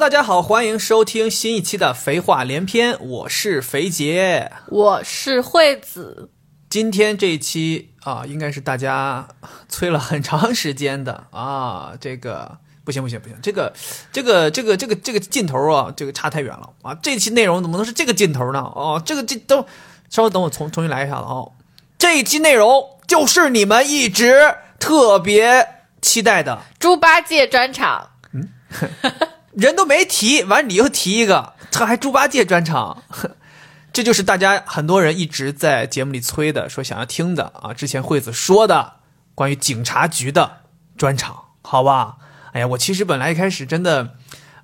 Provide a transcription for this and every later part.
大家好，欢迎收听新一期的《肥话连篇》，我是肥杰，我是惠子。今天这一期啊，应该是大家催了很长时间的啊，这个不行不行不行，这个这个这个这个这个劲头啊，这个差太远了啊！这期内容怎么能是这个劲头呢？哦，这个这都稍微等我重重新来一下子哦。这一期内容就是你们一直特别期待的猪八戒专场。人都没提，完你又提一个，这还猪八戒专场，这就是大家很多人一直在节目里催的，说想要听的啊。之前惠子说的关于警察局的专场，好吧？哎呀，我其实本来一开始真的，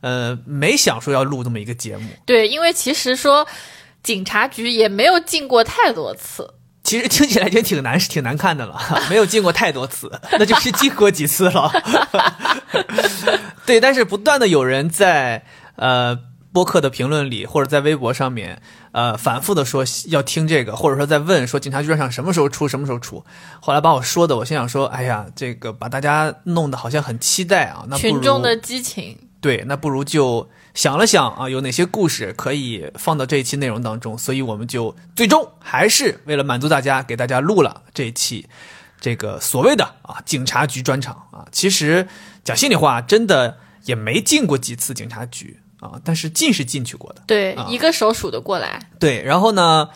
呃，没想说要录这么一个节目。对，因为其实说警察局也没有进过太多次。其实听起来就挺难，是挺难看的了，没有进过太多次，那就是进过几次了。对，但是不断的有人在呃播客的评论里，或者在微博上面，呃反复的说要听这个，或者说在问说警察局长什么时候出，什么时候出。后来把我说的，我心想说，哎呀，这个把大家弄得好像很期待啊，那群众的激情。对，那不如就想了想啊，有哪些故事可以放到这一期内容当中，所以我们就最终还是为了满足大家，给大家录了这一期这个所谓的啊警察局专场啊。其实讲心里话，真的也没进过几次警察局啊，但是进是进去过的，对，一个手数得过来。对，然后呢，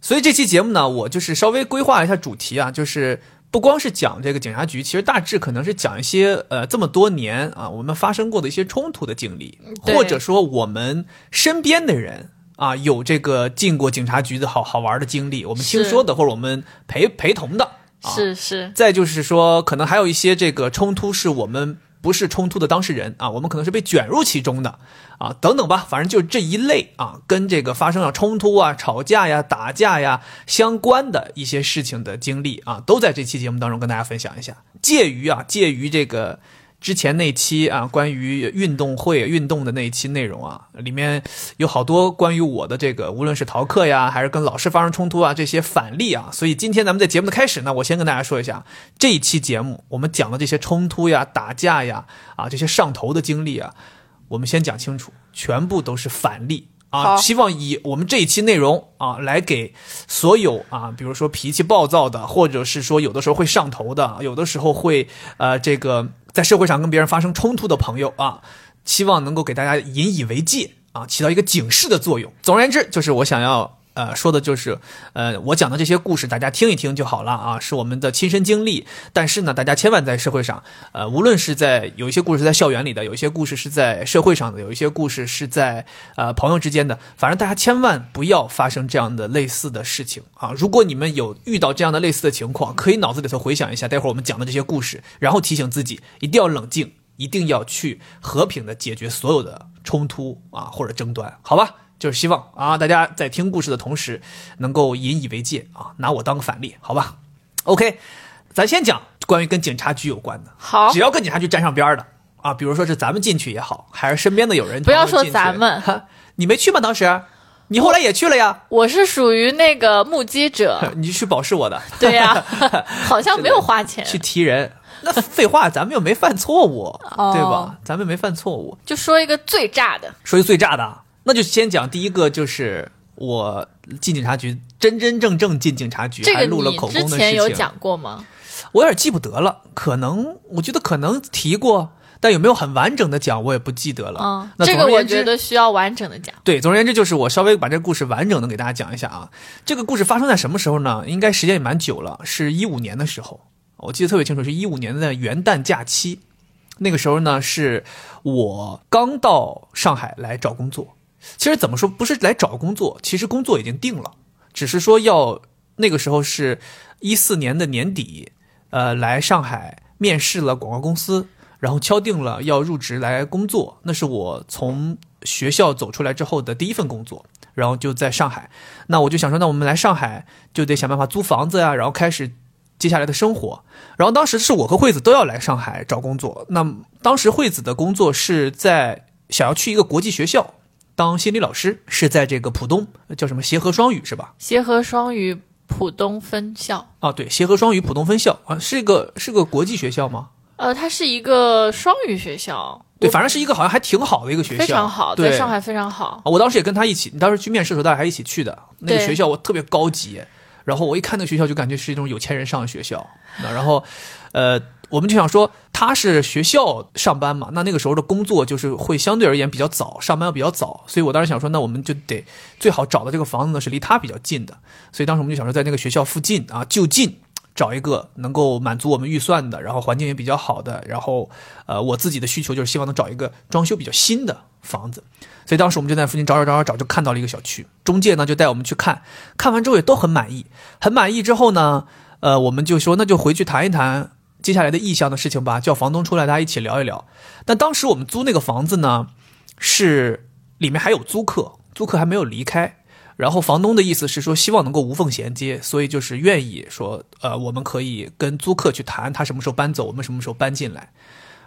所以这期节目呢，我就是稍微规划一下主题啊，就是。不光是讲这个警察局，其实大致可能是讲一些呃这么多年啊我们发生过的一些冲突的经历，或者说我们身边的人啊有这个进过警察局的好好玩的经历，我们听说的或者我们陪陪同的，是是。再就是说，可能还有一些这个冲突是我们。不是冲突的当事人啊，我们可能是被卷入其中的啊，等等吧，反正就这一类啊，跟这个发生了冲突啊、吵架呀、打架呀相关的一些事情的经历啊，都在这期节目当中跟大家分享一下。介于啊，介于这个。之前那期啊，关于运动会运动的那一期内容啊，里面有好多关于我的这个，无论是逃课呀，还是跟老师发生冲突啊，这些反例啊。所以今天咱们在节目的开始呢，我先跟大家说一下，这一期节目我们讲的这些冲突呀、打架呀啊，这些上头的经历啊，我们先讲清楚，全部都是反例。啊，希望以我们这一期内容啊，来给所有啊，比如说脾气暴躁的，或者是说有的时候会上头的，有的时候会呃，这个在社会上跟别人发生冲突的朋友啊，希望能够给大家引以为戒啊，起到一个警示的作用。总而言之，就是我想要。呃，说的就是，呃，我讲的这些故事，大家听一听就好了啊，是我们的亲身经历。但是呢，大家千万在社会上，呃，无论是在有一些故事在校园里的，有一些故事是在社会上的，有一些故事是在呃朋友之间的，反正大家千万不要发生这样的类似的事情啊。如果你们有遇到这样的类似的情况，可以脑子里头回想一下，待会儿我们讲的这些故事，然后提醒自己一定要冷静，一定要去和平的解决所有的冲突啊或者争端，好吧？就是希望啊，大家在听故事的同时，能够引以为戒啊，拿我当个反例，好吧？OK，咱先讲关于跟警察局有关的，好，只要跟警察局沾上边的啊，比如说是咱们进去也好，还是身边的有人，不要说咱们，你没去吗？当时你后来也去了呀？我是属于那个目击者，你去保释我的，对呀，好像没有花钱去提人，那废话，咱们又没犯错误，对吧？咱们没犯错误，就说一个最炸的，说一个最炸的。那就先讲第一个，就是我进警察局，真真正正进警察局，还录了口供的事情。之前有讲过吗？我有点记不得了，可能我觉得可能提过，但有没有很完整的讲，我也不记得了。嗯，这个我觉得需要完整的讲。对，总而言之，就是我稍微把这个故事完整的给大家讲一下啊。这个故事发生在什么时候呢？应该时间也蛮久了，是一五年的时候，我记得特别清楚，是一五年的元旦假期。那个时候呢，是我刚到上海来找工作。其实怎么说，不是来找工作，其实工作已经定了，只是说要那个时候是一四年的年底，呃，来上海面试了广告公司，然后敲定了要入职来工作。那是我从学校走出来之后的第一份工作，然后就在上海。那我就想说，那我们来上海就得想办法租房子呀，然后开始接下来的生活。然后当时是我和惠子都要来上海找工作。那当时惠子的工作是在想要去一个国际学校。当心理老师是在这个浦东叫什么协和双语是吧？协和双语浦东分校啊，对，协和双语浦东分校啊，是一个是个国际学校吗？呃，它是一个双语学校，对，反正是一个好像还挺好的一个学校，非常好，对在上海非常好。啊我当时也跟他一起，你当时去面试的时候，大家还一起去的。那个学校我特别高级，然后我一看那个学校就感觉是一种有钱人上的学校。然后，呃，我们就想说他是学校上班嘛，那那个时候的工作就是会相对而言比较早，上班要比较早，所以我当时想说，那我们就得最好找的这个房子呢是离他比较近的，所以当时我们就想说在那个学校附近啊就近。找一个能够满足我们预算的，然后环境也比较好的，然后，呃，我自己的需求就是希望能找一个装修比较新的房子，所以当时我们就在附近找找找找找，就看到了一个小区。中介呢就带我们去看，看完之后也都很满意，很满意之后呢，呃，我们就说那就回去谈一谈接下来的意向的事情吧，叫房东出来，大家一起聊一聊。但当时我们租那个房子呢，是里面还有租客，租客还没有离开。然后房东的意思是说，希望能够无缝衔接，所以就是愿意说，呃，我们可以跟租客去谈他什么时候搬走，我们什么时候搬进来。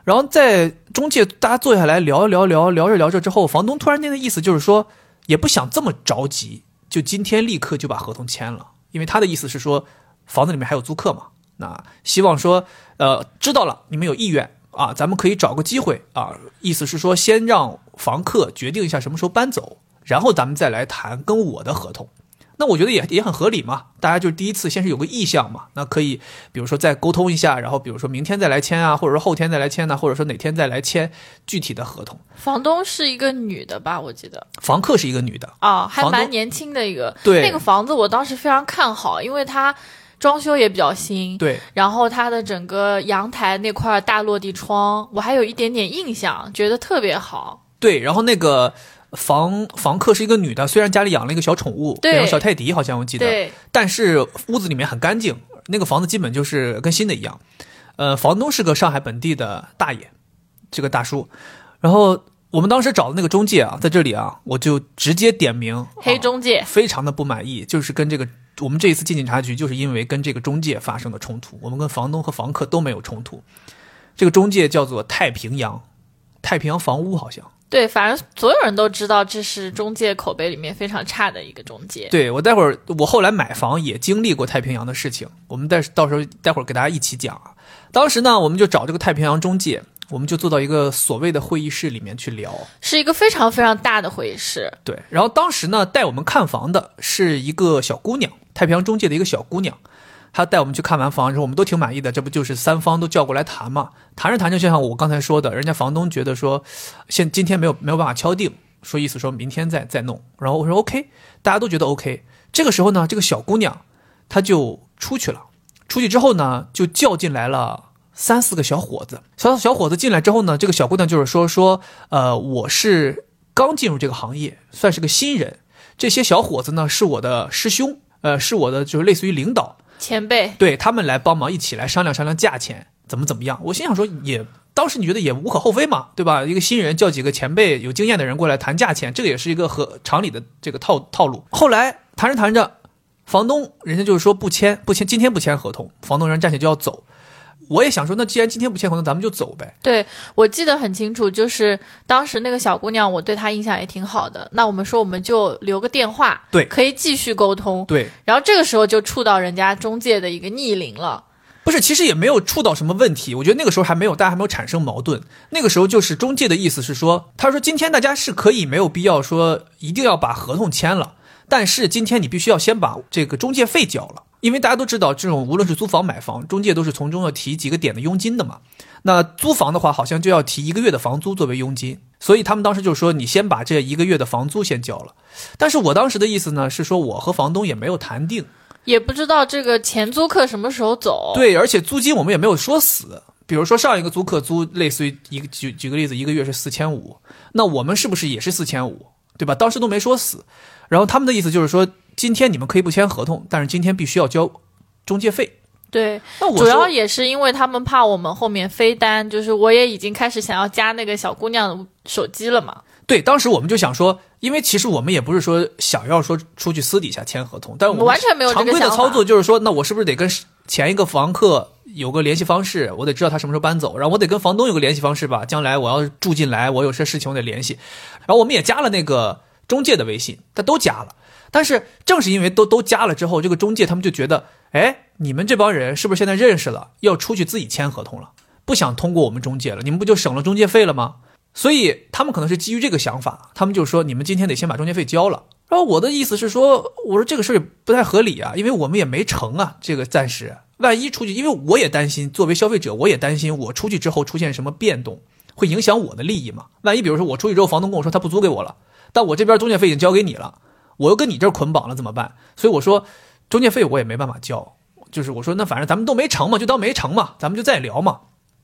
然后在中介大家坐下来聊一聊聊聊着聊着之后，房东突然间的意思就是说，也不想这么着急，就今天立刻就把合同签了，因为他的意思是说，房子里面还有租客嘛，那希望说，呃，知道了你们有意愿啊，咱们可以找个机会啊，意思是说先让房客决定一下什么时候搬走，然后咱们再来谈跟我的合同。那我觉得也也很合理嘛，大家就是第一次先是有个意向嘛，那可以比如说再沟通一下，然后比如说明天再来签啊，或者说后天再来签呢、或者说哪天再来签具体的合同。房东是一个女的吧？我记得房客是一个女的，啊，还蛮年轻的一个。对那个房子我当时非常看好，因为它装修也比较新，对然后它的整个阳台那块大落地窗，我还有一点点印象，觉得特别好。对，然后那个房房客是一个女的，虽然家里养了一个小宠物，对那种小泰迪，好像我记得，对，但是屋子里面很干净，那个房子基本就是跟新的一样。呃，房东是个上海本地的大爷，这个大叔。然后我们当时找的那个中介啊，在这里啊，我就直接点名，啊黑中介，非常的不满意，就是跟这个我们这一次进警察局，就是因为跟这个中介发生了冲突。我们跟房东和房客都没有冲突。这个中介叫做太平洋，太平洋房屋好像。对，反正所有人都知道这是中介口碑里面非常差的一个中介。对我待会儿我后来买房也经历过太平洋的事情，我们待到时候待会儿给大家一起讲啊。当时呢，我们就找这个太平洋中介，我们就坐到一个所谓的会议室里面去聊。是一个非常非常大的会议室，对，然后当时呢，带我们看房的是一个小姑娘，太平洋中介的一个小姑娘，她带我们去看完房之后，我们都挺满意的，这不就是三方都叫过来谈嘛？谈着谈着，就像我刚才说的，人家房东觉得说，现今天没有没有办法敲定，说意思说明天再再弄，然后我说 OK，大家都觉得 OK。这个时候呢，这个小姑娘她就出去了，出去之后呢，就叫进来了。三四个小伙子，小小伙子进来之后呢，这个小姑娘就是说说，呃，我是刚进入这个行业，算是个新人。这些小伙子呢是我的师兄，呃，是我的就是类似于领导，前辈对他们来帮忙一起来商量商量价钱怎么怎么样。我心想说也。当时你觉得也无可厚非嘛，对吧？一个新人叫几个前辈有经验的人过来谈价钱，这个也是一个合常理的这个套套路。后来谈着谈着，房东人家就是说不签不签，今天不签合同，房东人站起来就要走。我也想说，那既然今天不签合同，咱们就走呗。对我记得很清楚，就是当时那个小姑娘，我对她印象也挺好的。那我们说，我们就留个电话，对可以继续沟通。对，然后这个时候就触到人家中介的一个逆鳞了。不是，其实也没有触到什么问题。我觉得那个时候还没有，大家还没有产生矛盾。那个时候就是中介的意思是说，他说今天大家是可以没有必要说一定要把合同签了，但是今天你必须要先把这个中介费交了，因为大家都知道，这种无论是租房买房，中介都是从中要提几个点的佣金的嘛。那租房的话，好像就要提一个月的房租作为佣金，所以他们当时就说你先把这一个月的房租先交了。但是我当时的意思呢是说，我和房东也没有谈定。也不知道这个前租客什么时候走。对，而且租金我们也没有说死。比如说上一个租客租类似于一个举举个例子，一个月是四千五，那我们是不是也是四千五？对吧？当时都没说死。然后他们的意思就是说，今天你们可以不签合同，但是今天必须要交中介费。对，那我主要也是因为他们怕我们后面飞单，就是我也已经开始想要加那个小姑娘的手机了嘛。对，当时我们就想说，因为其实我们也不是说想要说出去私底下签合同，但是我们完全没有这个常规的操作就是说，那我是不是得跟前一个房客有个联系方式，我得知道他什么时候搬走，然后我得跟房东有个联系方式吧，将来我要住进来，我有些事情我得联系，然后我们也加了那个中介的微信，他都加了，但是正是因为都都加了之后，这个中介他们就觉得，哎，你们这帮人是不是现在认识了，要出去自己签合同了，不想通过我们中介了，你们不就省了中介费了吗？所以他们可能是基于这个想法，他们就说你们今天得先把中介费交了。然后我的意思是说，我说这个事儿也不太合理啊，因为我们也没成啊，这个暂时万一出去，因为我也担心，作为消费者，我也担心我出去之后出现什么变动，会影响我的利益嘛。万一比如说我出去之后，房东跟我说他不租给我了，但我这边中介费已经交给你了，我又跟你这儿捆绑了怎么办？所以我说中介费我也没办法交，就是我说那反正咱们都没成嘛，就当没成嘛，咱们就再聊嘛。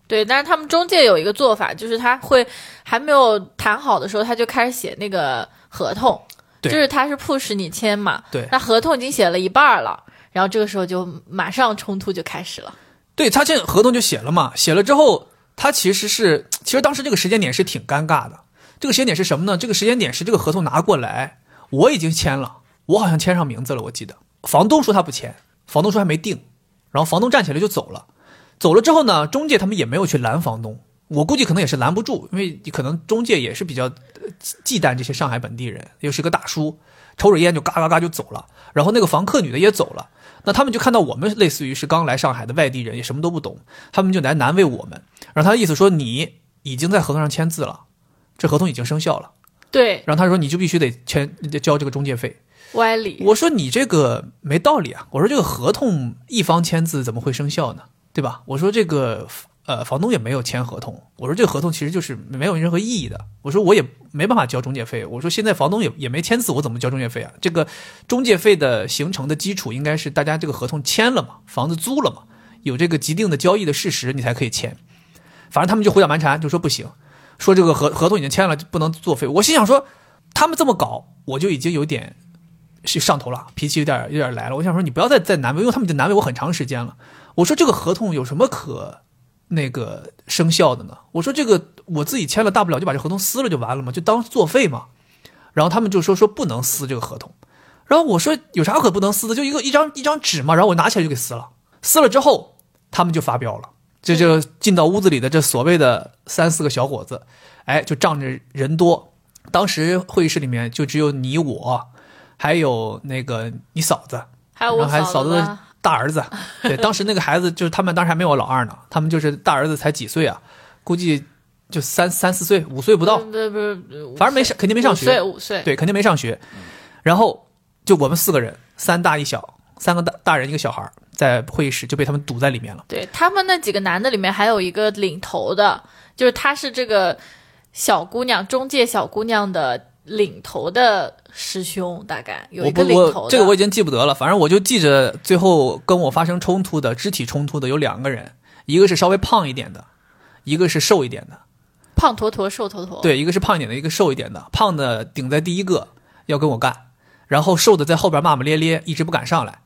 对，但是他们中介有一个做法，就是他会还没有谈好的时候，他就开始写那个合同，对就是他是 push 你签嘛，对那合同已经写了一半了，然后这个时候就马上冲突就开始了。对他这合同就写了嘛，写了之后，他其实是，其实当时这个时间点是挺尴尬的。这个时间点是什么呢？这个时间点是这个合同拿过来，我已经签了，我好像签上名字了，我记得。房东说他不签，房东说还没定，然后房东站起来就走了。走了之后呢，中介他们也没有去拦房东，我估计可能也是拦不住，因为你可能中介也是比较忌忌惮这些上海本地人，又是个大叔，抽着烟就嘎嘎嘎就走了。然后那个房客女的也走了，那他们就看到我们类似于是刚来上海的外地人，也什么都不懂，他们就来难为我们。然后他的意思说你已经在合同上签字了，这合同已经生效了。对，然后他说你就必须得签得交这个中介费。歪理。我说你这个没道理啊！我说这个合同一方签字怎么会生效呢？对吧？我说这个呃房东也没有签合同，我说这个合同其实就是没有任何意义的。我说我也没办法交中介费。我说现在房东也也没签字，我怎么交中介费啊？这个中介费的形成的基础应该是大家这个合同签了嘛，房子租了嘛，有这个既定的交易的事实，你才可以签。反正他们就胡搅蛮缠，就说不行，说这个合合同已经签了，就不能作废。我心想说，他们这么搞，我就已经有点是上头了，脾气有点有点来了。我想说，你不要再再难为，因为他们已经难为我很长时间了。我说这个合同有什么可那个生效的呢？我说这个我自己签了，大不了就把这合同撕了就完了嘛，就当作废嘛。然后他们就说说不能撕这个合同，然后我说有啥可不能撕的？就一个一张一张纸嘛。然后我拿起来就给撕了，撕了之后他们就发飙了。这就进到屋子里的这所谓的三四个小伙子，哎，就仗着人多，当时会议室里面就只有你我，还有那个你嫂子，还有我然后还嫂子的大儿子。对，当时那个孩子就是他们当时还没有老二呢，他们就是大儿子才几岁啊，估计就三三四岁，五岁不到，不是不是，反正没上，肯定没上五岁学，五岁，对，肯定没上学。然后就我们四个人，三大一小，三个大大人一个小孩儿，在会议室就被他们堵在里面了。对他们那几个男的里面还有一个领头的，就是他是这个小姑娘中介小姑娘的领头的师兄，大概有一个领头的。这个我已经记不得了，反正我就记着最后跟我发生冲突的肢体冲突的有两个人，一个是稍微胖一点的，一个是瘦一点的。胖坨坨瘦坨坨。对，一个是胖一点的，一个瘦一点的。胖的顶在第一个要跟我干，然后瘦的在后边骂骂咧咧，一直不敢上来。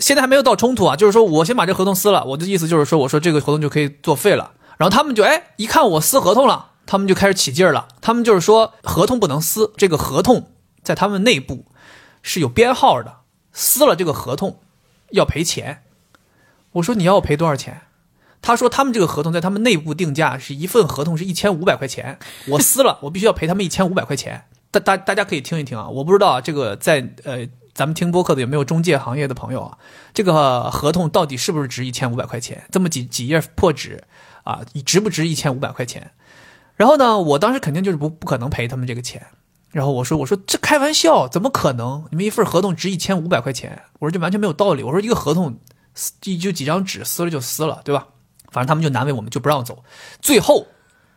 现在还没有到冲突啊，就是说我先把这合同撕了，我的意思就是说，我说这个合同就可以作废了。然后他们就哎一看我撕合同了，他们就开始起劲儿了。他们就是说合同不能撕，这个合同在他们内部是有编号的，撕了这个合同要赔钱。我说你要我赔多少钱？他说他们这个合同在他们内部定价是一份合同是一千五百块钱，我撕了，我必须要赔他们一千五百块钱。大大大家可以听一听啊，我不知道啊，这个在呃咱们听播客的有没有中介行业的朋友啊？这个合同到底是不是值一千五百块钱？这么几几页破纸啊，值不值一千五百块钱？然后呢，我当时肯定就是不不可能赔他们这个钱。然后我说我说这开玩笑，怎么可能？你们一份合同值一千五百块钱，我说这完全没有道理。我说一个合同撕就几张纸撕了就撕了，对吧？反正他们就难为我们，就不让走。最后，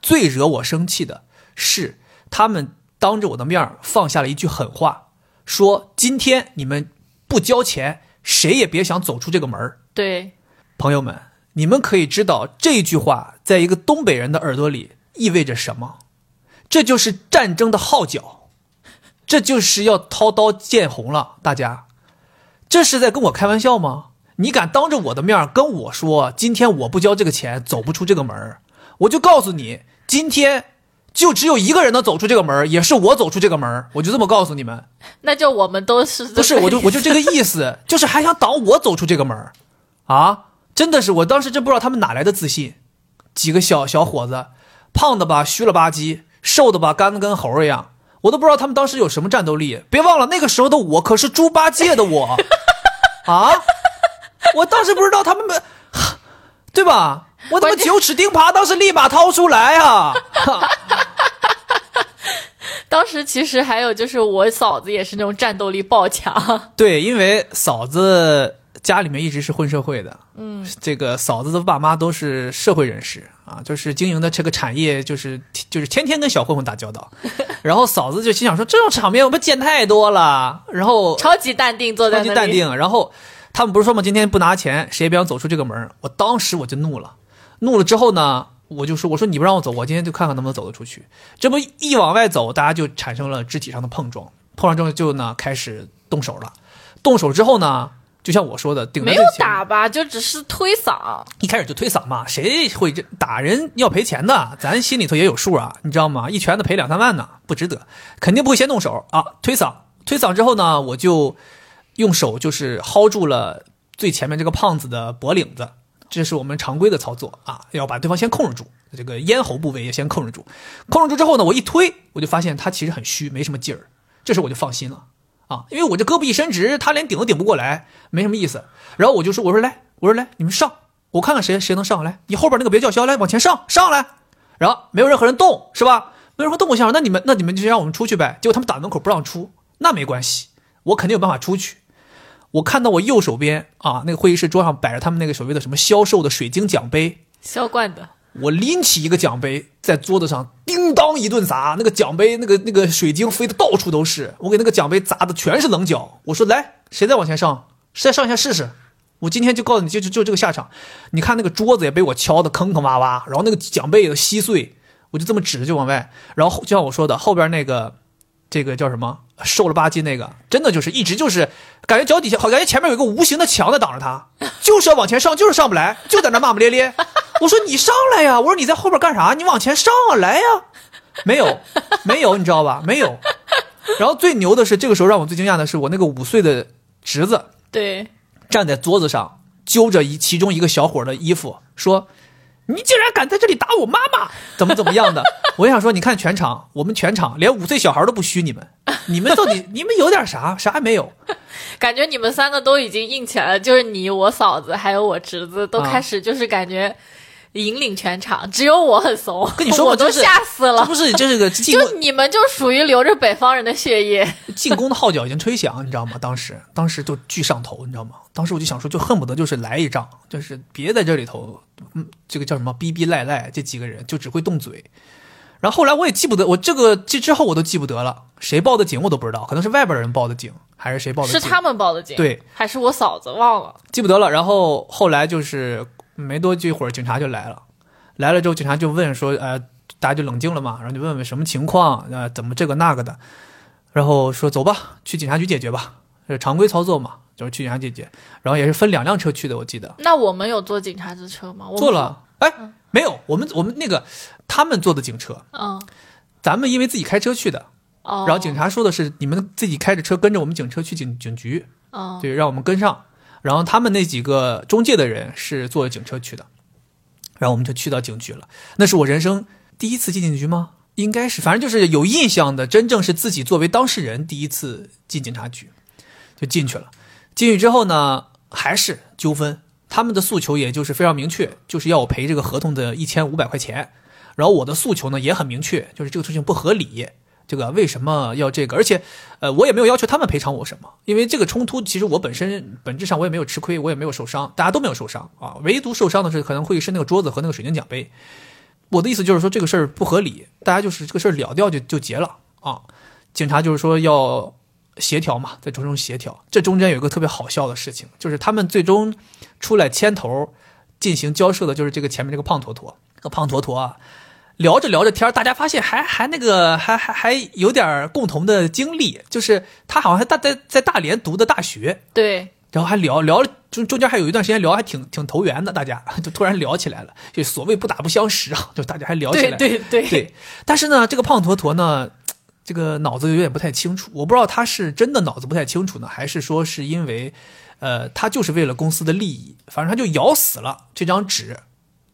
最惹我生气的是，他们当着我的面放下了一句狠话，说今天你们不交钱，谁也别想走出这个门儿。对，朋友们，你们可以知道这句话在一个东北人的耳朵里意味着什么？这就是战争的号角，这就是要掏刀见红了。大家，这是在跟我开玩笑吗？你敢当着我的面跟我说，今天我不交这个钱，走不出这个门儿我就告诉你，今天就只有一个人能走出这个门也是我走出这个门我就这么告诉你们。那就我们都是不是，我就我就这个意思，就是还想挡我走出这个门啊！真的是，我当时真不知道他们哪来的自信。几个小小伙子，胖的吧虚了吧唧，瘦的吧干的跟猴一样，我都不知道他们当时有什么战斗力。别忘了那个时候的我可是猪八戒的我啊！我当时不知道他们们，对吧？我他妈九齿钉耙当时立马掏出来啊！当时其实还有就是我嫂子也是那种战斗力爆强，对，因为嫂子家里面一直是混社会的，嗯，这个嫂子的爸妈都是社会人士啊，就是经营的这个产业，就是就是天天跟小混混打交道。然后嫂子就心想说，这种场面我们见太多了。然后超级淡定坐在那里，超级淡定。然后他们不是说嘛，今天不拿钱，谁也别想走出这个门。我当时我就怒了，怒了之后呢，我就说，我说你不让我走，我今天就看看能不能走得出去。这不一往外走，大家就产生了肢体上的碰撞，碰撞之后就呢开始动手了。动手之后呢，就像我说的，顶在没有打吧，就只是推搡。一开始就推搡嘛，谁会这打人要赔钱的？咱心里头也有数啊，你知道吗？一拳子赔两三万呢，不值得，肯定不会先动手啊。推搡，推搡之后呢，我就用手就是薅住了最前面这个胖子的脖领子，这是我们常规的操作啊，要把对方先控制住，这个咽喉部位也先控制住。控制住之后呢，我一推，我就发现他其实很虚，没什么劲儿，这时候我就放心了。啊，因为我这胳膊一伸直，他连顶都顶不过来，没什么意思。然后我就说：“我说来，我说来，你们上，我看看谁谁能上来。你后边那个别叫嚣，来往前上，上来。”然后没有任何人动，是吧？没有任何动，我想，那你们那你们就让我们出去呗。结果他们打门口不让出，那没关系，我肯定有办法出去。我看到我右手边啊，那个会议室桌上摆着他们那个所谓的什么销售的水晶奖杯，销冠的，我拎起一个奖杯，在桌子上叮当一顿砸，那个奖杯那个那个水晶飞的到处都是，我给那个奖杯砸的全是棱角。我说来，谁再往前上，谁再上一下试试。我今天就告诉你，就就就这个下场。你看那个桌子也被我敲的坑坑洼洼，然后那个奖杯也都稀碎，我就这么指着就往外。然后就像我说的，后边那个这个叫什么瘦了吧唧那个，真的就是一直就是感觉脚底下好，感觉前面有一个无形的墙在挡着他，就是要往前上，就是上不来，就在那骂骂咧咧。我说你上来呀！我说你在后边干啥？你往前上啊，来呀！没有，没有，你知道吧？没有。然后最牛的是，这个时候让我最惊讶的是，我那个五岁的侄子对，站在桌子上，揪着一其中一个小伙的衣服，说：“你竟然敢在这里打我妈妈，怎么怎么样的？” 我想说，你看全场，我们全场连五岁小孩都不虚你们，你们到底 你们有点啥？啥也没有。感觉你们三个都已经硬起来了，就是你、我嫂子还有我侄子都啊开始就是感觉引领全场，只有我很怂。跟 你说我都吓死了这不。是这是个进攻就你们就属于流着北方人的血液，进攻的号角已经吹响，你知道吗？当时当时就巨上头，你知道吗？当时我就想说，就恨不得就是来一仗，就是别在这里头，嗯，这个叫什么逼逼赖赖，这几个人就只会动嘴。然后后来我也记不得，我这个这之后我都记不得了，谁报的警我都不知道，可能是外边人报的警，还是谁报的警，是他们报的警，对，还是我嫂子忘了？记不得了。然后后来就是没多一会儿，警察就来了，来了之后警察就问说，呃，大家就冷静了嘛，然后就问问什么情况，呃，怎么这个那个。的，然后说走吧，去警察局解决吧，这常规操作嘛，就是去警察局解决。然后也是分两辆车去的，我记得。那我们有坐警察的车吗？我坐，了，哎，没有，我们我们那个他们坐的警车，嗯，咱们因为自己开车去的，哦，然后警察说的是你们自己开着车跟着我们警车去警警局，哦，对，让我们跟上。然后他们那几个中介的人是坐警车去的，然后我们就去到警局了。那是我人生第一次进警局吗？应该是，反正就是有印象的，真正是自己作为当事人第一次进警察局，就进去了。进去之后呢，还是纠纷，他们的诉求也就是非常明确，就是要我赔这个合同的一千五百块钱。然后我的诉求呢也很明确，就是这个事情不合理，这个为什么要这个？而且，呃，我也没有要求他们赔偿我什么，因为这个冲突其实我本身本质上我也没有吃亏，我也没有受伤，大家都没有受伤啊，唯独受伤的是可能会是那个桌子和那个水晶奖杯。我的意思就是说这个事儿不合理，大家就是这个事儿了掉就就结了啊。警察就是说要协调嘛，在中中协调。这中间有一个特别好笑的事情，就是他们最终出来牵头进行交涉的，就是这个前面这个胖坨坨，这个胖坨坨啊。聊着聊着天儿，大家发现还还那个还还还有点儿共同的经历，就是他好像还大在在大连读的大学，对，然后还聊聊中中间还有一段时间聊还挺挺投缘的，大家就 突然聊起来了，就所谓不打不相识啊，就大家还聊起对来。对对对，但是呢，这个胖坨坨呢，这个脑子有点不太清楚，我不知道他是真的脑子不太清楚呢，还是说是因为，呃，他就是为了公司的利益，反正他就咬死了这张纸，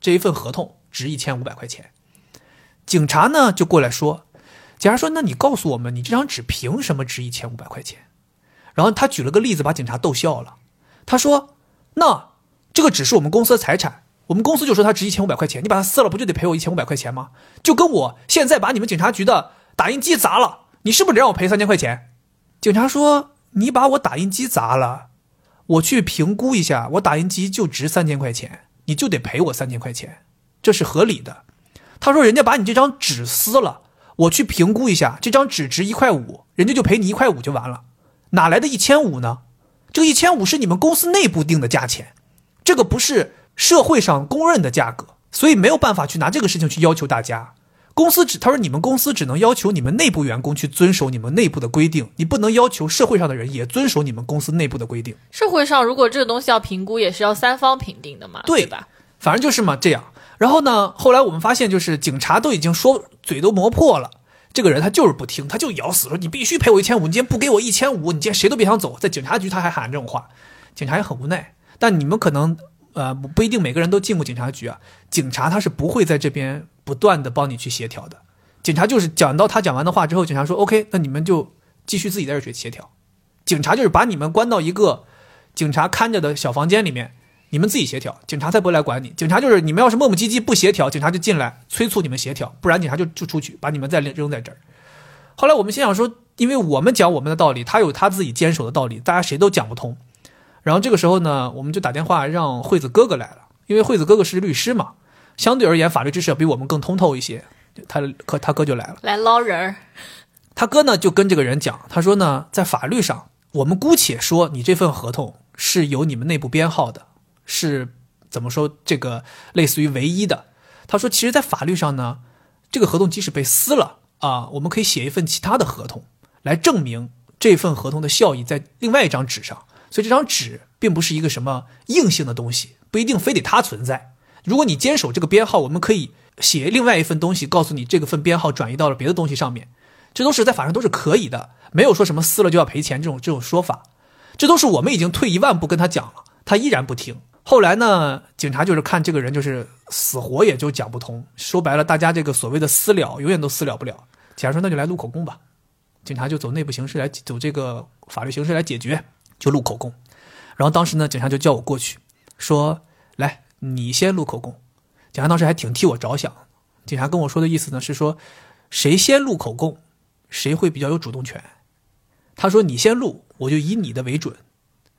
这一份合同值一千五百块钱。警察呢就过来说，警察说：“那你告诉我们，你这张纸凭什么值一千五百块钱？”然后他举了个例子，把警察逗笑了。他说：“那这个纸是我们公司的财产，我们公司就说它值一千五百块钱，你把它撕了，不就得赔我一千五百块钱吗？就跟我现在把你们警察局的打印机砸了，你是不是得让我赔三千块钱？警察说你把我打印机砸了，我去评估一下，我打印机就值三千块钱，你就得赔我三千块钱，这是合理的。他说人家把你这张纸撕了，我去评估一下，这张纸值一块五，人家就赔你一块五就完了，哪来的一千五呢？这个一千五是你们公司内部定的价钱，这个不是社会上公认的价格，所以没有办法去拿这个事情去要求大家。公司只他说你们公司只能要求你们内部员工去遵守你们内部的规定，你不能要求社会上的人也遵守你们公司内部的规定。社会上如果这个东西要评估，也是要三方评定的嘛，对吧？反正就是嘛这样。然后呢，后来我们发现，就是警察都已经说嘴都磨破了，这个人他就是不听，他就咬死说你必须赔我一千五，你今天不给我一千五，你今天谁都别想走。在警察局他还喊这种话，警察也很无奈。但你们可能呃不一定每个人都进过警察局啊，警察他是不会在这边不断的帮你去协调的。警察就是讲到他讲完的话之后，警察说 OK，那你们就继续自己在这去协调。警察就是把你们关到一个警察看着的小房间里面，你们自己协调，警察才不会来管你。警察就是你们要是磨磨唧唧不协调，警察就进来催促你们协调，不然警察就就出去把你们再扔在这儿。后来我们心想说，因为我们讲我们的道理，他有他自己坚守的道理，大家谁都讲不通。然后这个时候呢，我们就打电话让惠子哥哥来了，因为惠子哥哥是律师嘛，相对而言法律知识要比我们更通透一些。他可他哥就来了，来捞人。他哥呢就跟这个人讲，他说呢，在法律上，我们姑且说你这份合同是有你们内部编号的，是怎么说这个类似于唯一的。他说，其实，在法律上呢，这个合同即使被撕了啊，我们可以写一份其他的合同来证明这份合同的效益在另外一张纸上。所以这张纸并不是一个什么硬性的东西，不一定非得它存在。如果你坚守这个编号，我们可以。写另外一份东西，告诉你这个份编号转移到了别的东西上面，这都是在法上都是可以的，没有说什么撕了就要赔钱这种这种说法，这都是我们已经退一万步跟他讲了，他依然不听。后来呢，警察就是看这个人就是死活也就讲不通，说白了，大家这个所谓的私了永远都私了不了。警察说那就来录口供吧，警察就走内部形式来走这个法律形式来解决，就录口供。然后当时呢，警察就叫我过去，说来你先录口供。警察当时还挺替我着想，警察跟我说的意思呢是说，谁先录口供，谁会比较有主动权。他说你先录，我就以你的为准，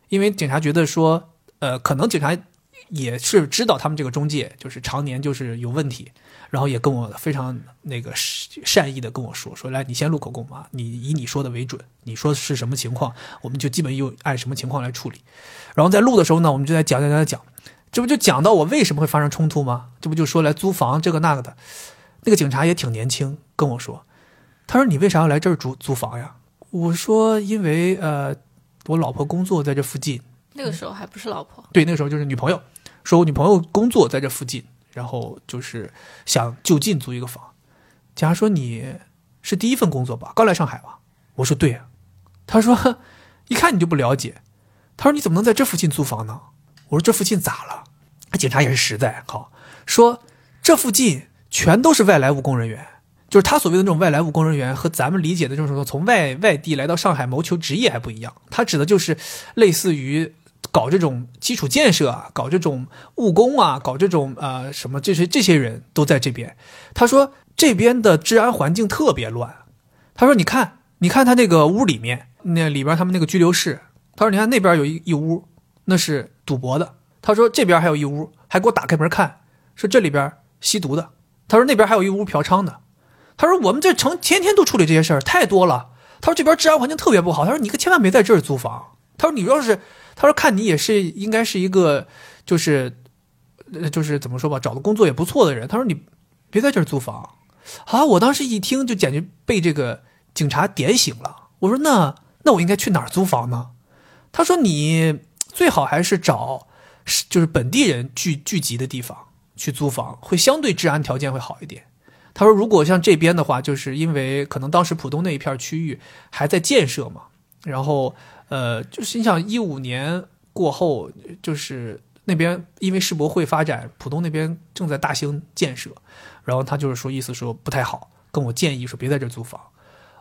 因为警察觉得说，呃，可能警察也是知道他们这个中介就是常年就是有问题，然后也跟我非常那个善意的跟我说，说来你先录口供嘛，你以你说的为准，你说是什么情况，我们就基本又按什么情况来处理。然后在录的时候呢，我们就在讲讲讲讲。这不就讲到我为什么会发生冲突吗？这不就说来租房这个那个的，那个警察也挺年轻，跟我说，他说你为啥要来这儿租租房呀？我说因为呃，我老婆工作在这附近。那个时候还不是老婆。对，那个时候就是女朋友，说我女朋友工作在这附近，然后就是想就近租一个房。警察说你是第一份工作吧？刚来上海吧？我说对。他说一看你就不了解。他说你怎么能在这附近租房呢？我说这附近咋了？警察也是实在，好说这附近全都是外来务工人员，就是他所谓的那种外来务工人员和咱们理解的这种什么从外外地来到上海谋求职业还不一样。他指的就是类似于搞这种基础建设啊，搞这种务工啊，搞这种呃什么这些这些人都在这边。他说这边的治安环境特别乱。他说你看，你看他那个屋里面，那里边他们那个拘留室。他说你看那边有一一屋。那是赌博的。他说这边还有一屋，还给我打开门看，说这里边吸毒的。他说那边还有一屋嫖娼的。他说我们这城天天都处理这些事儿，太多了。他说这边治安环境特别不好。他说你可千万别在这儿租房。他说你要是，他说看你也是应该是一个就是，就是怎么说吧，找的工作也不错的人。他说你别在这儿租房。啊，我当时一听就简直被这个警察点醒了。我说那那我应该去哪儿租房呢？他说你。最好还是找，就是本地人聚聚集的地方去租房，会相对治安条件会好一点。他说，如果像这边的话，就是因为可能当时浦东那一片区域还在建设嘛，然后呃，就是你想一五年过后，就是那边因为世博会发展，浦东那边正在大兴建设，然后他就是说意思说不太好，跟我建议说别在这租房。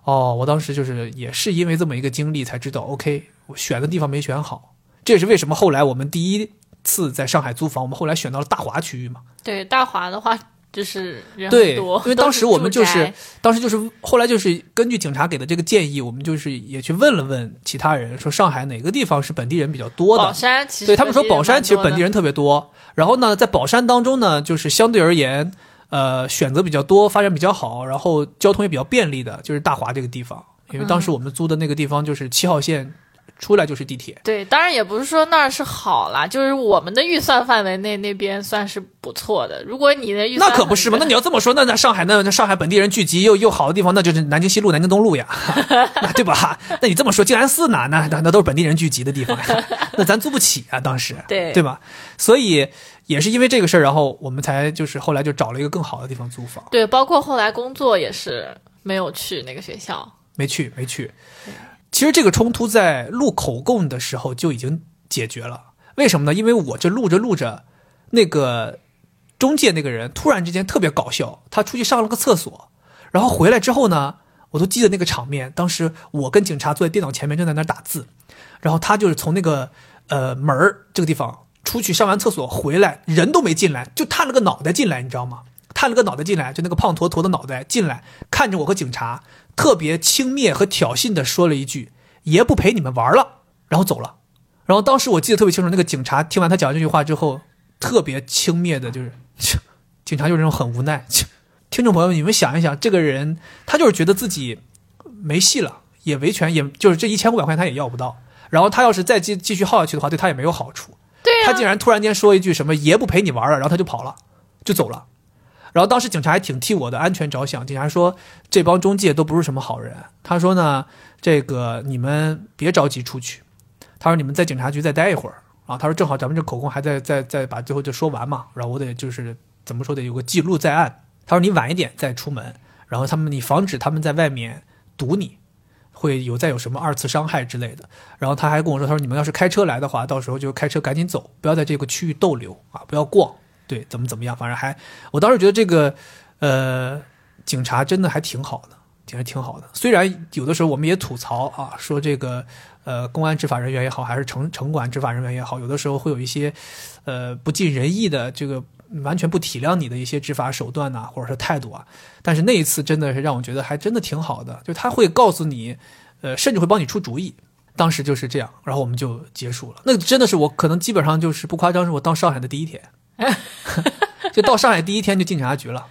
哦，我当时就是也是因为这么一个经历才知道，OK，我选的地方没选好。这也是为什么后来我们第一次在上海租房，我们后来选到了大华区域嘛？对，大华的话就是人对，因为当时我们就是当时就是后来就是根据警察给的这个建议，我们就是也去问了问其他人，说上海哪个地方是本地人比较多的宝。山其实对他们说，宝山其实本地人特别多。然后呢，在宝山当中呢，就是相对而言，呃，选择比较多，发展比较好，然后交通也比较便利的，就是大华这个地方。因为当时我们租的那个地方就是七号线，出来就是地铁。对，当然也不是说那儿是好啦，就是我们的预算范围内那边算是不错的。如果你的预算那可不是嘛？那你要这么说，那那上海那那上海本地人聚集又又好的地方，那就是南京西路、南京东路呀，那对吧？那你这么说，静安寺哪那那那都是本地人聚集的地方呀，那咱租不起啊，当时对对吧？所以也是因为这个事儿，然后我们才就是后来就找了一个更好的地方租房，对，包括后来工作也是没有去那个学校。没去没去。其实这个冲突在录口供的时候就已经解决了，为什么呢？因为我这录着录着，那个中介那个人突然之间特别搞笑，他出去上了个厕所，然后回来之后呢，我都记得那个场面。当时我跟警察坐在电脑前面正在那打字，然后他就是从那个呃门儿这个地方出去上完厕所回来，人都没进来，就探了个脑袋进来，你知道吗？探了个脑袋进来，就那个胖坨坨的脑袋进来，看着我和警察，特别轻蔑和挑衅的说了一句：“爷不陪你们玩了。”然后走了。然后当时我记得特别清楚，那个警察听完他讲这句话之后，特别轻蔑的，就是，警察就是那种很无奈。听众朋友们，你们想一想，这个人他就是觉得自己没戏了，也维权，也就是这一千五百块钱他也要不到。然后他要是再继继续耗下去的话，对他也没有好处。对呀、他竟然突然间说一句什么“爷不陪你玩了”，然后他就跑了，就走了。然后当时警察还挺替我的安全着想，警察说这帮中介都不是什么好人。他说呢，这个你们别着急出去，他说你们在警察局再待一会儿啊。他说正好咱们这口供还在在在把最后就说完嘛，然后我得就是怎么说得有个记录在案。他说你晚一点再出门，然后他们你防止他们在外面堵你。会有再有什么二次伤害之类的，然后他还跟我说，他说你们要是开车来的话，到时候就开车赶紧走，不要在这个区域逗留啊，不要逛，对，怎么怎么样，反正还，我当时觉得这个，呃，警察真的还挺好的，其实挺好的。虽然有的时候我们也吐槽啊，说这个，呃，公安执法人员也好，还是城城管执法人员也好，有的时候会有一些，呃，不尽人意的这个完全不体谅你的一些执法手段呐、或者是态度啊。但是那一次真的是让我觉得还真的挺好的，就他会告诉你，呃，甚至会帮你出主意。当时就是这样，然后我们就结束了。那真的是我可能基本上就是不夸张，是我到上海的第一天，就到上海第一天就进警察局了。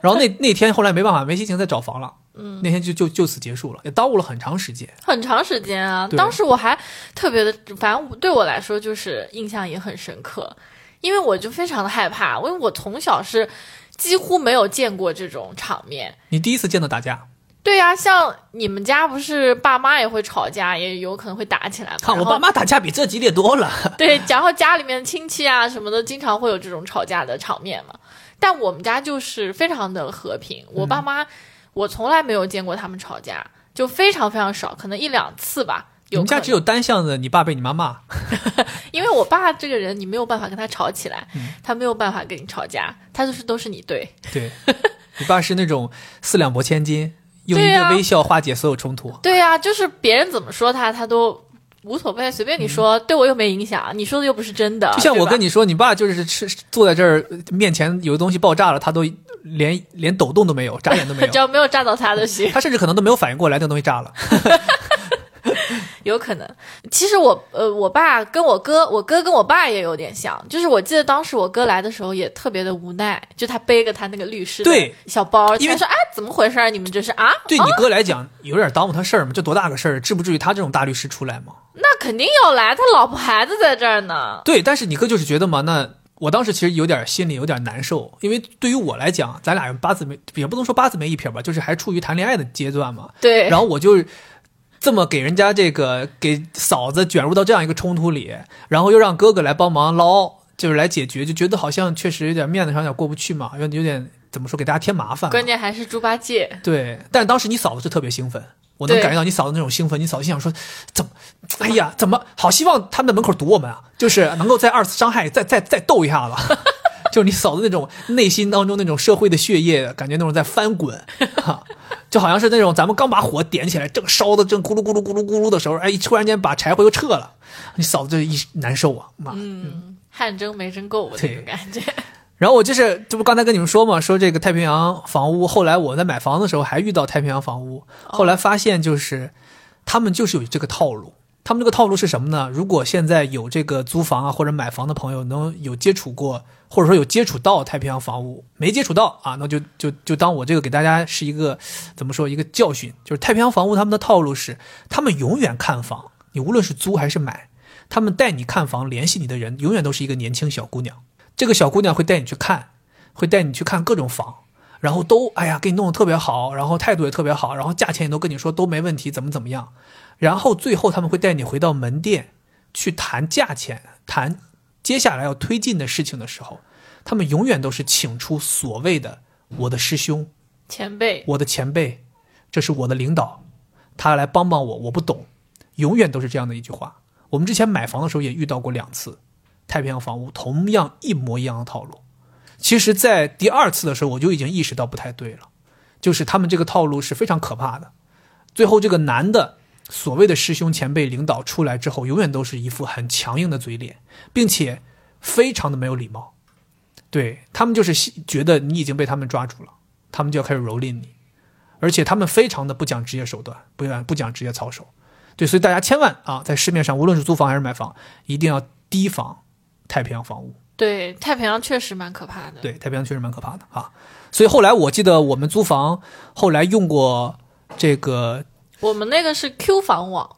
然后那那天后来没办法，没心情再找房了。嗯，那天就就就此结束了，也耽误了很长时间。很长时间啊。当时我还特别的，反正对我来说就是印象也很深刻，因为我就非常的害怕，因为我从小是几乎没有见过这种场面。你第一次见到打架，对呀、像你们家不是爸妈也会吵架，也有可能会打起来吗？看我爸妈打架比这激烈多了。对，然后家里面亲戚啊什么的，经常会有这种吵架的场面嘛。但我们家就是非常的和平，我爸妈、我从来没有见过他们吵架，就非常非常少，可能一两次吧。有可能你们家只有单向的，你爸被你妈骂。因为我爸这个人，你没有办法跟他吵起来，嗯他没有办法跟你吵架，他就是都是你对。对，你爸是那种四两拨千斤，用一个微笑化解所有冲突。对呀、就是别人怎么说他，他都无所谓，随便你说，对我又没影响，你说的又不是真的。嗯就像我跟你，说，你爸就是吃坐在这儿，面前有个东西爆炸了，他都连连抖动都没有，眨眼都没有 只。要没有炸到他就行。他甚至可能都没有反应过来，那个东西炸了。有可能。其实我呃，我爸跟我哥，我哥跟我爸也有点像，就是我记得当时我哥来的时候也特别的无奈，就他背个他那个律师的对小包，因为他说哎怎么回事儿？你们这是啊？对你哥来讲，有点耽误他事儿嘛，这多大个事儿，至不至于他这种大律师出来吗？那肯定要来，他老婆孩子在这儿呢。对，但是你哥就是觉得嘛，那我当时其实有点心里有点难受，因为对于我来讲，咱俩八字没也不能说八字没一撇吧，就是还处于谈恋爱的阶段嘛。对，然后我就这么给人家这个给嫂子卷入到这样一个冲突里，然后又让哥哥来帮忙捞，就是来解决，就觉得好像确实有点面子上有点过不去嘛，有有点怎么说给大家添麻烦。关键还是猪八戒。对，但当时你嫂子是特别兴奋，我能感觉到你嫂子那种兴奋。你嫂子心想说，怎么，哎呀，怎么好希望他们在门口堵我们啊，就是能够在二次伤害，再再再斗一下子。就是你嫂子那种内心当中那种社会的血液，感觉那种在翻滚，哈，就好像是那种咱们刚把火点起来，正烧的正咕噜咕噜咕噜咕噜的时候，哎，突然间把柴火又撤了，你嫂子就一难受啊，妈。嗯汗蒸没蒸够的那对种感觉。然后我就是，这不刚才跟你们说嘛，说这个太平洋房屋，后来我在买房的时候还遇到太平洋房屋，后来发现就是他们就是有这个套路。他们这个套路是什么呢？如果现在有这个租房啊或者买房的朋友能有接触过，或者说有接触到太平洋房屋，没接触到啊，那就就就当我这个给大家是一个怎么说一个教训，就是太平洋房屋他们的套路是，他们永远看房，你无论是租还是买，他们带你看房联系你的人永远都是一个年轻小姑娘。这个小姑娘会带你去看，会带你去看各种房，然后都哎呀给你弄得特别好，然后态度也特别好，然后价钱也都跟你说都没问题，怎么怎么样，然后最后他们会带你回到门店去谈价钱，谈接下来要推进的事情的时候，他们永远都是请出所谓的我的师兄、前辈，我的前辈，这是我的领导，他来帮帮我，我不懂，永远都是这样的一句话。我们之前买房的时候也遇到过两次，太平洋房屋同样一模一样的套路。其实，在第二次的时候，我就已经意识到不太对了，就是他们这个套路是非常可怕的。最后，这个男的所谓的师兄、前辈、领导出来之后，永远都是一副很强硬的嘴脸，并且非常的没有礼貌。对他们就是觉得你已经被他们抓住了，他们就要开始蹂躏你，而且他们非常的不讲职业手段，不讲不讲职业操守。对，所以大家千万啊，在市面上无论是租房还是买房，一定要提防太平洋房屋。对太平洋确实蛮可怕的。对，太平洋确实蛮可怕的啊。所以后来我记得我们租房后来用过这个，我们那个是 Q 房网，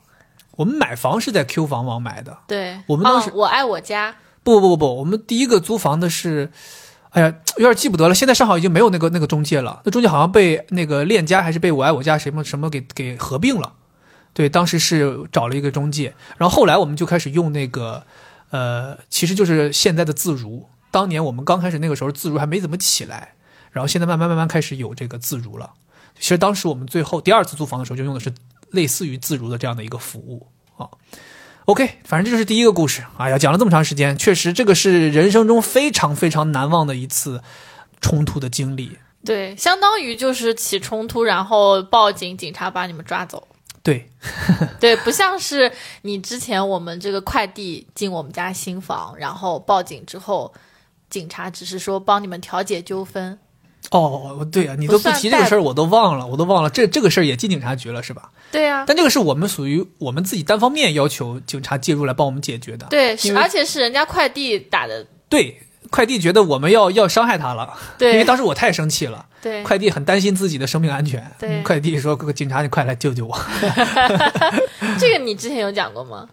我们买房是在 Q 房网买的。对，我们当时哦我爱我家，不不不不，我们第一个租房的是，哎呀，有点记不得了。现在上海已经没有那个那个中介了，那中介好像被那个链家还是被我爱我家什么什么给给合并了。对，当时是找了一个中介，然后后来我们就开始用那个，呃，其实就是现在的自如。当年我们刚开始那个时候，自如还没怎么起来，然后现在慢慢慢慢开始有这个自如了。其实当时我们最后第二次租房的时候，就用的是类似于自如的这样的一个服务啊。OK，反正这就是第一个故事。哎呀，讲了这么长时间，确实这个是人生中非常非常难忘的一次冲突的经历。对，相当于就是起冲突，然后报警，警察把你们抓走。对，对，不像是你之前我们这个快递进我们家新房，然后报警之后，警察只是说帮你们调解纠纷。哦，对啊，你都不提这个事儿，我都忘了，我都忘了。这这个事儿也进警察局了，是吧？对呀、但这个是我们属于我们自己单方面要求警察介入来帮我们解决的。对，是而且是人家快递打的，对，快递觉得我们要要伤害他了，对因为当时我太生气了，对快递很担心自己的生命安全。对嗯快递说：“警察，你快来救救我。这个你之前有讲过吗？”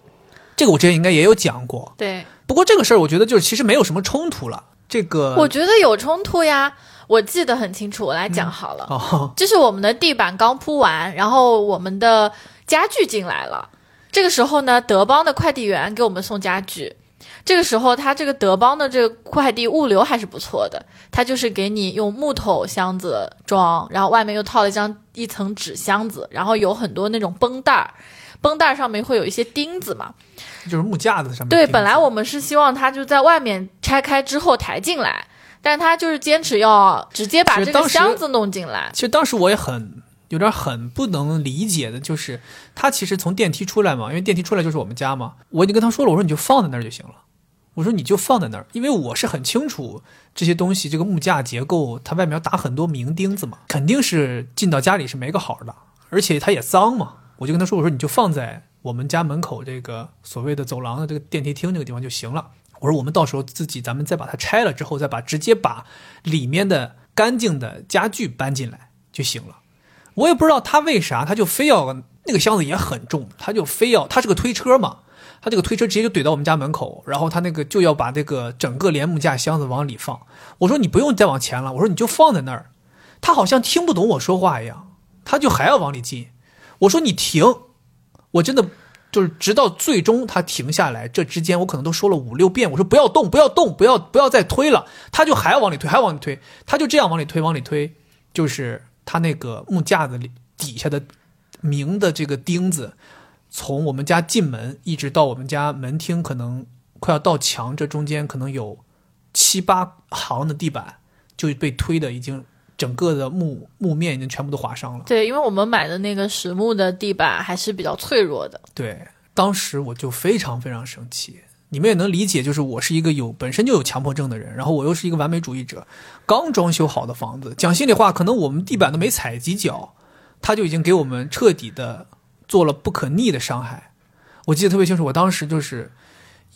这个我之前应该也有讲过，对，不过这个事儿我觉得就是其实没有什么冲突了。这个我觉得有冲突呀，我记得很清楚，我来讲好了。哦，就是我们的地板刚铺完，然后我们的家具进来了。这个时候呢，德邦的快递员给我们送家具。这个时候，他这个德邦的这个快递物流还是不错的，他就是给你用木头箱子装，然后外面又套了一张一层纸箱子，然后有很多那种绷带儿，绷带儿上面会有一些钉子嘛。就是木架子上面对，本来我们是希望他就在外面拆开之后抬进来，但他就是坚持要直接把这个箱子弄进来。其实当时我也很有点很不能理解的，就是他其实从电梯出来嘛，因为电梯出来就是我们家嘛，我已经跟他说了，我说你就放在那儿就行了，我说你就放在那儿，因为我是很清楚这些东西这个木架结构，它外面要打很多明钉子嘛，肯定是进到家里是没个好的，而且它也脏嘛，我就跟他说，我说你就放在我们家门口这个所谓的走廊的这个电梯厅这个地方就行了。我说我们到时候自己咱们再把它拆了之后，再把直接把里面的干净的家具搬进来就行了。我也不知道他为啥，他就非要那个箱子也很重，他就非要他是个推车嘛，他这个推车直接就怼到我们家门口，然后他那个就要把这个整个连木架箱子往里放。我说你不用再往前了，我说你就放在那儿。他好像听不懂我说话一样，他就还要往里进。我说你停，我真的就是直到最终他停下来，这之间我可能都说了五六遍，我说不要动，不要动，不要不要再推了，他就还往里推，还往里推，他就这样往里推，往里推，就是他那个木架子底下的明的这个钉子，从我们家进门一直到我们家门厅，可能快要到墙，这中间可能有七八行的地板就被推的已经整个的木木面已经全部都划伤了。对，因为我们买的那个实木的地板还是比较脆弱的。对，当时我就非常非常生气，你们也能理解，就是我是一个有本身就有强迫症的人，然后我又是一个完美主义者。刚装修好的房子，讲心里话，可能我们地板都没踩几脚，他就已经给我们彻底的做了不可逆的伤害。我记得特别清楚，我当时就是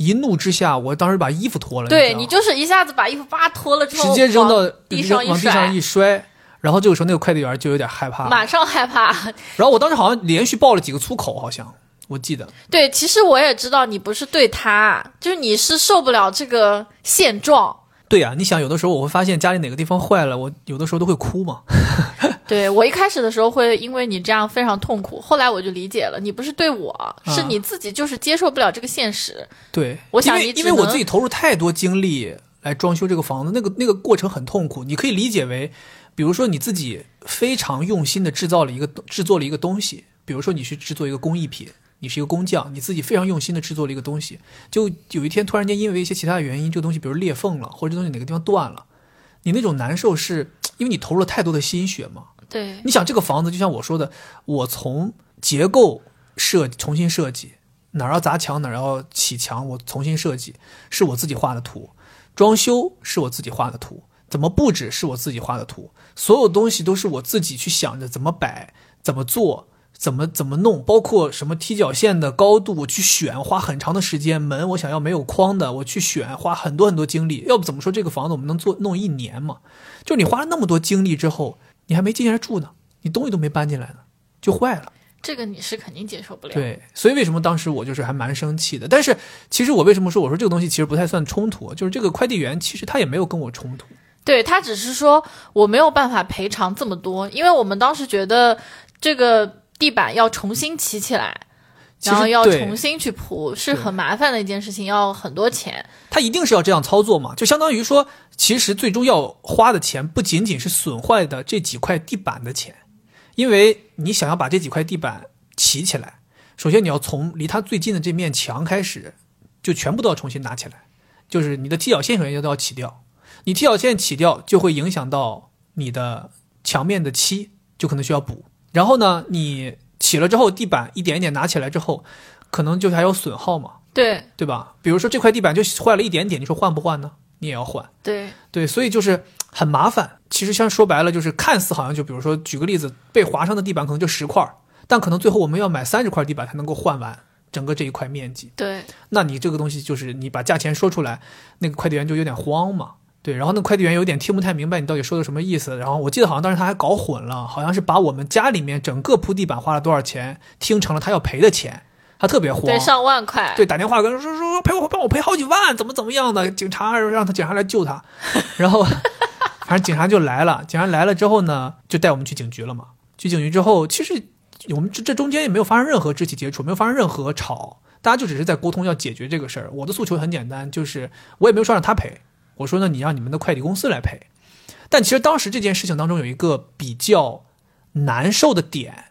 一怒之下，我当时把衣服脱了，对你就是一下子把衣服扒脱了之后，直接扔到地上往地上，一摔，然后这个时候那个快递员就有点害怕，马上害怕。然后我当时好像连续爆了几个粗口，好像我记得。对，其实我也知道你不是对他，就是你是受不了这个现状。对呀、你想有的时候我会发现家里哪个地方坏了，我有的时候都会哭嘛。对我一开始的时候会因为你这样非常痛苦，后来我就理解了，你不是对我，是你自己就是接受不了这个现实。对，我想因为你因为我自己投入太多精力来装修这个房子，那个那个过程很痛苦。你可以理解为，比如说你自己非常用心的制造了一个制作了一个东西，比如说你去制作一个工艺品，你是一个工匠，你自己非常用心的制作了一个东西，就有一天突然间因为一些其他的原因，这个东西比如裂缝了，或者这东西哪个地方断了，你那种难受是因为你投入了太多的心血嘛。对，你想这个房子，就像我说的，我从结构设重新设计，哪儿要砸墙，哪儿要起墙，我重新设计，是我自己画的图；装修是我自己画的图，怎么布置是我自己画的图，所有东西都是我自己去想着怎么摆、怎么做、怎么怎么弄，包括什么踢脚线的高度，我去选，花很长的时间；门我想要没有框的，我去选，花很多很多精力。要不怎么说这个房子我们能做弄一年嘛？就你花了那么多精力之后，你还没进来住呢，你东西都没搬进来呢，就坏了。这个你是肯定接受不了。对，所以为什么当时我就是还蛮生气的？但是其实我为什么说我说这个东西其实不太算冲突，就是这个快递员其实他也没有跟我冲突。对他只是说我没有办法赔偿这么多，因为我们当时觉得这个地板要重新起起来，然后要重新去铺，是很麻烦的一件事情，要很多钱。他一定是要这样操作嘛？就相当于说，其实最终要花的钱不仅仅是损坏的这几块地板的钱，因为你想要把这几块地板起起来，首先你要从离它最近的这面墙开始，就全部都要重新拿起来，就是你的踢脚线首先都要起掉，你踢脚线起掉就会影响到你的墙面的漆，就可能需要补。然后呢，你起了之后，地板一点一点拿起来之后，可能就还有损耗嘛。对对吧？比如说这块地板就坏了一点点，你说换不换呢？你也要换，对对，所以就是很麻烦。其实像说白了，就是看似好像就比如说举个例子，被划伤的地板可能就十块，但可能最后我们要买三十块地板才能够换完整个这一块面积。对那你这个东西就是你把价钱说出来，那个快递员就有点慌嘛。对，然后那快递员有点听不太明白你到底说的什么意思。然后我记得好像当时他还搞混了，好像是把我们家里面整个铺地板花了多少钱听成了他要赔的钱，他特别慌。对，上万块。对，打电话跟说说赔我帮我赔好几万，怎么怎么样的，警察让他警察来救他，然后反正警察就来了，警察来了之后呢，就带我们去警局了嘛。去警局之后，其实我们这这中间也没有发生任何肢体接触，没有发生任何吵，大家就只是在沟通要解决这个事儿。我的诉求很简单，就是我也没有说让他赔，我说呢你让你们的快递公司来赔。但其实当时这件事情当中有一个比较难受的点，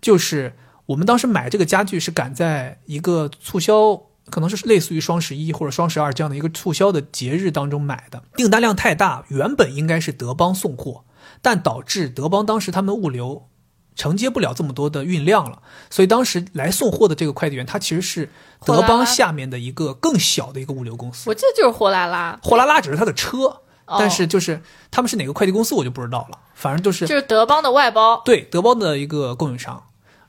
就是我们当时买这个家具是赶在一个促销，可能是类似于双十一或者双十二这样的一个促销的节日当中买的，订单量太大，原本应该是德邦送货，但导致德邦当时他们物流承接不了这么多的运量了，所以当时来送货的这个快递员，他其实是德邦下面的一个更小的一个物流公司。我记得就是货拉拉，货拉拉只是他的车，哦但是就是他们是哪个快递公司我就不知道了，反正就是就是德邦的外包。对德邦的一个供应商，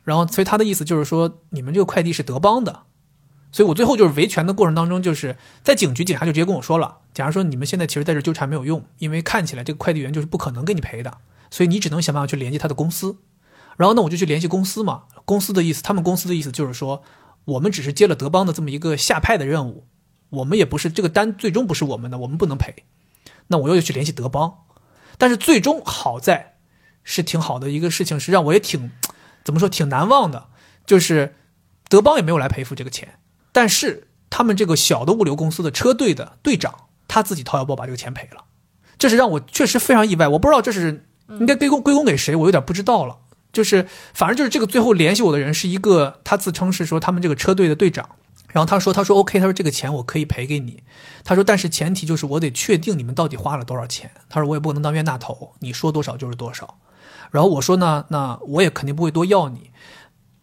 然后所以他的意思就是说，你们这个快递是德邦的，所以我最后就是维权的过程当中，就是在警局，警察就直接跟我说了，假如说你们现在其实在这纠缠没有用，因为看起来这个快递员就是不可能给你赔的，所以你只能想办法去联系他的公司，然后呢，我就去联系公司嘛，公司的意思，他们公司的意思就是说，我们只是接了德邦的这么一个下派的任务，我们也不是这个单最终不是我们的，我们不能赔，那我又去联系德邦，但是最终好在是挺好的一个事情，是让我也挺怎么说挺难忘的，就是德邦也没有来赔付这个钱，但是他们这个小的物流公司的车队的队长他自己掏腰包把这个钱赔了，这是让我确实非常意外，我不知道这是应该归功归功给谁，我有点不知道了。就是反正就是这个最后联系我的人是一个，他自称是说他们这个车队的队长，然后他说他说 OK，他说这个钱我可以赔给你，他说但是前提就是我得确定你们到底花了多少钱，他说我也不能当冤大头，你说多少就是多少。然后我说呢，那我也肯定不会多要你，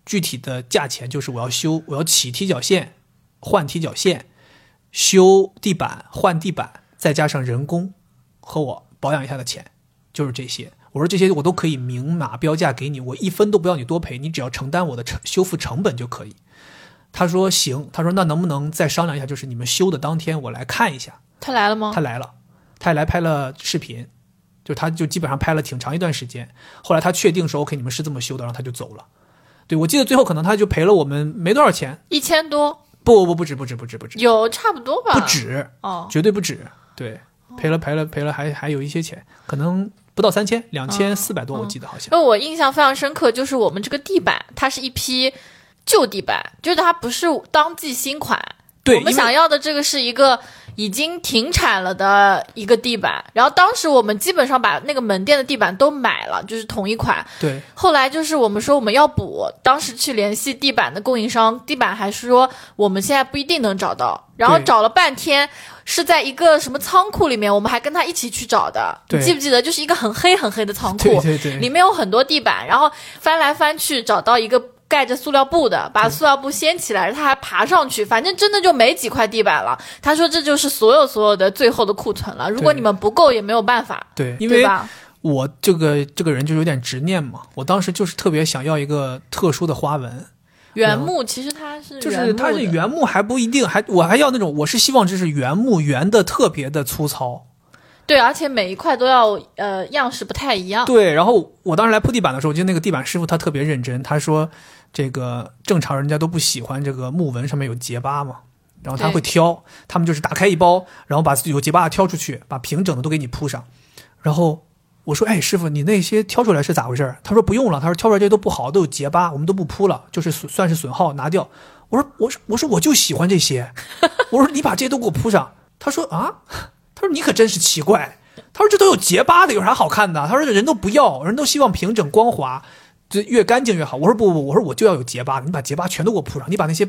具体的价钱就是我要修，我要起踢脚线，换踢脚线，修地板、换地板，再加上人工和我保养一下的钱，就是这些。我说这些我都可以明码标价给你，我一分都不要你多赔，你只要承担我的成修复成本就可以。他说行，他说那能不能再商量一下，就是你们修的当天我来看一下。他来了吗？他来了，他也来拍了视频，就他就基本上拍了挺长一段时间。后来他确定说 OK，你们是这么修的，然后他就走了。对我记得最后可能他就赔了我们没多少钱，一千多，不不不止不止不止不止，有差不多吧？不止，哦，绝对不止。对，赔了赔了赔了，还还有一些钱，可能不到三千，两千四百多，我记得好像。因为我印象非常深刻，就是我们这个地板，它是一批旧地板，就是它不是当季新款。对，我们想要的这个是一个已经停产了的一个地板，然后当时我们基本上把那个门店的地板都买了，就是同一款。对，后来就是我们说我们要补，当时去联系地板的供应商，地板还是说我们现在不一定能找到，然后找了半天是在一个什么仓库里面，我们还跟他一起去找的，你记不记得？就是一个很黑很黑的仓库，对对对里面有很多地板，然后翻来翻去找到一个。盖着塑料布的，把塑料布掀起来，他还爬上去，反正真的就没几块地板了。他说这就是所有所有的最后的库存了，如果你们不够也没有办法，对，因为？我这个这个人就有点执念嘛，我当时就是特别想要一个特殊的花纹，原木其实它是就是它是的原木还不一定，还我还要那种，我是希望这是原木圆的特别的粗糙。对，而且每一块都要呃样式不太一样。对，然后我当时来铺地板的时候，我记得那个地板师傅他特别认真，他说这个正常人家都不喜欢这个木纹上面有结疤嘛，然后他会挑，他们就是打开一包，然后把有结疤的挑出去，把平整的都给你铺上。然后我说，哎，师傅，你那些挑出来是咋回事？他说不用了，他说挑出来这些都不好，都有结疤，我们都不铺了，就是损算是损耗拿掉。我说，我说，我说我就喜欢这些，我说你把这些都给我铺上。他说啊，他说你可真是奇怪。他说这都有结疤的，有啥好看的？他说人都不要，人都希望平整光滑，这越干净越好。我说不不不，我说我就要有结疤的，你把结疤全都给我铺上，你把那些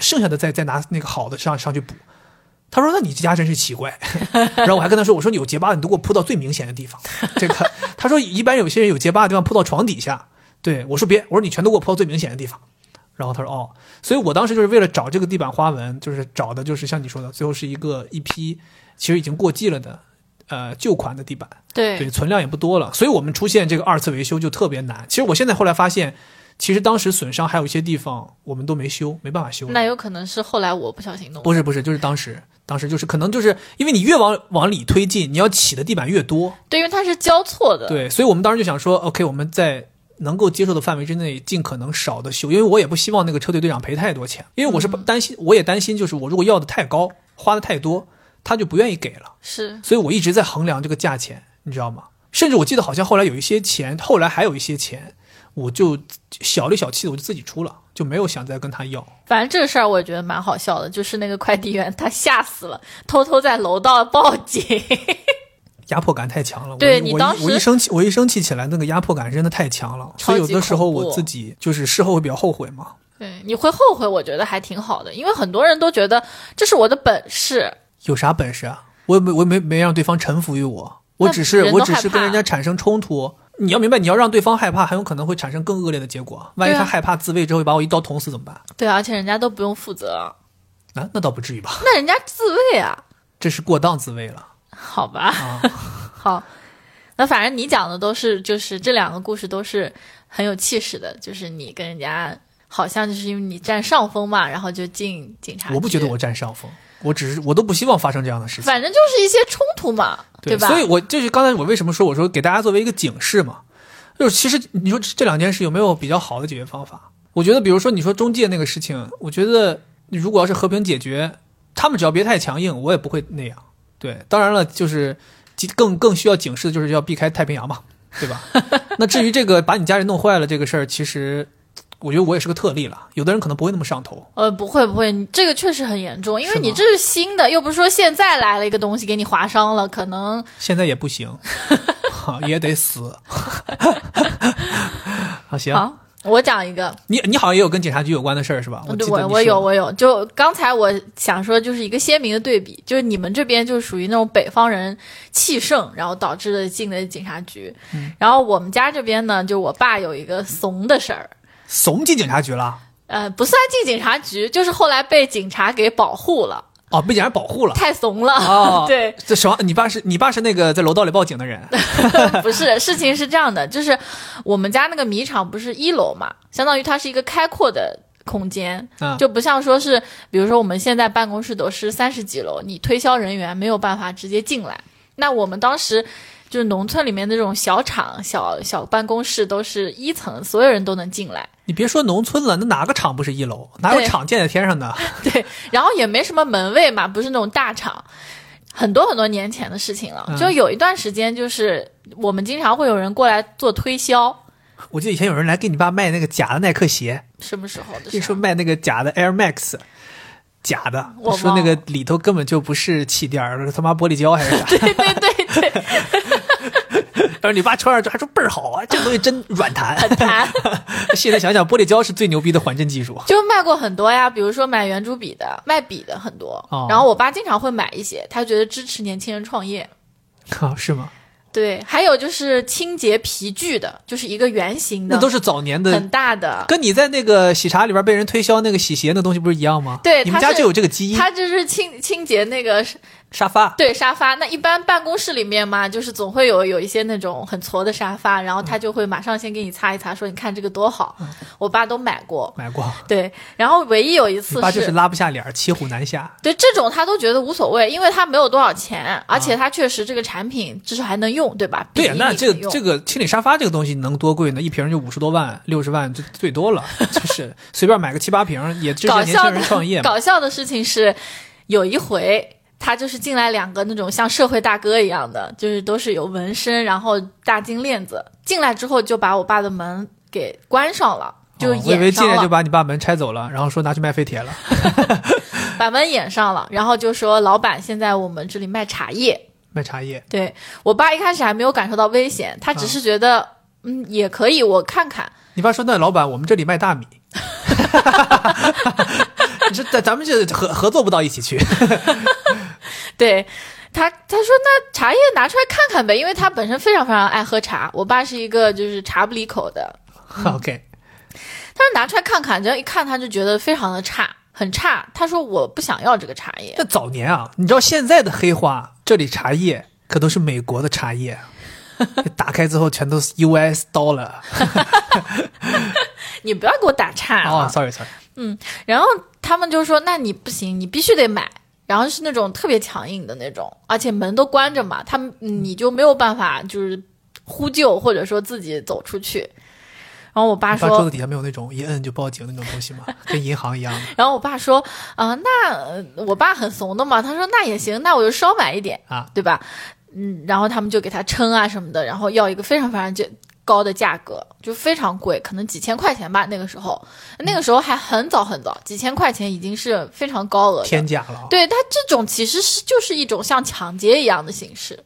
剩下的再再拿那个好的上上去补。他说：“那你这家真是奇怪。”然后我还跟他说：“我说你有结疤，你都给我铺到最明显的地方。”这个他说一般有些人有结疤的地方铺到床底下。对我说别，我说你全都给我铺到最明显的地方。然后他说：“哦，所以我当时就是为了找这个地板花纹，就是找的就是像你说的，最后是一个一批其实已经过季了的呃旧款的地板。”对对，存量也不多了，所以我们出现这个二次维修就特别难。其实我现在后来发现，其实当时损伤还有一些地方我们都没修，没办法修。那有可能是后来我不小心弄的。不是不是，就是当时，当时就是可能就是因为你越往往里推进，你要起的地板越多，对，因为它是交错的。对，所以我们当时就想说，OK，我们在能够接受的范围之内，尽可能少的修，因为我也不希望那个车队队长赔太多钱，因为我是担心，我也担心，就是我如果要的太高，花的太多，他就不愿意给了。是所以我一直在衡量这个价钱，你知道吗？甚至我记得好像后来有一些钱，后来还有一些钱，我就小里小气的我就自己出了，就没有想再跟他要。反正这个事儿我觉得蛮好笑的，就是那个快递员他吓死了，偷偷在楼道报警。压迫感太强了，对你当时我一生气，我一生气起来，那个压迫感真的太强了，所以有的时候我自己就是事后会比较后悔嘛。对，你会后悔，我觉得还挺好的，因为很多人都觉得这是我的本事。有啥本事啊？我也没我也没没让对方臣服于我，我只是我只是跟人家产生冲突。你要明白，你要让对方害怕，很有可能会产生更恶劣的结果。万一他害怕自卫之后把我一刀捅死怎么办？对，而且人家都不用负责，那那倒不至于吧？那人家自卫啊，这是过当自卫了好吧？啊！好，那反正你讲的都是，就是这两个故事都是很有气势的，就是你跟人家好像就是因为你占上风嘛，然后就进警察局。我不觉得我占上风，我只是我都不希望发生这样的事情，反正就是一些冲突嘛，对吧？所以我就是刚才我为什么说我说给大家作为一个警示嘛，就是其实你说这两件事有没有比较好的解决方法？我觉得，比如说你说中介那个事情，我觉得你如果要是和平解决，他们只要别太强硬，我也不会那样。对，当然了，就是更更需要警示的就是要避开太平洋嘛，对吧？那至于这个把你家人弄坏了这个事儿，其实我觉得我也是个特例了，有的人可能不会那么上头。呃，不会不会，你这个确实很严重，因为你这是新的，又不是说现在来了一个东西给你划伤了，可能现在也不行，哈 也得死。好，行，好。我讲一个，你你好像也有跟警察局有关的事儿是吧？对记得你说我我有我有，就刚才我想说，就是一个鲜明的对比，就是你们这边就属于那种北方人气盛，然后导致的进的警察局，嗯然后我们家这边呢，就我爸有一个怂的事儿，怂进警察局了。呃，不算进警察局，就是后来被警察给保护了。哦，被警察保护了。太怂了。哦，对，这什么？你爸是你爸是那个在楼道里报警的人？不是，事情是这样的，就是我们家那个米厂不是一楼嘛，相当于它是一个开阔的空间，嗯就不像说是，比如说我们现在办公室都是三十几楼，你推销人员没有办法直接进来。那我们当时就是农村里面那种小厂、小小办公室都是一层，所有人都能进来。你别说农村了，那哪个厂不是一楼？哪有厂建在天上的？对，然后也没什么门卫嘛，不是那种大厂。很多很多年前的事情了，嗯就有一段时间，就是我们经常会有人过来做推销，我记得以前有人来给你爸卖那个假的耐克鞋，什么时候的跟你事？说卖那个假的 Air Max，假的，我说那个里头根本就不是气垫他妈玻璃胶还是啥？对对对对，然后你爸穿上之后还说倍儿好啊，这个东西真软弹。很弹。现在想想，玻璃胶是最牛逼的缓震技术。就卖过很多呀，比如说买圆珠笔的，卖笔的很多。哦然后我爸经常会买一些，他觉得支持年轻人创业。啊，是吗？对，还有就是清洁皮具的，就是一个圆形的，那都是早年的很，大的。跟你在那个喜茶里边被人推销那个洗鞋那东西不是一样吗？对你们家就有这个基因。它就是清清洁那个沙发，对沙发，那一般办公室里面嘛，就是总会有有一些那种很矬的沙发，然后他就会马上先给你擦一擦，说你看这个多好。我爸都买过，买过。对。然后唯一有一次是爸就是拉不下脸儿，骑虎难下。对这种他都觉得无所谓，因为他没有多少钱，而且他确实这个产品至少还能用，对吧？对呀，那这个个这个清理沙发这个东西能多贵呢？一瓶就五十多万、六十万，最最多了，就是随便买个七八瓶，也支持年轻搞笑的人创业嘛。搞笑的事情是，有一回他就是进来两个那种像社会大哥一样的，就是都是有纹身，然后大金链子，进来之后就把我爸的门给关上了。就哦我以为进来就把你爸门拆走了，然后说拿去卖废铁了。把门掩上了，然后就说老板现在我们这里卖茶叶。卖茶叶，对我爸一开始还没有感受到危险，他只是觉得、嗯也可以，我看看。你爸说：“那老板，我们这里卖大米。” 你说咱咱们这合合作不到一起去。对他，他说那茶叶拿出来看看呗，因为他本身非常非常爱喝茶。我爸是一个就是茶不离口的，OK，他说拿出来看看，只要一看他就觉得非常的差，很差。他说我不想要这个茶叶那，早年啊，你知道现在的黑话，这里茶叶可都是美国的茶叶，打开之后全都是 US dollar。你不要给我打岔哦啊！，sorry sorry，嗯然后他们就说那你不行，你必须得买。然后是那种特别强硬的那种，而且门都关着嘛，他们你就没有办法就是呼救或者说自己走出去。然后我爸说，桌子底下没有那种一摁就报警那种东西吗？跟银行一样的。然后我爸说，啊、那、呃我爸很怂的嘛，他说那也行，那我就稍买一点啊，对吧？嗯，然后他们就给他称啊什么的，然后要一个非常非常就高的价格，就非常贵，可能几千块钱吧。那个时候，那个时候还很早很早，几千块钱已经是非常高额。天价了啊！对它这种其实是就是一种像抢劫一样的形式，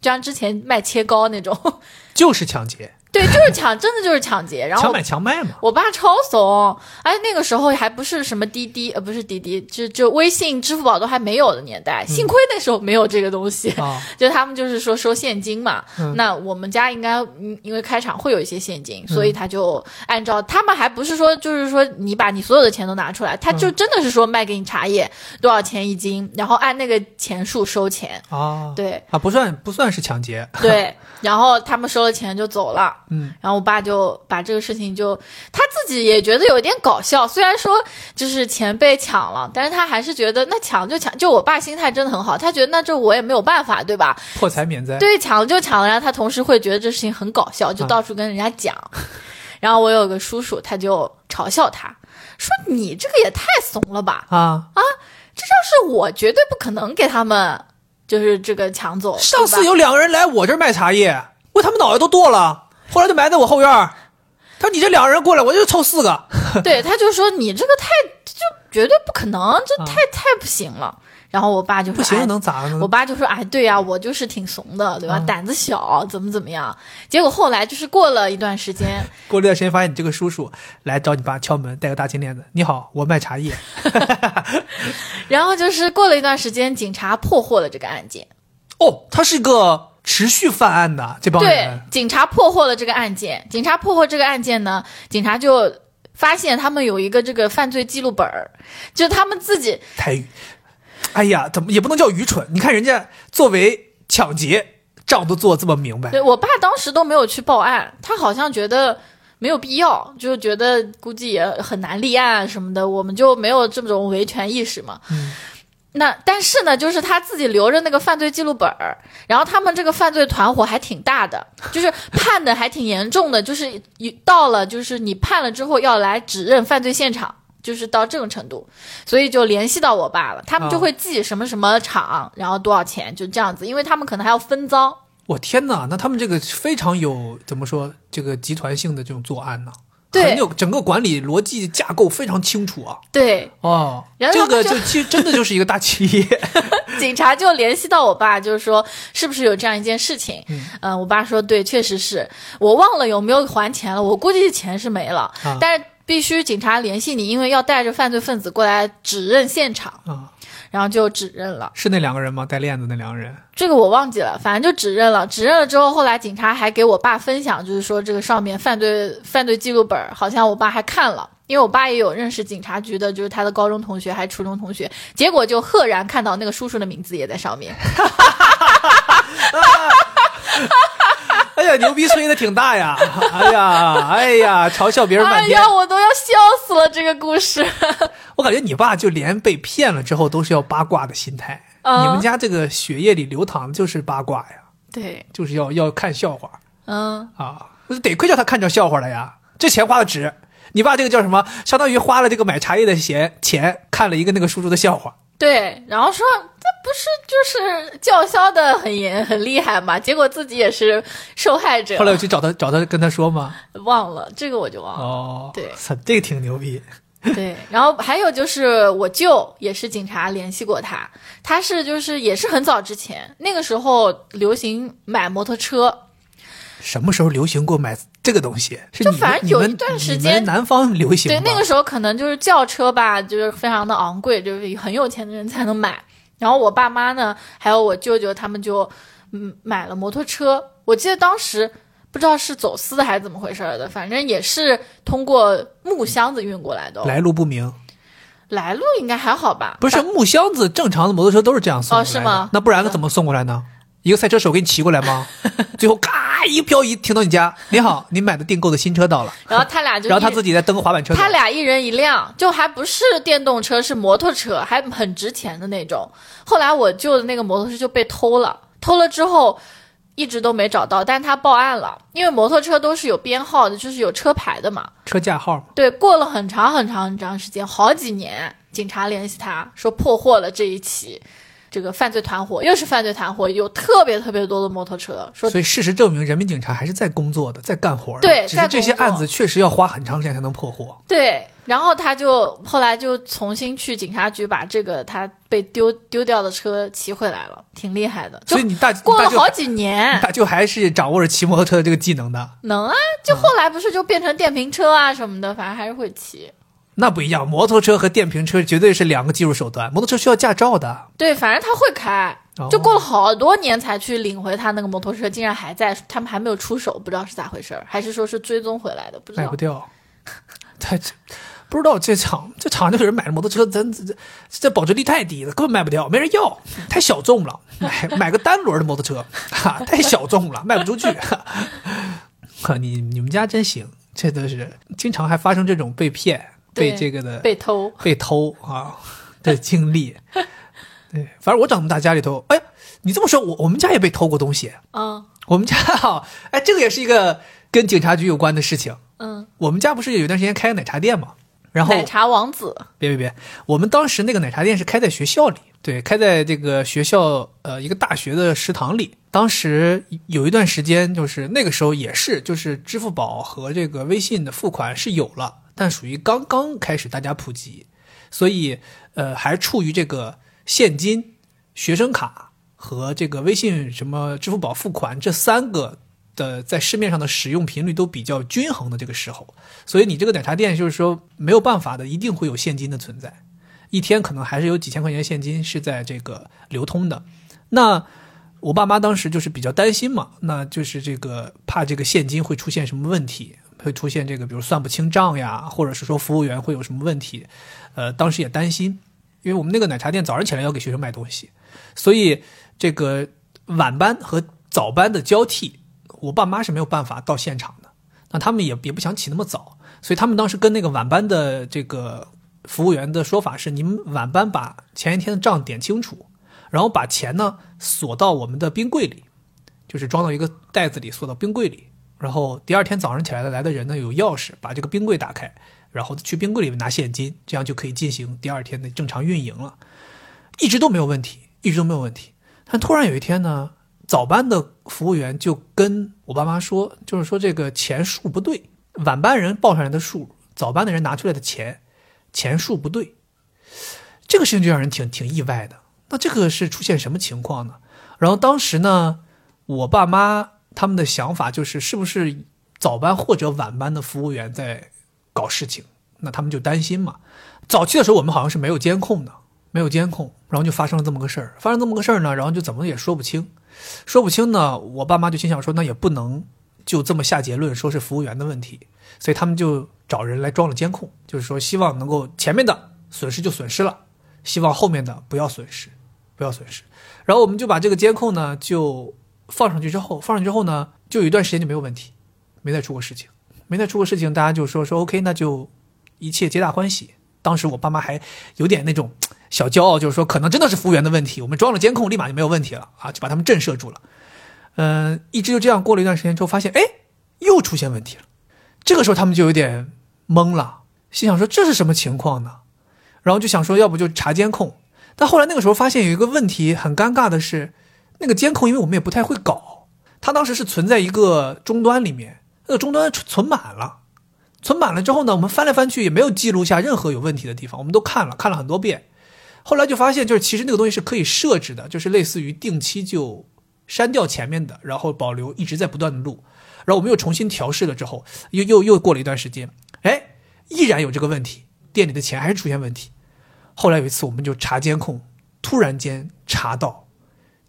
就像之前卖切糕那种，就是抢劫，对，就是抢，真的就是抢劫。然后强买强卖嘛。我爸超怂，哎，那个时候还不是什么滴滴，呃，不是滴滴，就就微信、支付宝都还没有的年代，幸亏那时候没有这个东西。啊，就他们就是说收现金嘛，嗯那我们家应该嗯因为开场会有一些现金，所以他就按照他们还不是说就是说你把你所有的钱都拿出来，他就真的是说卖给你茶叶多少钱一斤，然后按那个钱数收钱，啊对啊，不算不算是抢劫，对，然后他们收了钱就走了，嗯，然后我爸就把这个事情就他自己也觉得有点搞笑，虽然说就是钱被抢了，但是他还是觉得那抢就抢，就我爸心态真的很好，他觉得那这我也没有办法，对吧？破财免灾。对，抢了就抢了，然后他同时会觉得这事情很搞笑，就到处跟人家讲。然后我有个叔叔，他就嘲笑他说：“你这个也太怂了吧！啊啊，这要是我，绝对不可能给他们就是这个抢走。”上次有两个人来我这儿卖茶叶，我他们脑袋都剁了，后来就埋在我后院儿。他说你这两个人过来，我就凑四个。对，他就说你这个太就绝对不可能，这太、太不行了。然后我爸就说：“不行哎能咋呢？我爸就说：“哎，对呀、我就是挺怂的，对吧？嗯胆子小，怎么怎么样？”结果后来就是过了一段时间，过了一段时间，发现你这个叔叔来找你爸敲门，带个大金链子。你好，我卖茶叶。然后就是过了一段时间，警察破获了这个案件。哦，他是一个持续犯案的这帮对人。，警察破获了这个案件。警察破获这个案件呢，警察就发现他们有一个这个犯罪记录本儿，就他们自己太，哎呀，怎么也不能叫愚蠢？你看人家作为抢劫，账都做这么明白。对我爸当时都没有去报案，他好像觉得没有必要，就觉得估计也很难立案什么的，我们就没有这种维权意识嘛。嗯那但是呢，就是他自己留着那个犯罪记录本儿，然后他们这个犯罪团伙还挺大的，就是判的还挺严重的，就是一到了就是你判了之后要来指认犯罪现场。就是到这种程度，所以就联系到我爸了，他们就会记什么什么场，然后多少钱，就这样子，因为他们可能还要分赃，我天哪，那他们这个非常有怎么说这个集团性的这种作案呢？对很有整个管理逻辑架构非常清楚啊。对，哦，然后这个就就其实真的就是一个大企业。警察就联系到我爸，就是说是不是有这样一件事情？嗯、我爸说对，确实是。我忘了有没有还钱了，我估计钱是没了，啊。但是必须警察联系你，因为要带着犯罪分子过来指认现场，啊，然后就指认了。是那两个人吗？戴链子那两个人。这个我忘记了，反正就指认了。指认了之后，后来警察还给我爸分享，就是说这个上面犯罪犯罪记录本，好像我爸还看了，因为我爸也有认识警察局的，就是他的高中同学还是初中同学，结果就赫然看到那个叔叔的名字也在上面。哎呀，牛逼吹的挺大呀！哎呀，哎呀，嘲笑别人半天。哎呀，我都要笑死了！这个故事，我感觉你爸就连被骗了之后都是要八卦的心态。嗯你们家这个血液里流淌的就是八卦呀，对，就是要要看笑话嗯，啊！得亏叫他看着笑话了呀，这钱花的值。你爸这个叫什么？相当于花了这个买茶叶的钱钱，看了一个那个叔叔的笑话。对，然后说这不是就是叫嚣的很严很厉害嘛，结果自己也是受害者后。来我去找他，找他跟他说嘛。忘了这个我就忘了。哦，对，这个挺牛逼。对，然后还有就是我舅也是警察联系过他，他是就是也是很早之前，那个时候流行买摩托车，什么时候流行过买这个东西？是就反正有一段时间南方流行对，那个时候可能就是轿车吧，就是非常的昂贵，就是很有钱的人才能买。然后我爸妈呢，还有我舅舅他们就嗯买了摩托车。我记得当时不知道是走私的还是怎么回事儿的，反正也是通过木箱子运过来的哦。来路不明。来路应该还好吧？不是木箱子，正常的摩托车都是这样送的。哦是吗那不然怎么送过来呢？一个赛车手给你骑过来吗？最后咔一漂移停到你家，你好，你买的订购的新车到了，然后他俩就然后他自己再蹬个滑板车。他俩一人一辆，就还不是电动车，是摩托车，还很值钱的那种。后来我舅的那个摩托车就被偷了，偷了之后一直都没找到，但是他报案了，因为摩托车都是有编号的，就是有车牌的嘛。车架号，对，过了很长很长很长时间，好几年，警察联系他说破获了这一起。这个犯罪团伙又是犯罪团伙，有特别特别多的摩托车，说所以事实证明，人民警察还是在工作的，在干活的。对在只是这些案子确实要花很长时间才能破获。对，然后他就后来就重新去警察局把这个他被丢丢掉的车骑回来了，挺厉害的。所以你大过了好几年你，大舅还是掌握着骑摩托车的这个技能的。能啊，就后来不是就变成电瓶车啊什么的，反正还是会骑。那不一样，摩托车和电瓶车绝对是两个技术手段。摩托车需要驾照的，对，反正他会开，哦就过了好多年才去领回他那个摩托车，竟然还在，他们还没有出手，不知道是咋回事儿，还是说是追踪回来的，不知道卖不。掉。太这不知道这厂这厂这个人买的摩托车，咱这这这保值率太低了，根本卖不掉，没人要，太小众了。买买个单轮的摩托车，哈，太小众了，卖不出去。哈，你你们家真行，这都是经常还发生这种被骗、被这个的被偷，被偷啊 的经历。对，反正我长这么大家里头，哎，你这么说，我我们家也被偷过东西。嗯我们家 啊，哎，这个也是一个跟警察局有关的事情。嗯，我们家不是有一段时间开个奶茶店嘛？然后奶茶王子，别别别，我们当时那个奶茶店是开在学校里，对，开在这个学校呃一个大学的食堂里。当时有一段时间，就是那个时候也是，就是支付宝和这个微信的付款是有了，但属于刚刚开始大家普及，所以呃还处于这个现金、学生卡和这个微信什么支付宝付款这三个的在市面上的使用频率都比较均衡的这个时候，所以你这个奶茶店就是说没有办法的，一定会有现金的存在，一天可能还是有几千块钱现金是在这个流通的。那我爸妈当时就是比较担心嘛，那就是这个怕这个现金会出现什么问题，会出现这个比如算不清账呀，或者是说服务员会有什么问题，呃，当时也担心。因为我们那个奶茶店早上起来要给学生卖东西，所以这个晚班和早班的交替，我爸妈是没有办法到现场的。那他们也也不想起那么早，所以他们当时跟那个晚班的这个服务员的说法是：你们晚班把前一天的账点清楚，然后把钱呢锁到我们的冰柜里，就是装到一个袋子里，锁到冰柜里。然后第二天早上起来的来的人呢，有钥匙把这个冰柜打开，然后去冰柜里面拿现金，这样就可以进行第二天的正常运营了。一直都没有问题，一直都没有问题。但突然有一天呢，早班的服务员就跟我爸妈说，就是说这个钱数不对，晚班人报上来的数，早班的人拿出来的钱，钱数不对。这个事情就让人挺挺意外的。那这个是出现什么情况呢？然后当时呢，我爸妈。他们的想法就是，是不是早班或者晚班的服务员在搞事情？那他们就担心嘛。早期的时候，我们好像是没有监控的，没有监控，然后就发生了这么个事儿。发生这么个事儿呢，然后就怎么也说不清，说不清呢。我爸妈就心想说，那也不能就这么下结论，说是服务员的问题，所以他们就找人来装了监控，就是说希望能够前面的损失就损失了，希望后面的不要损失，不要损失。然后我们就把这个监控呢就。放上去之后，放上去之后呢，就有一段时间就没有问题，没再出过事情，没再出过事情，大家就说说 OK，那就一切皆大欢喜。当时我爸妈还有点那种小骄傲，就是说可能真的是服务员的问题，我们装了监控，立马就没有问题了啊，就把他们震慑住了。嗯，一直就这样过了一段时间之后，发现哎，又出现问题了。这个时候他们就有点懵了，心想说这是什么情况呢？然后就想说要不就查监控，但后来那个时候发现有一个问题，很尴尬的是。那个监控，因为我们也不太会搞，它当时是存在一个终端里面，那个终端存满了，存满了之后呢，我们翻来翻去也没有记录下任何有问题的地方，我们都看了看了很多遍，后来就发现，就是其实那个东西是可以设置的，就是类似于定期就删掉前面的，然后保留一直在不断的录，然后我们又重新调试了之后，又又又过了一段时间，哎，依然有这个问题，店里的钱还是出现问题，后来有一次我们就查监控，突然间查到。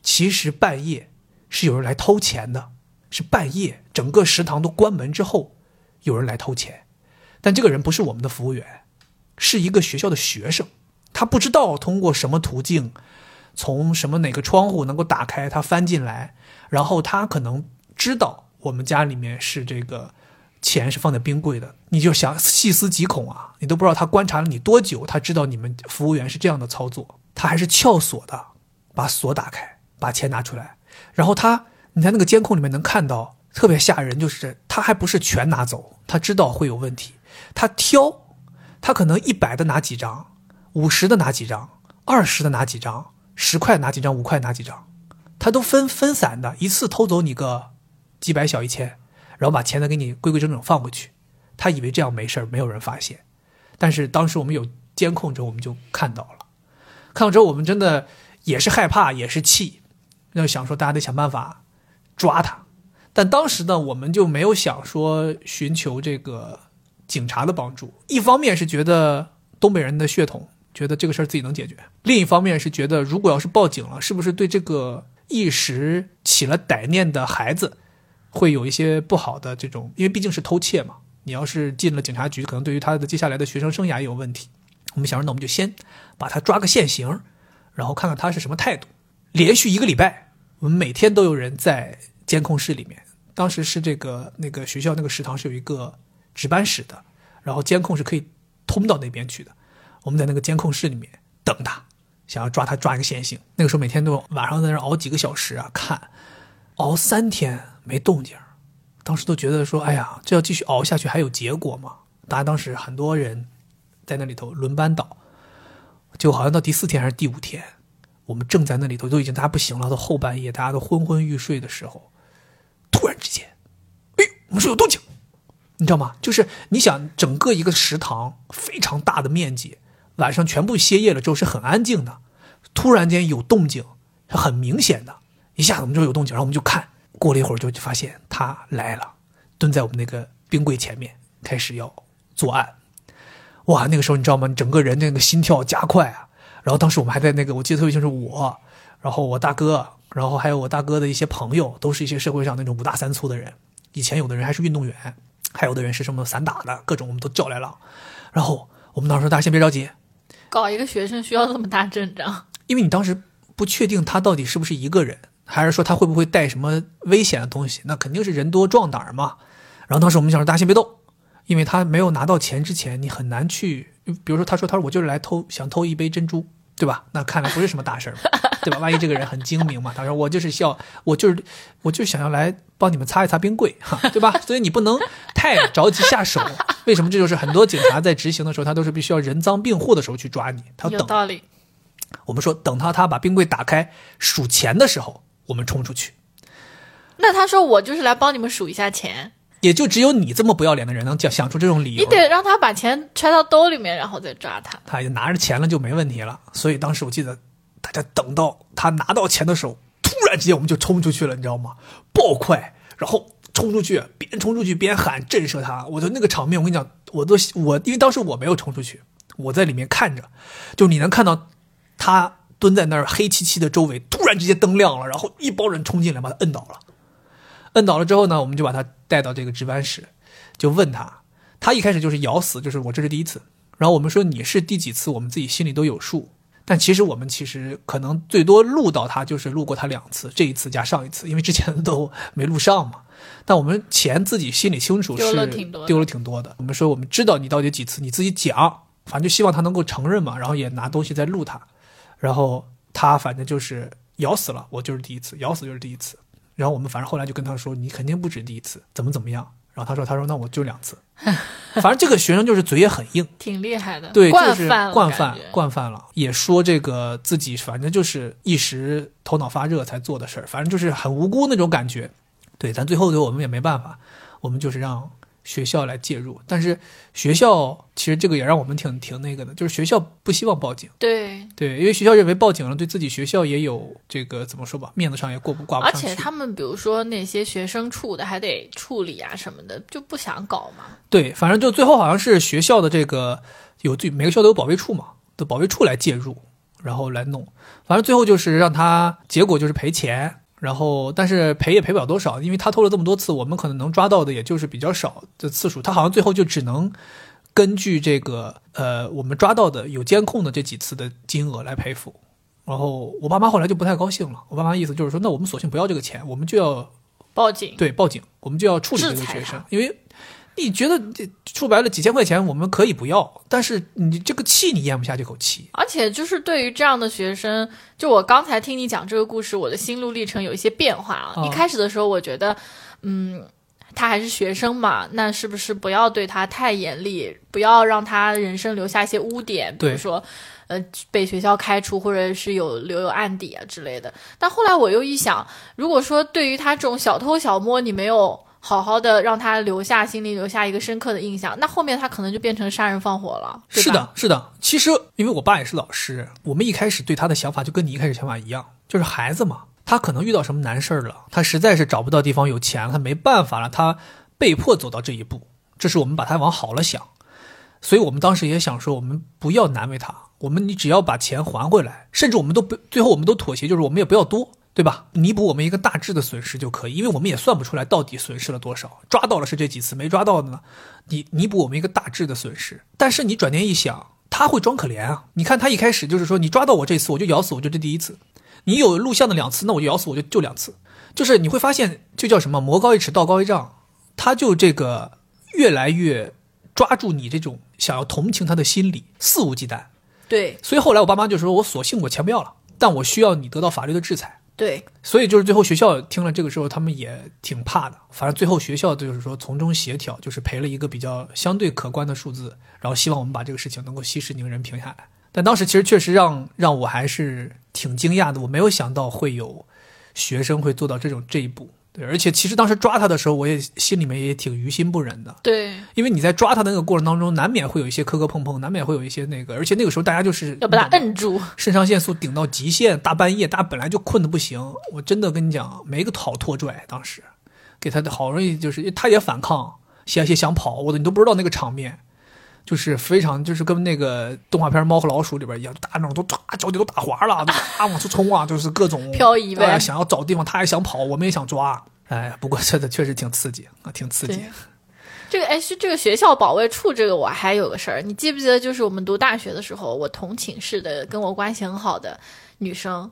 其实半夜是有人来偷钱的，是半夜整个食堂都关门之后，有人来偷钱，但这个人不是我们的服务员，是一个学校的学生，他不知道通过什么途径，从什么哪个窗户能够打开，他翻进来，然后他可能知道我们家里面是这个钱是放在冰柜的，你就想细思极恐啊，你都不知道他观察了你多久，他知道你们服务员是这样的操作，他还是撬锁的，把锁打开。把钱拿出来，然后他你在那个监控里面能看到特别吓人，就是他还不是全拿走，他知道会有问题，他挑，他可能一百的拿几张，五十的拿几张，二十的拿几张，十块拿几张，五块拿几张，他都分分散的，一次偷走你个几百小一千，然后把钱再给你规规整整放回去，他以为这样没事没有人发现，但是当时我们有监控之后，我们就看到了，看到之后我们真的也是害怕，也是气。要想说，大家得想办法抓他，但当时呢，我们就没有想说寻求这个警察的帮助。一方面是觉得东北人的血统，觉得这个事儿自己能解决；另一方面是觉得，如果要是报警了，是不是对这个一时起了歹念的孩子会有一些不好的这种？因为毕竟是偷窃嘛，你要是进了警察局，可能对于他的接下来的学生生涯也有问题。我们想着，那我们就先把他抓个现行，然后看看他是什么态度。连续一个礼拜，我们每天都有人在监控室里面。当时是这个那个学校那个食堂是有一个值班室的，然后监控是可以通到那边去的。我们在那个监控室里面等他，想要抓他抓一个现行。那个时候每天都晚上在那熬几个小时啊，看，熬三天没动静。当时都觉得说，哎呀，这要继续熬下去还有结果吗？大家当时很多人在那里头轮班倒，就好像到第四天还是第五天。我们正在那里头，都已经大家不行了，到后半夜，大家都昏昏欲睡的时候，突然之间，哎，我们说有动静，你知道吗？就是你想，整个一个食堂非常大的面积，晚上全部歇业了之后是很安静的，突然间有动静，是很明显的，一下子我们就有动静，然后我们就看，过了一会儿就发现他来了，蹲在我们那个冰柜前面，开始要作案，哇，那个时候你知道吗？你整个人那个心跳加快啊。然后当时我们还在那个，我记得特别清楚，我，然后我大哥，然后还有我大哥的一些朋友，都是一些社会上那种五大三粗的人。以前有的人还是运动员，还有的人是什么散打的，各种我们都叫来了。然后我们当时说：“大家先别着急，搞一个学生需要这么大阵仗？因为你当时不确定他到底是不是一个人，还是说他会不会带什么危险的东西，那肯定是人多壮胆嘛。然后当时我们想说，大家先别动，因为他没有拿到钱之前，你很难去，比如说他说他说我就是来偷，想偷一杯珍珠，对吧？那看来不是什么大事儿，对吧？万一这个人很精明嘛，他说我就是要，我就是我就想要来帮你们擦一擦冰柜，哈，对吧？所以你不能太着急下手。为什么？这就是很多警察在执行的时候，他都是必须要人赃并获的时候去抓你，他要等。有道理。我们说等到他把冰柜打开数钱的时候，我们冲出去。那他说我就是来帮你们数一下钱，也就只有你这么不要脸的人能讲想出这种理由。你得让他把钱揣到兜里面，然后再抓他。他拿着钱了就没问题了。所以当时我记得，大家等到他拿到钱的时候，突然之间我们就冲出去了，你知道吗？爆快，然后冲出去，边冲出去边喊震慑他。我就那个场面，我跟你讲，我都我因为当时我没有冲出去，我在里面看着，就你能看到他蹲在那儿黑漆漆的周围，突然之间灯亮了，然后一帮人冲进来把他摁倒了。摁倒了之后呢，我们就把他带到这个值班室，就问他，他一开始就是咬死，就是我这是第一次。然后我们说你是第几次，我们自己心里都有数。但其实我们其实可能最多录到他就是录过他两次，这一次加上一次，因为之前都没录上嘛。但我们钱自己心里清楚是丢了挺多的丢了挺多的。我们说我们知道你到底几次，你自己讲，反正就希望他能够承认嘛，然后也拿东西再录他。然后他反正就是咬死了，我就是第一次，咬死就是第一次。然后我们反正后来就跟他说，你肯定不止第一次，怎么怎么样。然后他说，他说那我就两次。反正这个学生就是嘴也很硬，挺厉害的，对，惯就是犯，惯犯惯犯了，也说这个自己反正就是一时头脑发热才做的事儿，反正就是很无辜那种感觉。对，咱最后对我们也没办法，我们就是让学校来介入，但是学校其实这个也让我们挺挺那个的，就是学校不希望报警，对。对，因为学校认为报警了对自己学校也有这个怎么说吧，面子上也过不挂不而上去。且他们比如说那些学生处的还得处理啊什么的，就不想搞嘛。对，反正就最后好像是学校的这个有最每个学校都有保卫处嘛，的保卫处来介入，然后来弄。反正最后就是让他结果就是赔钱，然后但是赔也赔不了多少，因为他偷了这么多次，我们可能能抓到的也就是比较少的次数。他好像最后就只能根据这个呃我们抓到的有监控的这几次的金额来赔付。然后我爸妈后来就不太高兴了，我爸妈意思就是说，那我们索性不要这个钱，我们就要报警，对，报警，我们就要处理这个学生，因为你觉得这说白了几千块钱我们可以不要，但是你这个气你咽不下这口气。而且就是对于这样的学生，就我刚才听你讲这个故事，我的心路历程有一些变化啊。哦一开始的时候，我觉得，嗯，他还是学生嘛，那是不是不要对他太严厉，不要让他人生留下一些污点，比如说，呃，被学校开除，或者是有留有案底啊之类的。但后来我又一想，如果说对于他这种小偷小摸，你没有好好的让他留下心里留下一个深刻的印象，那后面他可能就变成杀人放火了。是的，是的。其实因为我爸也是老师，我们一开始对他的想法就跟你一开始想法一样，就是孩子嘛，他可能遇到什么难事儿了，他实在是找不到地方有钱，他没办法了，他被迫走到这一步。这是我们把他往好了想，所以我们当时也想说，我们不要难为他，我们你只要把钱还回来，甚至我们都不最后我们都妥协，就是我们也不要多。对吧？弥补我们一个大致的损失就可以，因为我们也算不出来到底损失了多少。抓到了是这几次，没抓到的呢，你弥补我们一个大致的损失。但是你转念一想，他会装可怜啊！你看他一开始就是说，你抓到我这次，我就咬死我就这第一次；你有录像的两次，那我就咬死我就就两次。就是你会发现，就叫什么“魔高一尺，道高一丈”，他就这个越来越抓住你这种想要同情他的心理，肆无忌惮。对所以后来我爸妈就说：“我索性我钱不要了，但我需要你得到法律的制裁。”对，所以就是最后学校听了这个时候，他们也挺怕的。反正最后学校就是说从中协调，就是赔了一个比较相对可观的数字，然后希望我们把这个事情能够息事宁人平下来。但当时其实确实让让我还是挺惊讶的，我没有想到会有学生会做到这种这一步。对，而且其实当时抓他的时候，我也心里面也挺于心不忍的，对，因为你在抓他的那个过程当中，难免会有一些磕磕碰碰，难免会有一些那个，而且那个时候大家就是要把他摁住。肾上腺素顶到极限，大半夜大家本来就困得不行，我真的跟你讲，没个好拖拽。当时给他的好容易就是他也反抗，险些想跑，我的你都不知道那个场面，就是非常就是跟那个动画片《猫和老鼠》里边一样，大家那种都抓脚底都打滑了，啊往出冲啊，就是各种漂移呗哎想要找地方，他也想跑，我们也想抓。哎，不过这的确实挺刺激啊，挺刺激。这个哎，是这个学校保卫处，这个我还有个事儿，你记不记得？就是我们读大学的时候，我同寝室的跟我关系很好的女生，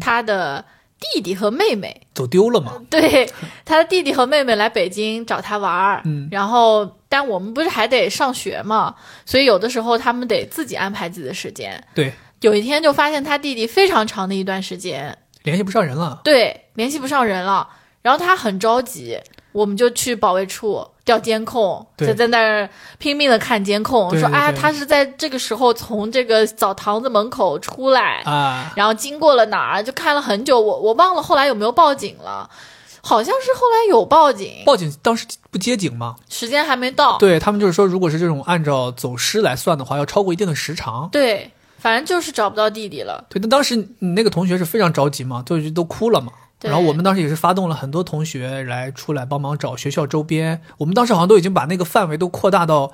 她的弟弟和妹妹走丢了嘛？对，她的弟弟和妹妹来北京找她玩儿，嗯然后但我们不是还得上学嘛，所以有的时候他们得自己安排自己的时间。对，有一天就发现他弟弟非常长的一段时间，联系不上人了。对，联系不上人了，然后他很着急，我们就去保卫处调监控，对。就在那儿拼命的看监控，说啊，他是在这个时候从这个澡堂子门口出来，啊，然后经过了哪儿，就看了很久，我我忘了后来有没有报警了，好像是后来有报警，报警当时不接警吗？时间还没到，对他们就是说，如果是这种按照走失来算的话，要超过一定的时长。对，反正就是找不到弟弟了，对，那当时你那个同学是非常着急嘛，都都哭了嘛。然后我们当时也是发动了很多同学来出来帮忙找学校周边。我们当时好像都已经把那个范围都扩大到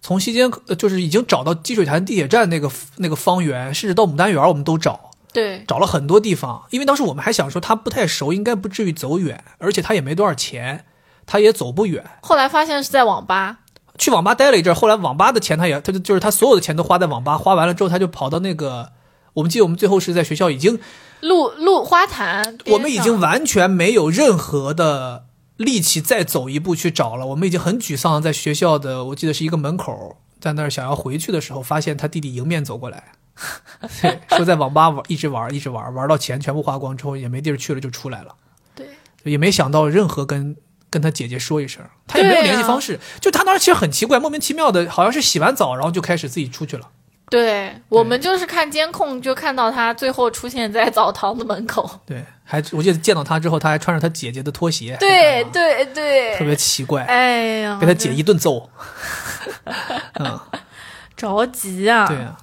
从西街，呃就是已经找到积水潭地铁站那个那个方圆，甚至到牡丹园我们都找，对找了很多地方。因为当时我们还想说他不太熟，应该不至于走远，而且他也没多少钱，他也走不远。后来发现是在网吧，去网吧待了一阵儿，后来网吧的钱他也，他就就是他所有的钱都花在网吧，花完了之后他就跑到那个，我们记得我们最后是在学校已经，路路花坛，我们已经完全没有任何的力气再走一步去找了，我们已经很沮丧，在学校的我记得是一个门口，在那儿想要回去的时候，发现他弟弟迎面走过来，对，说在网吧玩一直玩一直玩，玩到钱全部花光之后也没地儿去了就出来了。对。也没想到任何跟跟他姐姐说一声，他也没有联系方式。就他当时其实很奇怪，莫名其妙的，好像是洗完澡然后就开始自己出去了。对我们就是看监控，就看到他最后出现在澡堂子门口。对，还我记得见到他之后，他还穿着他姐姐的拖鞋，对啊对对，特别奇怪，哎呀，被他姐一顿揍。嗯，着急啊！对啊，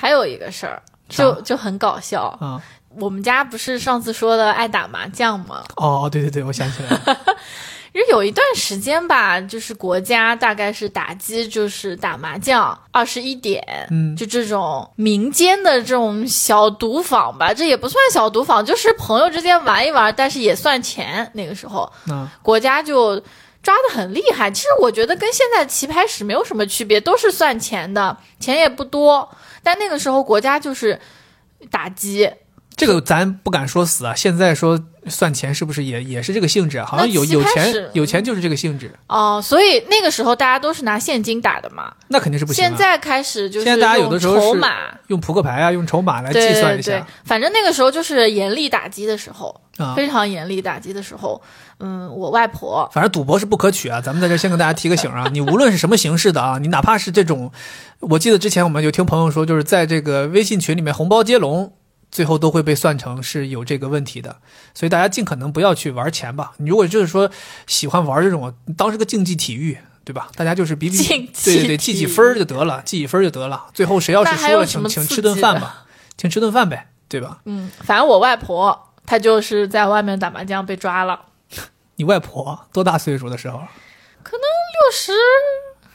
还有一个事儿，就就很搞笑。啊，我们家不是上次说的爱打麻将吗？哦，对对对，我想起来了，因 为有一段时间吧，就是国家大概是打击，就是打麻将二十一点，嗯就这种民间的这种小赌坊吧，这也不算小赌坊，就是朋友之间玩一玩，但是也算钱。那个时候，嗯，国家就抓的很厉害。其实我觉得跟现在棋牌室没有什么区别，都是算钱的，钱也不多。但那个时候国家就是打击，这个咱不敢说死啊。现在说算钱是不是也也是这个性质啊？好像有有钱有钱就是这个性质，哦、所以那个时候大家都是拿现金打的嘛。那肯定是不行、啊。现在开始就是现在大家有的时候是用筹码，用扑克牌啊，用筹码来计算一下，反正那个时候就是严厉打击的时候，啊。非常严厉打击的时候。嗯，我外婆反正赌博是不可取啊，咱们在这先跟大家提个醒啊，你无论是什么形式的啊，你哪怕是这种，我记得之前我们有听朋友说，就是在这个微信群里面红包接龙，最后都会被算成是有这个问题的，所以大家尽可能不要去玩钱吧。你如果就是说喜欢玩这种，当是个竞技体育。对吧？大家就是比比，竞技对对对，记几分就得了，记几分就得了。最后谁要是输了，请请吃顿饭吧，请吃顿饭呗，对吧？嗯，反正我外婆她就是在外面打麻将被抓了，你外婆多大岁数的时候？可能六十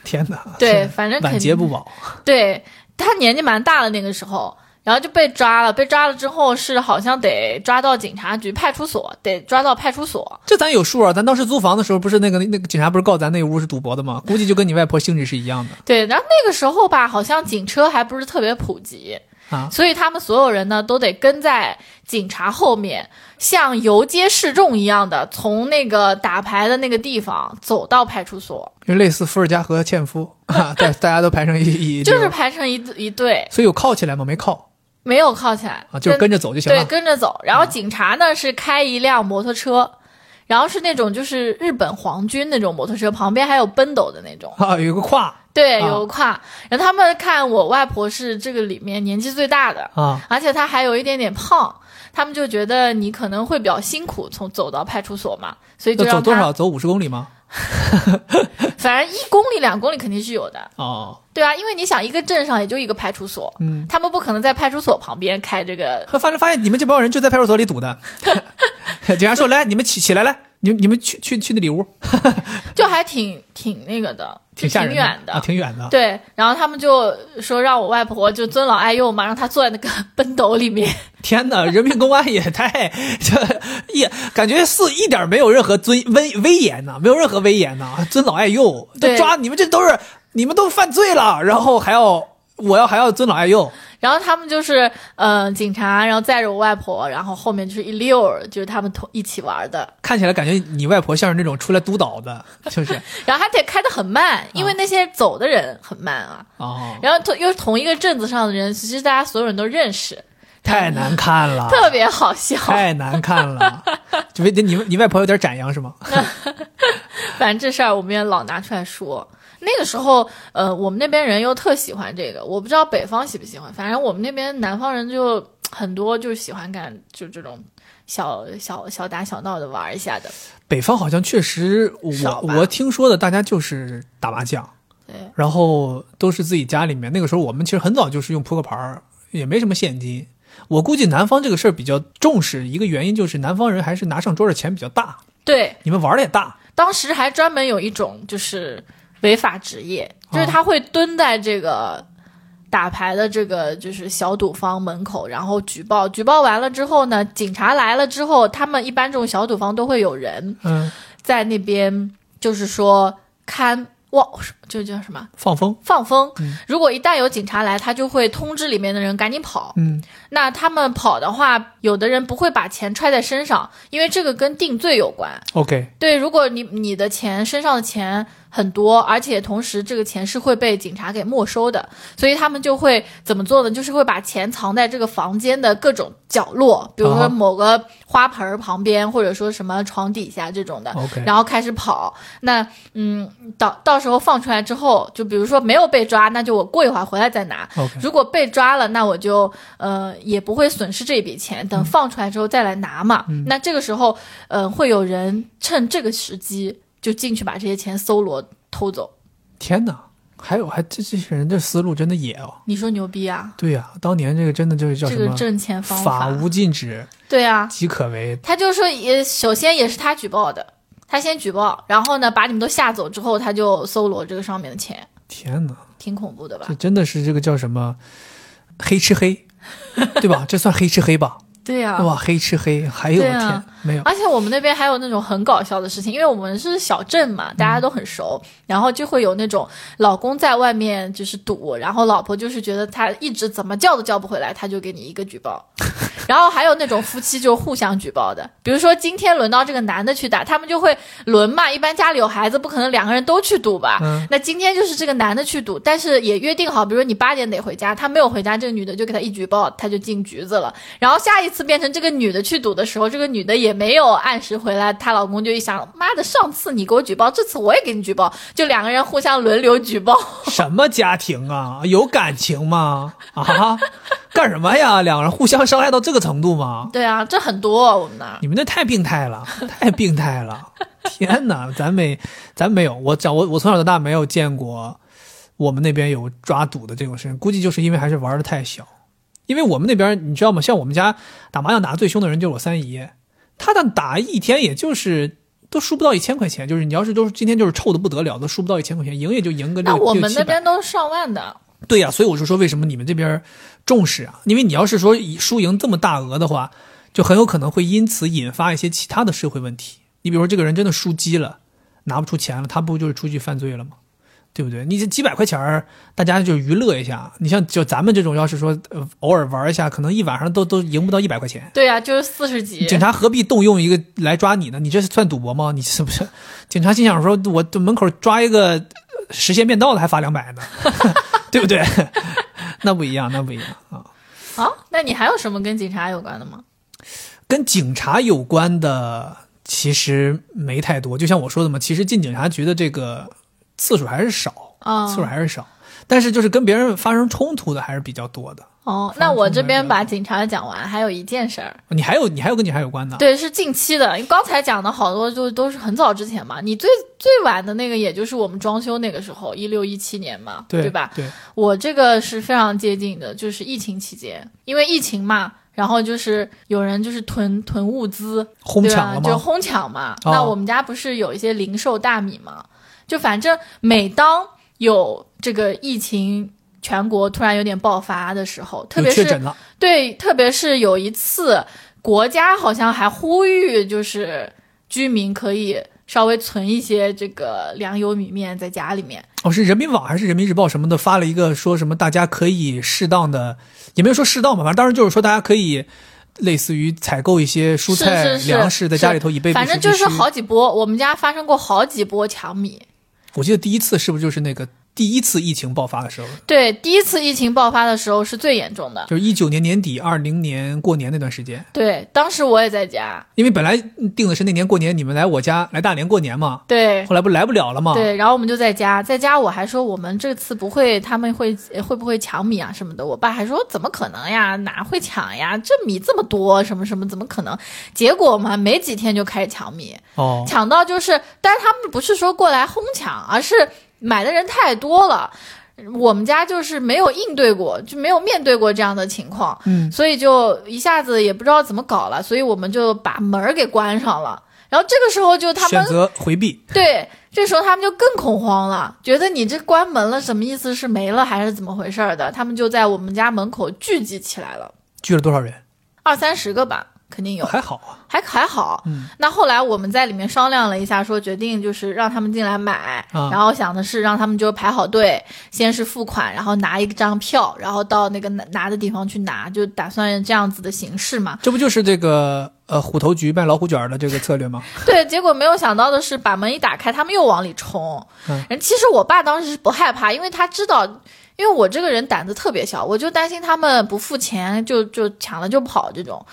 天哪！对反正肯晚节不保。对她年纪蛮大了那个时候，然后就被抓了。被抓了之后是好像得抓到警察局、派出所，得抓到派出所。这咱有数啊！咱当时租房的时候，不是那个那个警察不是告咱那屋是赌博的吗？估计就跟你外婆性质是一样的对，然后那个时候吧，好像警车还不是特别普及，啊。所以他们所有人呢都得跟在警察后面，像游街示众一样的从那个打牌的那个地方走到派出所，就类似伏尔加河纤夫啊，对大家都排成一一，就是排成一一队，所以有铐起来吗？没铐没有靠起来啊，就是跟着走就行了对。跟着走。然后警察呢是开一辆摩托车。然后是那种就是日本皇军那种摩托车，旁边还有奔斗的那种，啊，有个胯对，有个胯。然后他们看我外婆是这个里面年纪最大的，啊，而且她还有一点点胖，他们就觉得你可能会比较辛苦，从走到派出所嘛，所以就走多少？走五十公里吗？反正一公里、两公里肯定是有的，哦，对啊，因为你想一个镇上也就一个派出所，嗯，他们不可能在派出所旁边开这个，发现发现你们这帮人就在派出所里堵的。警察说：“来，你们起起来来，你你们去去去那里屋，就还挺挺那个的，挺挺远啊，挺远的。对，然后他们就说让我外婆就尊老爱幼嘛，让她坐在那个 奔斗里面。天哪，人民公安也太这也感觉是一点没有任何尊威威严呐，没有任何威严呐，尊老爱幼，对抓你们这都是你们都犯罪了，然后还要我要还要尊老爱幼。然后他们就是，嗯、警察，然后载着我外婆，然后后面就是一溜儿，就是他们同一起玩的，看起来感觉你外婆像是那种出来督导的，就是然后还得开得很慢，因为那些走的人很慢啊。哦，然后同又是同一个镇子上的人，其实大家所有人都认识，太难看了，特别好笑。太难看了。就为你你外婆有点展扬是吗？反正这事儿我们也老拿出来说。那个时候，呃，我们那边人又特喜欢这个，我不知道北方喜不喜欢，反正我们那边南方人就很多，就是喜欢干就这种小小小打小闹的玩一下的。北方好像确实，我我听说的大家就是打麻将，对，然后都是自己家里面。那个时候我们其实很早就是用扑克牌儿，也没什么现金。我估计南方这个事儿比较重视，一个原因就是南方人还是拿上桌的钱比较大，对，你们玩的也大。当时还专门有一种就是违法职业，就是他会蹲在这个打牌的这个就是小赌坊门口，然后举报。举报完了之后呢，警察来了之后，他们一般这种小赌坊都会有人嗯，在那边，就是说看哇，这叫什么？放风，放风嗯。如果一旦有警察来，他就会通知里面的人赶紧跑。嗯，那他们跑的话，有的人不会把钱揣在身上，因为这个跟定罪有关。OK，对，如果你你的钱身上的钱很多，而且同时这个钱是会被警察给没收的，所以他们就会怎么做呢？就是会把钱藏在这个房间的各种角落，比如啊说某个花盆儿旁边，或者说什么床底下这种的。OK 然后开始跑。那嗯，到到时候放出来之后，就比如说没有被抓，那就我过一会儿回来再拿。如果被抓了，那我就呃也不会损失这笔钱，等放出来之后再来拿嘛。那这个时候，呃，会有人趁这个时机就进去把这些钱搜罗偷走。天哪，还有还这这些人这思路真的野哦。你说牛逼啊？对呀、当年这个真的就是叫这什么？个挣钱方法，法无禁止，对啊，即可为。他就说也首先也是他举报的，他先举报，然后呢把你们都吓走之后，他就搜罗这个上面的钱，天哪，挺恐怖的吧这？真的是这个叫什么黑吃黑，对吧？这算黑吃黑吧？对呀、哇，黑吃黑，还有天，啊没有而且我们那边还有那种很搞笑的事情，因为我们是小镇嘛，大家都很熟，然后就会有那种老公在外面就是赌，然后老婆就是觉得他一直怎么叫都叫不回来，他就给你一个举报。然后还有那种夫妻就互相举报的，比如说今天轮到这个男的去打，他们就会轮嘛，一般家里有孩子，不可能两个人都去赌吧？嗯那今天就是这个男的去赌，但是也约定好，比如说你八点得回家，他没有回家，这个女的就给他一举报，他就进局子了。然后下一次变成这个女的去赌的时候，这个女的也没有按时回来，她老公就一想，妈的，上次你给我举报，这次我也给你举报，就两个人互相轮流举报。什么家庭啊？有感情吗？啊，干什么呀？两个人互相伤害到这个程度吗？对啊，这很多、我们那儿。你们那太病态了，太病态了！天哪，咱没，咱没有，我长我我从小到大没有见过我们那边有抓赌的这种事情，估计就是因为还是玩的太小。因为我们那边你知道吗？像我们家打麻将打得最凶的人就是我三姨，她的打一天也就是都输不到一千块钱，就是你要是都是今天就是臭的不得了，都输不到一千块钱，赢也就赢个六那我们。那边都是上万的，对呀、所以我就说为什么你们这边重视啊？因为你要是说输赢这么大额的话，就很有可能会因此引发一些其他的社会问题。你比如说这个人真的输机了，拿不出钱了，他不就是出去犯罪了吗？对不对？你这几百块钱儿，大家就娱乐一下。你像就咱们这种，要是说、呃、偶尔玩一下，可能一晚上都都赢不到一百块钱。对啊，就是四十几。警察何必动用一个来抓你呢？你这算赌博吗？你是不是？警察心想说，我这门口抓一个呃实现变道的还罚两百呢，对不对？那不一样，那不一样啊。好，那你还有什么跟警察有关的吗？跟警察有关的其实没太多，就像我说的嘛，其实进警察局的这个次数还是少，啊、次数还是少。但是就是跟别人发生冲突的还是比较多的。哦，那我这边把警察讲完，还有一件事儿，你还有你还有跟警察有关的？对，是近期的。你刚才讲的好多就都是很早之前嘛，你最最晚的那个也就是我们装修那个时候，一六一七年嘛，对吧？对，我这个是非常接近的，就是疫情期间，因为疫情嘛，然后就是有人就是囤囤物资，哄对吧？就？哄抢嘛。哦那我们家不是有一些零售大米嘛？就反正每当有这个疫情全国突然有点爆发的时候，特别是确诊了，对，特别是有一次国家好像还呼吁，就是居民可以稍微存一些这个粮油米面在家里面。哦，是人民网还是人民日报什么的发了一个说什么大家可以适当的，也没有说适当吧，反正当时就是说大家可以类似于采购一些蔬菜是是是粮食在家里头以备不反。正就是好几波，我们家发生过好几波抢米。我记得第一次是不是就是那个第一次疫情爆发的时候，对，第一次疫情爆发的时候是最严重的。就是一九年年底，二零年过年那段时间。对，当时我也在家。因为本来定的是那年过年你们来我家来大连过年嘛，对。后来不来不了了嘛。对，然后我们就在家，在家我还说我们这次不会，他们会会不会抢米啊什么的。我爸还说怎么可能呀，哪会抢呀？这米这么多，什么什么怎么可能？结果嘛，没几天就开始抢米，哦，抢到就是，但是他们不是说过来哄抢，而是买的人太多了。我们家就是没有应对过，就没有面对过这样的情况，嗯，所以就一下子也不知道怎么搞了，所以我们就把门儿给关上了。然后这个时候就他们选择回避。对，这时候他们就更恐慌了，觉得你这关门了，什么意思？是没了还是怎么回事儿的？他们就在我们家门口聚集起来了，聚了多少人？二三十个吧，肯定有，还好啊。还还好。嗯，那后来我们在里面商量了一下，说决定就是让他们进来买，啊然后想的是让他们就排好队，先是付款，然后拿一张票，然后到那个拿拿的地方去拿，就打算这样子的形式嘛。这不就是这个呃虎头局卖老虎卷儿的这个策略吗？对，结果没有想到的是，把门一打开，他们又往里冲。嗯人其实我爸当时是不害怕，因为他知道，因为我这个人胆子特别小，我就担心他们不付钱就就抢了就跑这种。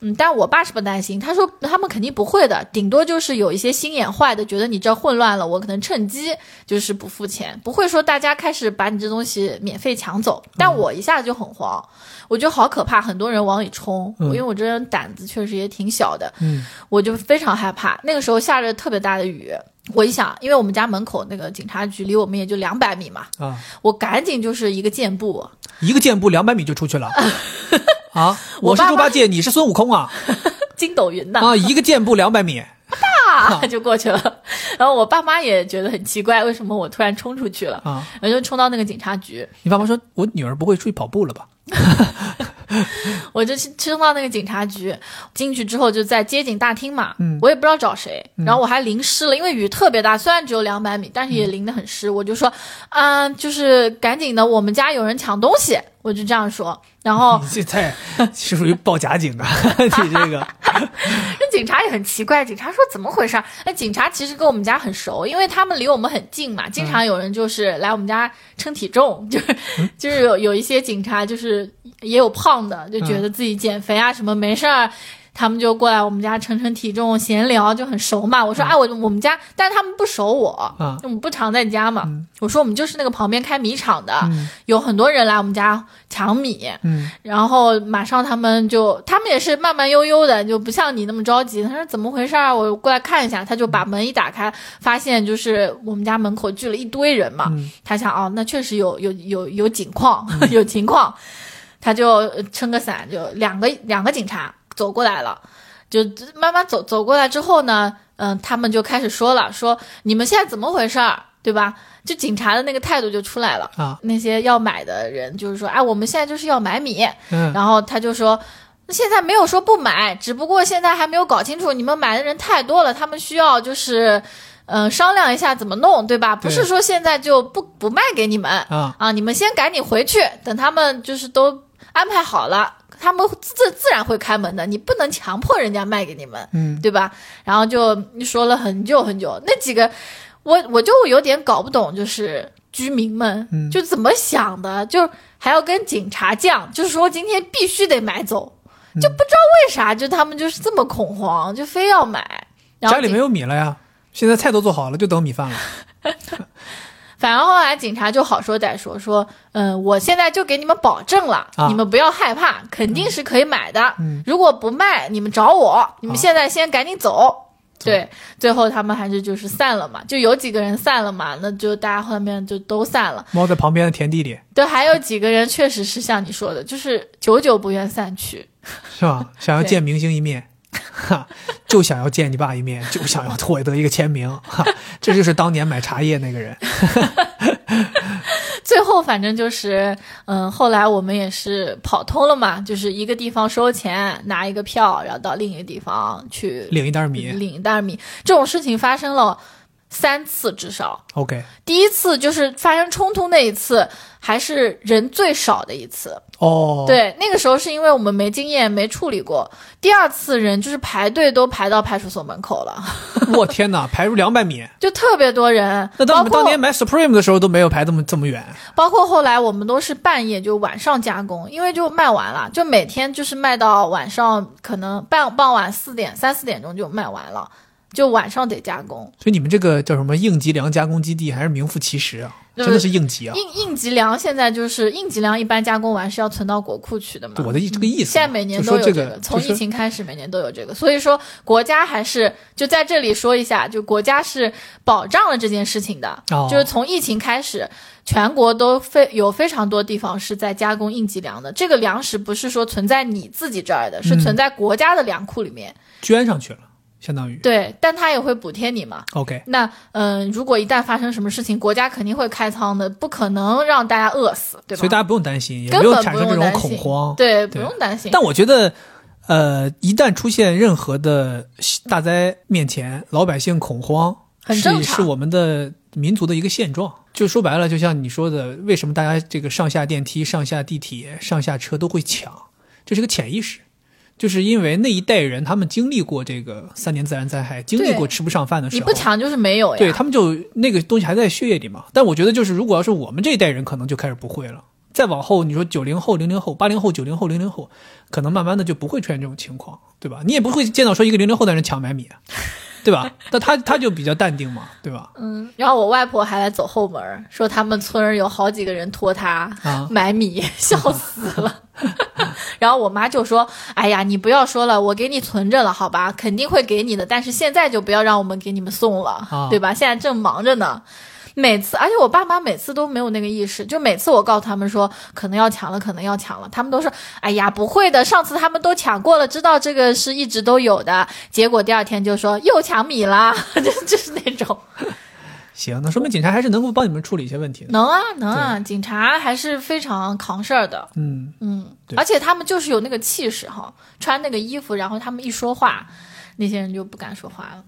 嗯，但我爸是不担心，他说他们肯定不会的，顶多就是有一些心眼坏的，觉得你这混乱了，我可能趁机就是不付钱，不会说大家开始把你这东西免费抢走。但我一下子就很慌，我觉得好可怕，很多人往里冲，嗯因为我这人胆子确实也挺小的，嗯，我就非常害怕。那个时候下着特别大的雨，我一想，因为我们家门口那个警察局离我们也就两百米嘛，啊，我赶紧就是一个箭步，一个箭步两百米就出去了。啊，我是猪八戒，你是孙悟空啊！筋斗云呐啊，一个箭步两百米。啊就过去了。然后我爸妈也觉得很奇怪，为什么我突然冲出去了，啊，然后就冲到那个警察局，你爸妈说，我女儿不会出去跑步了吧？我就去冲到那个警察局，进去之后就在接警大厅嘛，嗯我也不知道找谁，然后我还淋湿了，因为雨特别大，虽然只有两百米，但是也淋得很湿。我就说，嗯、就是赶紧的，我们家有人抢东西，我就这样说。然后 你这太是属于报假警的，你这个那警察也很奇怪，警察说怎么回事儿？那警察其实跟我们家很熟，因为他们离我们很近嘛，经常有人就是来我们家称体重，就是就是有有一些警察就是也有胖的，就觉得自己减肥啊什么没事儿。他们就过来我们家称称体重，闲聊就很熟嘛。我说啊，我我们家，但是他们不熟我，啊我们不常在家嘛。我说我们就是那个旁边开米厂的，嗯有很多人来我们家抢米，嗯然后马上他们就，他们也是慢慢悠悠的，就不像你那么着急。他说怎么回事儿？我过来看一下。他就把门一打开，发现就是我们家门口聚了一堆人嘛。嗯他想哦，那确实有有有 有情况，有情况，他就呃撑个伞，就两个两个警察走过来了，就慢慢走走过来之后呢，嗯、他们就开始说了，说你们现在怎么回事儿，对吧？就警察的那个态度就出来了。啊那些要买的人就是说，哎，我们现在就是要买米，嗯然后他就说，现在没有说不买，只不过现在还没有搞清楚，你们买的人太多了，他们需要就是，嗯、商量一下怎么弄，对吧？不是说现在就不不卖给你们啊啊，你们先赶紧回去，等他们就是都安排好了。他们自自然会开门的，你不能强迫人家卖给你们，嗯对吧？然后就说了很久很久，那几个我我就有点搞不懂，就是居民们嗯就怎么想的，就还要跟警察犟，就是说今天必须得买走，就不知道为啥，就他们就是这么恐慌，就非要买。然后家里没有米了呀，现在菜都做好了，就等米饭了。反而后来警察就好说歹说，说，嗯，我现在就给你们保证了，啊你们不要害怕，肯定是可以买的。嗯如果不卖，你们找我，你们现在先赶紧走。对，最后他们还是就是散了嘛，就有几个人散了嘛，那就大家后面就都散了。猫在旁边的田地里，对，还有几个人确实是像你说的，就是久久不愿散去。是吧？想要见明星一面，哈，就想要见你爸一面，就想要获得一个签名，哈，这就是当年买茶叶那个人。最后反正就是，嗯，后来我们也是跑通了嘛，就是一个地方收钱，拿一个票，然后到另一个地方去领一袋米领一袋米。这种事情发生了三次至少。，OK，第一次就是发生冲突那一次，还是人最少的一次。哦，，对，那个时候是因为我们没经验，没处理过。第二次人就是排队都排到派出所门口了，我天哪，排入两百米，就特别多人。那当包括你们当年买 Supreme 的时候都没有排这么这么远，包括后来我们都是半夜就晚上加工，因为就卖完了，就每天就是卖到晚上，可能半傍晚四点三四点钟就卖完了，就晚上得加工。所以你们这个叫什么应急粮加工基地还是名副其实啊，真的是应急啊！应应急粮现在就是应急粮，一般加工完是要存到国库去的嘛。我的意这个意思嘛，现在每年都有这个，从疫情开始每年都有这个，所以说国家还是就在这里说一下，就国家是保障了这件事情的，哦。就是从疫情开始，全国都非有非常多地方是在加工应急粮的，这个粮食不是说存在你自己这儿的，是嗯。存在国家的粮库里面，捐上去了，相当于对，但他也会补贴你嘛。OK。那嗯、如果一旦发生什么事情，国家肯定会开仓的，不可能让大家饿死，对吧？所以大家不用担心，也没有产生这种恐慌。对，对不用担心。但我觉得，呃，一旦出现任何的大灾面前，老百姓恐慌是很正常是我们的民族的一个现状。就说白了，就像你说的，为什么大家这个上下电梯、上下地铁、上下车都会抢？这是个潜意识。就是因为那一代人，他们经历过这个三年自然灾害，经历过吃不上饭的时候，你不抢就是没有呀。对他们就那个东西还在血液里嘛。但我觉得就是，如果要是我们这一代人，可能就开始不会了。再往后，你说九零后、零零后、八零后、九零后、零零后，可能慢慢的就不会出现这种情况，对吧？你也不会见到说一个零零后的人抢买米，对吧？那他他就比较淡定嘛，对吧？嗯，然后我外婆还来走后门，说他们村儿有好几个人托他啊买米，笑死了。然后我妈就说：“哎呀，你不要说了，我给你存着了，好吧，肯定会给你的，但是现在就不要让我们给你们送了，啊对吧？现在正忙着呢。”每次，而且我爸妈每次都没有那个意识，就每次我告诉他们说可能要抢了，可能要抢了，他们都说：“哎呀，不会的，上次他们都抢过了，知道这个是一直都有的。”结果第二天就说又抢米啦，就就是那种。行，那说明警察还是能够帮你们处理一些问题的。能啊，能啊，警察还是非常扛事儿的，嗯，嗯，而且他们就是有那个气势哈，穿那个衣服，然后他们一说话，那些人就不敢说话了。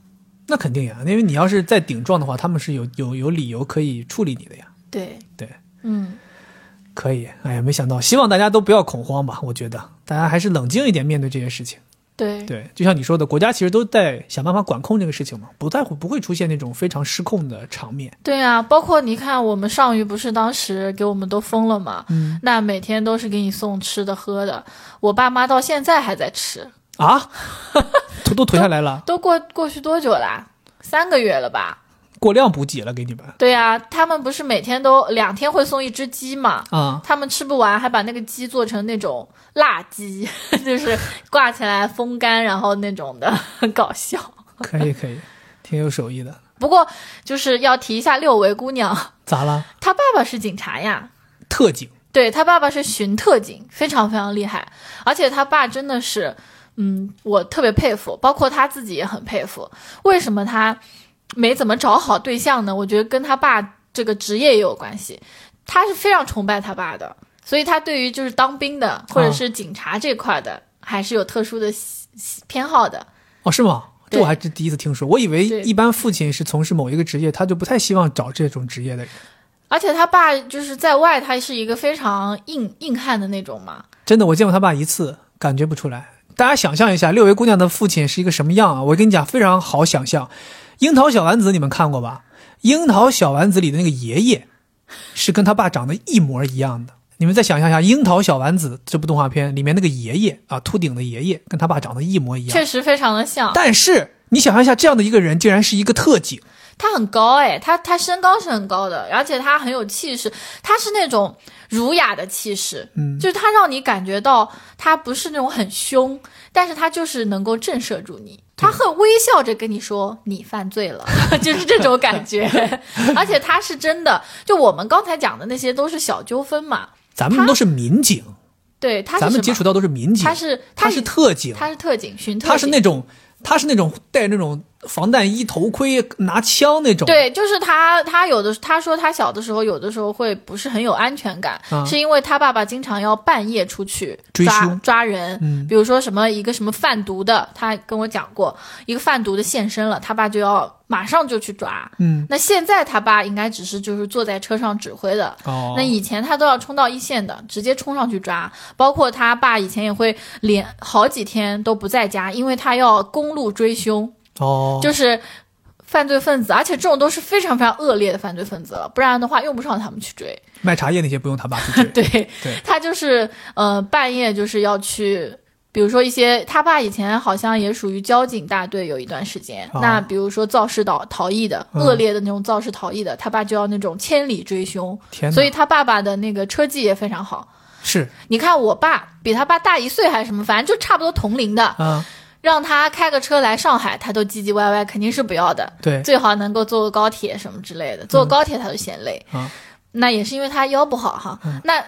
那肯定呀，因为你要是再顶撞的话，他们是有有有理由可以处理你的呀。对，对，嗯，可以，哎呀，没想到，希望大家都不要恐慌吧。我觉得大家还是冷静一点面对这些事情。对，对，就像你说的，国家其实都在想办法管控这个事情嘛，不在乎不会出现那种非常失控的场面。对啊，包括你看，我们上虞不是当时给我们都封了嘛，嗯那每天都是给你送吃的喝的，我爸妈到现在还在吃，啊，都都囤下来了，都过过去多久啦？三个月了吧？过量补给了给你们对啊，他们不是每天都两天会送一只鸡嘛？啊。他们吃不完，还把那个鸡做成那种辣鸡，就是挂起来风干，然后那种的，很 搞笑。可以可以，挺有手艺的。不过就是要提一下六维姑娘，咋了？她爸爸是警察呀，特警对他爸爸是巡特警，非常非常厉害，而且他爸真的是，嗯，我特别佩服，包括他自己也很佩服。为什么他没怎么找好对象呢？我觉得跟他爸这个职业也有关系。他是非常崇拜他爸的，所以他对于就是当兵的或者是警察这块的，还是有特殊的偏好的。哦，是吗？这我还是第一次听说。我以为一般父亲是从事某一个职业，他就不太希望找这种职业的人。而且他爸就是在外，他是一个非常硬硬汉的那种嘛。真的，我见过他爸一次，感觉不出来。大家想象一下，六位姑娘的父亲是一个什么样啊？我跟你讲，非常好想象。《樱桃小丸子》你们看过吧？《樱桃小丸子》里的那个爷爷，是跟他爸长得一模一样的。你们再想象一下，《樱桃小丸子》这部动画片里面那个爷爷啊，秃顶的爷爷，跟他爸长得一模一样。确实非常的像。但是你想象一下，这样的一个人竟然是一个特警，他很高哎，他他身高是很高的，而且他很有气势，他是那种儒雅的气势，嗯。就是他让你感觉到他不是那种很凶，但是他就是能够震慑住你，他会微笑着跟你说你犯罪了，就是这种感觉，而且他是真的，就我们刚才讲的那些都是小纠纷嘛，咱们都是民警，对，他是咱们接触到都是民警，他是他是特警，他是特警，巡特警，他是那种他是那种带那种防弹衣、头盔、拿枪那种。，对，就是他，他有的他说他小的时候有的时候会不是很有安全感，啊是因为他爸爸经常要半夜出去抓抓人，嗯比如说什么一个什么贩毒的，他跟我讲过，一个贩毒的现身了，他爸就要马上就去抓。嗯，那现在他爸应该只是就是坐在车上指挥的，哦，那以前他都要冲到一线的，直接冲上去抓。包括他爸以前也会连好几天都不在家，因为他要公路追凶。哦，就是犯罪分子，而且这种都是非常非常恶劣的犯罪分子了，不然的话用不上他们去追。卖茶叶那些不用他爸去追。对，对他就是呃半夜就是要去。比如说一些，他爸以前好像也属于交警大队，有一段时间。哦那比如说肇事逃逃逸的、嗯恶劣的那种肇事逃逸的，他爸就要那种千里追凶。所以他爸爸的那个车技也非常好。是你看我爸比他爸大一岁还是什么，反正就差不多同龄的，啊，让他开个车来上海，他都唧唧歪歪，肯定是不要的。对最好能够坐个高铁什么之类的，坐高铁他都嫌累。啊那也是因为他腰不好哈。嗯那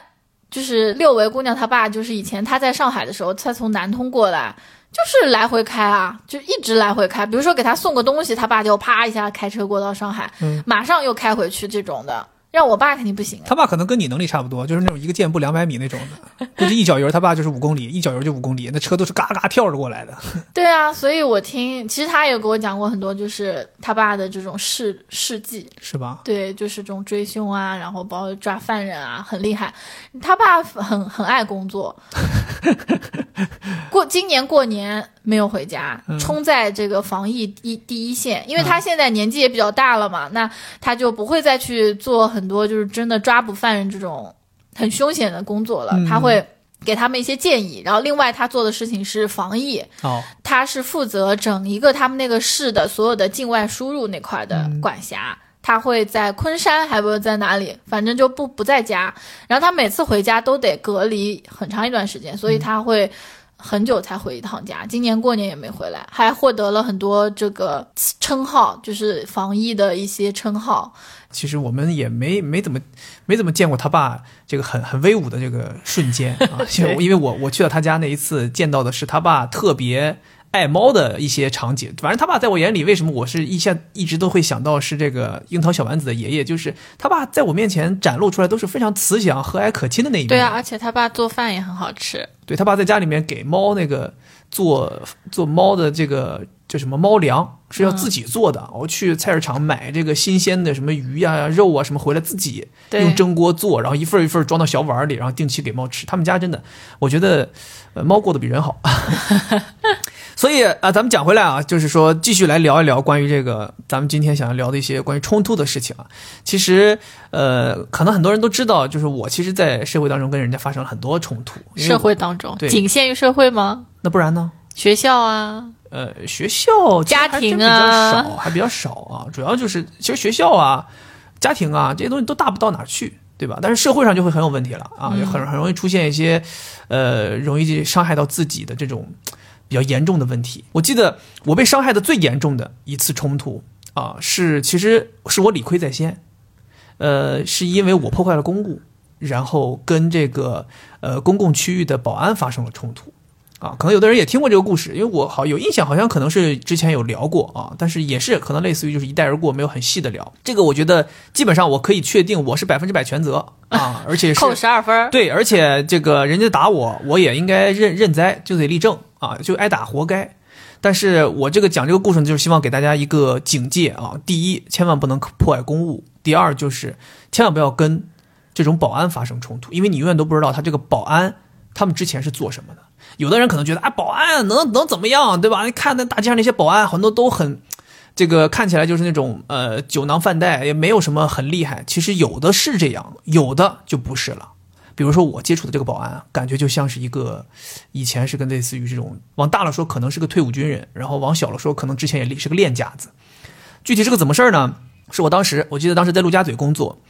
就是六维姑娘她爸，就是以前他在上海的时候，他从南通过来，就是来回开啊，就一直来回开。比如说给他送个东西，他爸就啪一下开车过到上海，嗯马上又开回去这种的。让我爸肯定不行啊。他爸可能跟你能力差不多，就是那种一个箭步两百米那种的，估计一脚油他爸就是五公里，一脚油就五公里，那车都是嘎嘎跳着过来的。对啊，所以我听，其实他也给我讲过很多，就是他爸的这种事事迹。是吧？对，就是这种追凶啊，然后包括抓犯人啊，很厉害。他爸很很爱工作，过今年过年没有回家，冲在这个防疫第第一线，因为他现在年纪也比较大了嘛，那他就不会再去做很多就是真的抓捕犯人这种很凶险的工作了，嗯他会。给他们一些建议，然后另外他做的事情是防疫，哦，他是负责整一个他们那个市的所有的境外输入那块的管辖。他会在昆山，还不在哪里，反正就不不在家。然后他每次回家都得隔离很长一段时间，所以他会很久才回一趟家。今年过年也没回来，还获得了很多这个称号，就是防疫的一些称号。其实我们也没没怎么没怎么见过他爸这个很很威武的这个瞬间啊，因为因为我我去到他家那一次见到的是他爸特别爱猫的一些场景。反正他爸在我眼里，为什么我是一下一直都会想到是这个樱桃小丸子的爷爷，就是他爸在我面前展露出来都是非常慈祥、和蔼可亲的那一面。对啊，而且他爸做饭也很好吃。对他爸在家里面给猫那个做做猫的这个叫什么猫粮是要自己做的。我去菜市场买这个新鲜的什么鱼呀、肉啊什么回来，自己用蒸锅做，然后一份一份装到小碗里，然后定期给猫吃。他们家真的，我觉得呃猫过得比人好。所以啊、咱们讲回来啊，就是说继续来聊一聊关于这个咱们今天想要聊的一些关于冲突的事情啊。其实呃，可能很多人都知道，就是我其实，在社会当中跟人家发生了很多冲突。社会当中，对仅限于社会吗？那不然呢？学校啊，呃，学校家庭还真比较啊少，还比较少啊。主要就是其实学校啊、家庭啊这些东西都大不到哪儿去，对吧？但是社会上就会很有问题了啊，嗯就很很容易出现一些呃容易伤害到自己的这种比较严重的问题。我记得我被伤害的最严重的一次冲突啊，是其实是我理亏在先，呃，是因为我破坏了公物，然后跟这个呃公共区域的保安发生了冲突。啊，可能有的人也听过这个故事，因为我好有印象，好像可能是之前有聊过啊，但是也是可能类似于就是一带而过，没有很细的聊。这个我觉得基本上我可以确定我是百分之百全责 啊，而且是扣十二分。对，而且这个人家打我，我也应该认认栽，就得立正啊，就挨打活该。但是我这个讲这个故事呢，就是希望给大家一个警戒啊：第一，千万不能破坏公务；第二，就是千万不要跟这种保安发生冲突，因为你永远都不知道他这个保安他们之前是做什么的。有的人可能觉得啊，保安能能怎么样，对吧？你看那大街上那些保安，很多都很。这个看起来就是那种呃酒囊饭袋，也没有什么很厉害。其实有的是这样，有的就不是了。比如说我接触的这个保安，感觉就像是一个以前是跟类似于这种往大了说可能是个退伍军人，然后往小了说可能之前也是个练家子。具体是个怎么事儿呢？是我当时我记得当时在陆家嘴工作，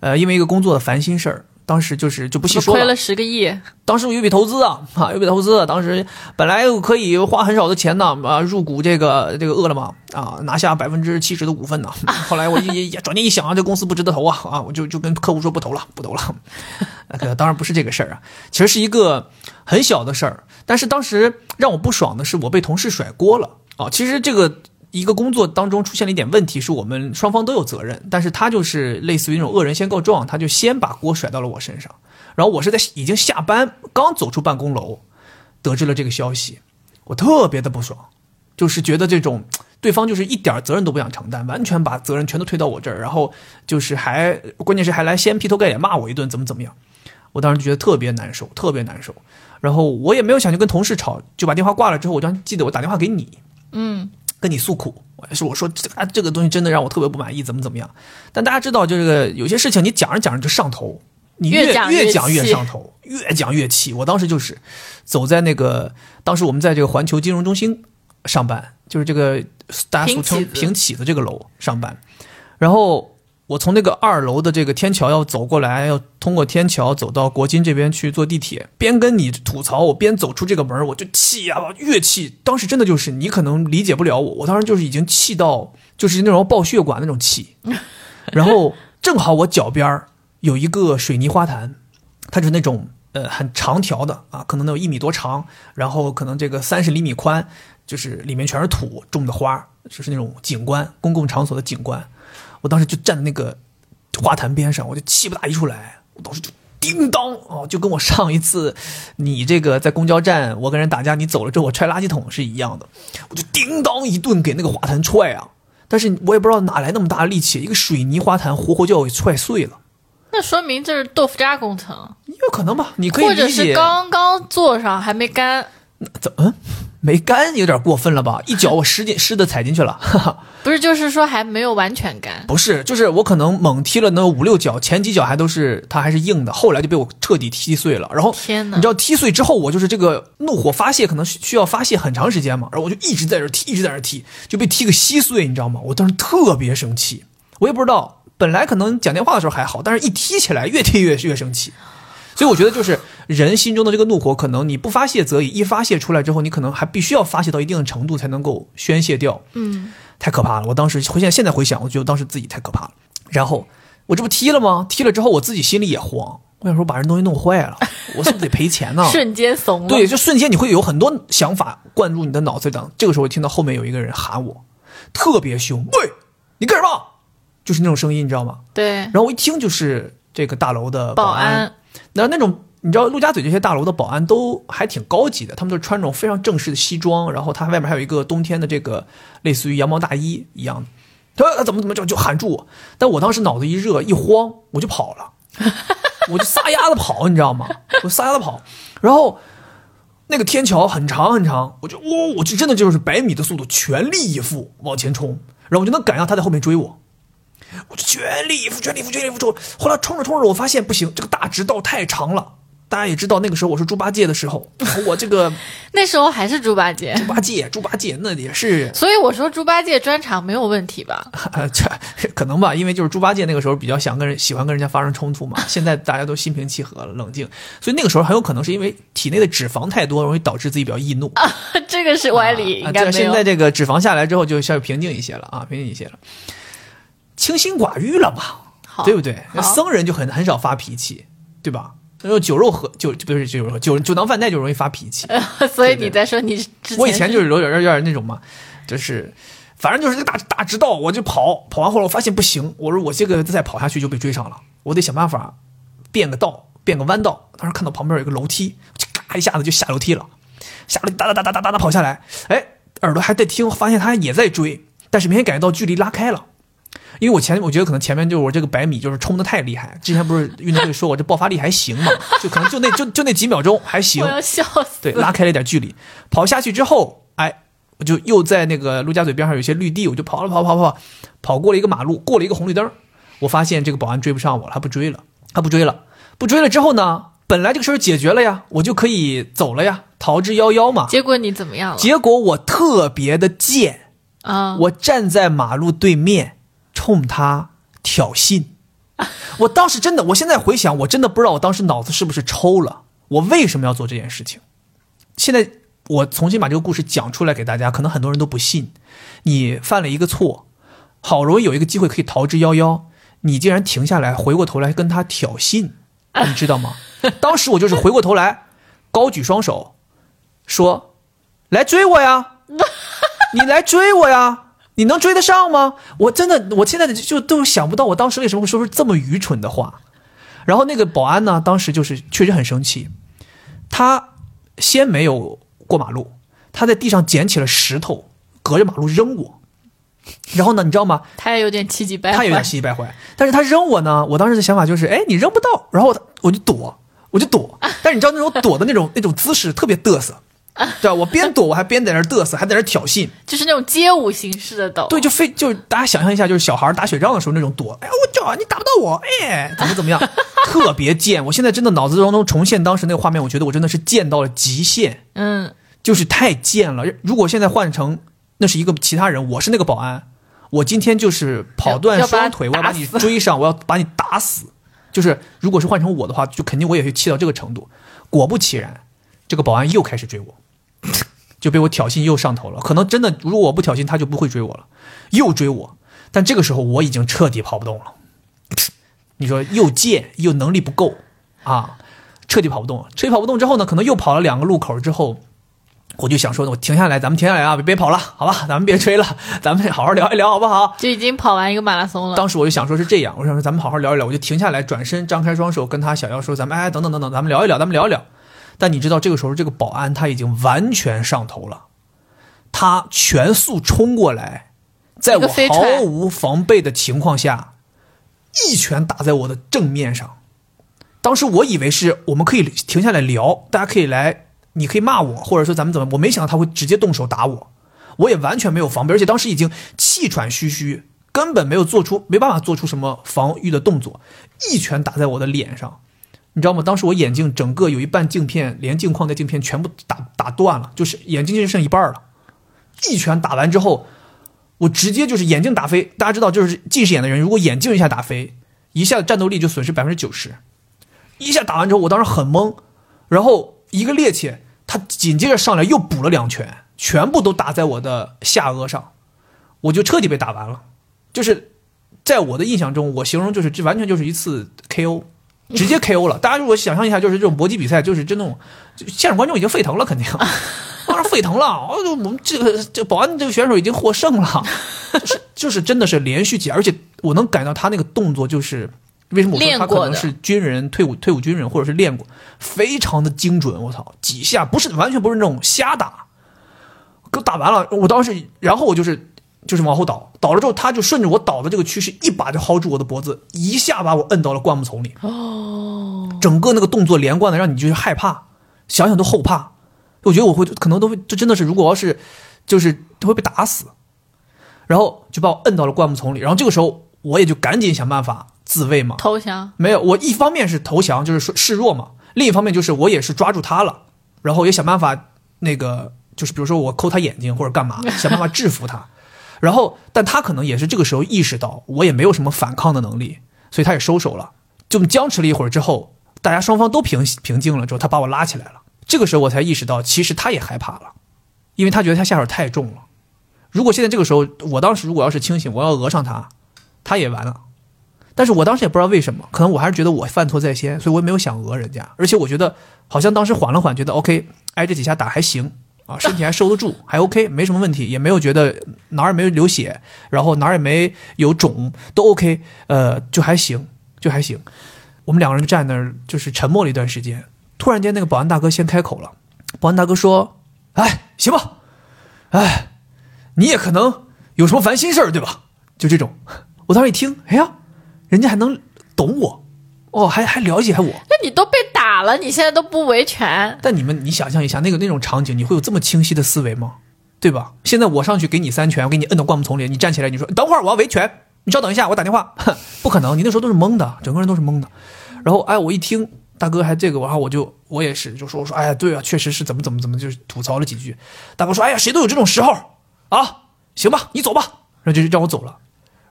呃，因为一个工作的烦心事儿，当时就是就不细说了亏了十个亿，当时有一笔投资啊，啊，有一笔投资，当时本来可以花很少的钱呢，啊，入股这个这个饿了么啊，拿下百分之七十的股份呢。后来我一转念一想啊，这公司不值得投啊，啊，我就就跟客户说不投了，不投了。那 个当然不是这个事儿啊，其实是一个很小的事儿，但是当时让我不爽的是我被同事甩锅了啊。其实这个一个工作当中出现了一点问题，是我们双方都有责任，但是他就是类似于那种恶人先告状，他就先把锅甩到了我身上。然后我是在已经下班，刚走出办公楼，得知了这个消息，我特别的不爽，就是觉得这种对方就是一点责任都不想承担，完全把责任全都推到我这儿，然后就是还关键是还来先劈头盖脸骂我一顿，怎么怎么样，我当时觉得特别难受，特别难受。然后我也没有想去跟同事吵，就把电话挂了。之后我就记得我打电话给你，嗯，跟你诉苦，我是我说这啊这个东西真的让我特别不满意，怎么怎么样。但大家知道，就这个有些事情你讲着讲着就上头。你越讲越讲越上头，越讲越气。我当时就是走在那个，当时我们在这个环球金融中心上班，就是这个大家俗称平起的这个楼上班。然后我从那个二楼的这个天桥要走过来，要通过天桥走到国金这边去坐地铁，边跟你吐槽，我边走出这个门，我就气呀、越气。当时真的就是你可能理解不了我，我当时就是已经气到就是那种爆血管那种气。然后正好我脚边有一个水泥花坛，它是那种呃很长条的啊，可能能有一米多长，然后可能这个三十厘米宽，就是里面全是土种的花，就是那种景观，公共场所的景观。我当时就站在那个花坛边上，我就气不打一处来，我当时就叮当哦，就跟我上一次你这个在公交站我跟人打架，你走了之后我踹垃圾桶是一样的，我就叮当一顿给那个花坛踹啊。但是我也不知道哪来那么大的力气，一个水泥花坛活活就要给踹碎了。那说明这是豆腐渣工程，有可能吧？你可以或者是，刚刚坐上还没干，怎么、嗯、没干有点过分了吧？一脚我湿进湿的踩进去了，哈哈，不是就是说还没有完全干。不是，就是我可能猛踢了那五六脚，前几脚还都是它还是硬的，后来就被我彻底踢碎了。然后天哪你知道踢碎之后，我就是这个怒火发泄，可能需需要发泄很长时间嘛，然后我就一直在这踢，一直在这踢，就被踢个稀碎，你知道吗？我当时特别生气，我也不知道。本来可能讲电话的时候还好，但是一踢起来越踢越越生气，所以我觉得就是人心中的这个怒火，可能你不发泄则已，一发泄出来之后，你可能还必须要发泄到一定的程度才能够宣泄掉。嗯，太可怕了！我当时回现现在回想，我觉得当时自己太可怕了。然后我这不踢了吗？踢了之后，我自己心里也慌，我想说把人东西弄坏了，我是不是得赔钱呢？瞬间怂了。对，就瞬间你会有很多想法灌入你的脑子里当。这个时候，我听到后面有一个人喊我，特别凶，喂，你干什么？就是那种声音，你知道吗？对然后我一听就是这个大楼的保安，安那那种你知道陆家嘴这些大楼的保安都还挺高级的，他们都穿那种非常正式的西装，然后他外面还有一个冬天的这个类似于羊毛大衣一样的。他说怎么怎么就就喊住我，但我当时脑子一热一慌，我就跑了，我就撒丫子跑，你知道吗？我撒丫子跑，然后那个天桥很长很长，我就哇、我就真的就是百米的速度，全力以赴往前冲，然后我就能赶上他在后面追我。我就全力以赴，全力以赴，全力以赴冲。后来冲着冲着，我发现不行，这个大直道太长了。大家也知道，那个时候我是猪八戒的时候，我这个 那时候还是猪八戒，猪八戒，猪八戒那也是，所以我说猪八戒专场没有问题吧？呃，这可能吧，因为就是猪八戒那个时候比较想跟人喜欢跟人家发生冲突嘛。现在大家都心平气和了，冷静，所以那个时候很有可能是因为体内的脂肪太多，容易导致自己比较易怒。这个是歪理，啊应该没有。现在这个脂肪下来之后，就稍微平静一些了啊，平静一些了，清心寡欲了吧。对不对？那僧人就很很少发脾气，对吧？然后酒肉喝酒不是酒肉喝酒酒囊饭袋就容易发脾气。所以你在说你我以前就是有点有点那种嘛，就是反正就是这个大大直道，我就跑，跑完后来我发现不行，我说我这个再跑下去就被追上了，我得想办法变个道，变个弯道。当时看到旁边有一个楼梯，我就嘎一下子就下楼梯了，下楼梯哒哒哒哒哒哒哒跑下来，哎，耳朵还在听，发现他也在追，但是明显感觉到距离拉开了。因为我前我觉得可能前面就是我这个百米就是冲的太厉害，之前不是运动会说我这爆发力还行嘛，就可能就那就就那几秒钟还行我，要笑死。对，拉开了一点距离。跑下去之后，哎，我就又在那个陆家嘴边上有一些绿地，我就跑了跑跑跑，跑过了一个马路，过了一个红绿灯，我发现这个保安追不上我了，他不追了，他不追了，不追了之后呢，本来这个事儿解决了呀，我就可以走了呀，逃之夭夭嘛。结果你怎么样了？结果我特别的贱，啊，我站在马路对面，冲他挑衅。我当时真的，我现在回想，我真的不知道我当时脑子是不是抽了。我为什么要做这件事情？现在我重新把这个故事讲出来给大家，可能很多人都不信。你犯了一个错，好容易有一个机会可以逃之夭夭，你竟然停下来，回过头来跟他挑衅，你知道吗？当时我就是回过头来，高举双手，说：“来追我呀！你来追我呀！你能追得上吗？”我真的，我现在就都想不到，我当时为什么会说出这么愚蠢的话。然后那个保安呢，当时就是确实很生气，他先没有过马路，他在地上捡起了石头，隔着马路扔我。然后呢，你知道吗？他也有点气急败坏，他有点气急败坏。但是他扔我呢，我当时的想法就是，哎，你扔不到，然后我就躲，我就躲。但是你知道那种躲的那种那种姿势特别嘚瑟，对吧？我边躲我还边在那嘚瑟，还在那挑衅，就是那种街舞形式的抖。对，就非就大家想象一下，就是小孩打雪仗的时候那种躲。哎呀，我叫你打不到我，哎，怎么怎么样，特别贱。我现在真的脑子当中重现当时那个画面，我觉得我真的是贱到了极限，嗯，就是太贱了。如果现在换成那是一个其他人，我是那个保安，我今天就是跑断双腿，我要把你追上，我要把你打死。就是如果是换成我的话，就肯定我也会气到这个程度。果不其然，这个保安又开始追我，就被我挑衅又上头了。可能真的，如果我不挑衅，他就不会追我了，又追我。但这个时候我已经彻底跑不动了。你说又贱又能力不够啊，彻底跑不动了。彻底跑不动之后呢，可能又跑了两个路口之后。我就想说，我停下来，咱们停下来啊，别别跑了，好吧，咱们别吹了，咱们好好聊一聊，好不好？就已经跑完一个马拉松了。当时我就想说是这样，我想说咱们好好聊一聊，我就停下来，转身，张开双手，跟他想要说，咱们哎，等等等等，咱们聊一聊，咱们聊一聊。但你知道，这个时候这个保安他已经完全上头了，他全速冲过来，在我毫无防备的情况下，一拳打在我的正面上。当时我以为是我们可以停下来聊，大家可以来。你可以骂我，或者说咱们怎么？我没想到他会直接动手打我，我也完全没有防备，而且当时已经气喘吁吁，根本没有做出没办法做出什么防御的动作，一拳打在我的脸上，你知道吗？当时我眼镜整个有一半镜片，连镜框的镜片全部打打断了，就是眼睛就剩一半了。一拳打完之后，我直接就是眼镜打飞。大家知道，就是近视眼的人，如果眼镜一下打飞，一下战斗力就损失百分之九十。一下打完之后，我当时很懵，然后。一个趔趄，他紧接着上来又补了两拳，全部都打在我的下颚上，我就彻底被打完了。就是在我的印象中，我形容就是这完全就是一次 KO，直接 KO 了。大家如果想象一下，就是这种搏击比赛，就是这种现场观众已经沸腾了，肯定 当然沸腾了。哦，我们这个这保安这个选手已经获胜了，就是就是真的是连续几，而且我能感到他那个动作就是。为什么我说他可能是军人、退伍退伍军人，或者是练过，非常的精准。我操，几下不是完全不是那种瞎打，给我打完了。我当时，然后我就是就是往后倒，倒了之后，他就顺着我倒的这个趋势，一把就薅住我的脖子，一下把我摁到了灌木丛里。哦，整个那个动作连贯的，让你就是害怕，想想都后怕。我觉得我会可能都会，这真的是，如果要是就是都会被打死。然后就把我摁到了灌木丛里，然后这个时候我也就赶紧想办法。自卫嘛，投降没有。我一方面是投降，就是说示弱嘛；另一方面就是我也是抓住他了，然后也想办法那个，就是比如说我抠他眼睛或者干嘛，想办法制服他。然后，但他可能也是这个时候意识到我也没有什么反抗的能力，所以他也收手了。就僵持了一会儿之后，大家双方都平平静了之后，他把我拉起来了。这个时候我才意识到，其实他也害怕了，因为他觉得他下手太重了。如果现在这个时候，我当时如果要是清醒，我要讹上他，他也完了。但是我当时也不知道为什么，可能我还是觉得我犯错在先，所以我也没有想讹人家。而且我觉得好像当时缓了缓，觉得 OK，挨这几下打还行啊，身体还收得住，还 OK，没什么问题，也没有觉得哪儿也没有流血，然后哪儿也没有肿，都 OK，呃，就还行，就还行。我们两个人站那儿，就是沉默了一段时间。突然间，那个保安大哥先开口了，保安大哥说：“哎，行吧，哎，你也可能有什么烦心事儿，对吧？就这种。”我当时一听，哎呀。人家还能懂我，哦，还还了解我。你都被打了，你现在都不维权？但你们，你想象一下，那个那种场景，你会有这么清晰的思维吗？对吧？现在我上去给你三拳，我给你摁到灌木丛里，你站起来，你说等会儿我要维权，你稍等一下，我打电话。不可能，你那时候都是懵的，整个人都是懵的。然后，哎，我一听大哥还这个，然后我就我也是就说我说，哎呀，对啊，确实是怎么怎么怎么，就是吐槽了几句。大哥说，哎呀，谁都有这种时候啊，行吧，你走吧，然后就让我走了。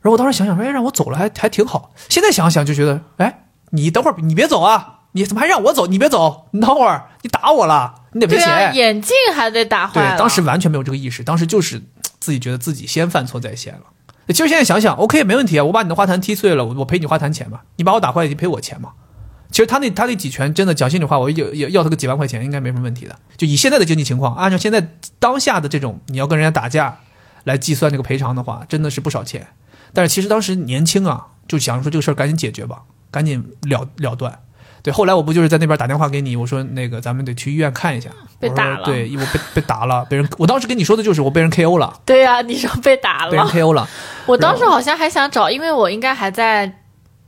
然后我当时想想说，哎，让我走了还还挺好。现在想想就觉得，哎，你等会儿你别走啊，你怎么还让我走？你别走，你等会儿你打我了，你得赔钱。眼镜还得打坏对。，当时完全没有这个意识，当时就是自己觉得自己先犯错在先了。其实现在想想，OK，没问题啊，我把你的花坛踢碎了，我我赔你花坛钱吧，你把我打坏，你赔我钱嘛。其实他那他那几拳真的讲心里话，我要要要他个几万块钱应该没什么问题的。就以现在的经济情况，按照现在当下的这种你要跟人家打架来计算这个赔偿的话，真的是不少钱。但是其实当时年轻啊，就想说这个事儿赶紧解决吧，赶紧了了断。对，后来我不就是在那边打电话给你，我说那个咱们得去医院看一下，被打了对，我被被打了，被人，我当时跟你说的就是我被人 KO 了，对呀、你说被打了被人。KO 了。我当时好像还想找，因为我应该还在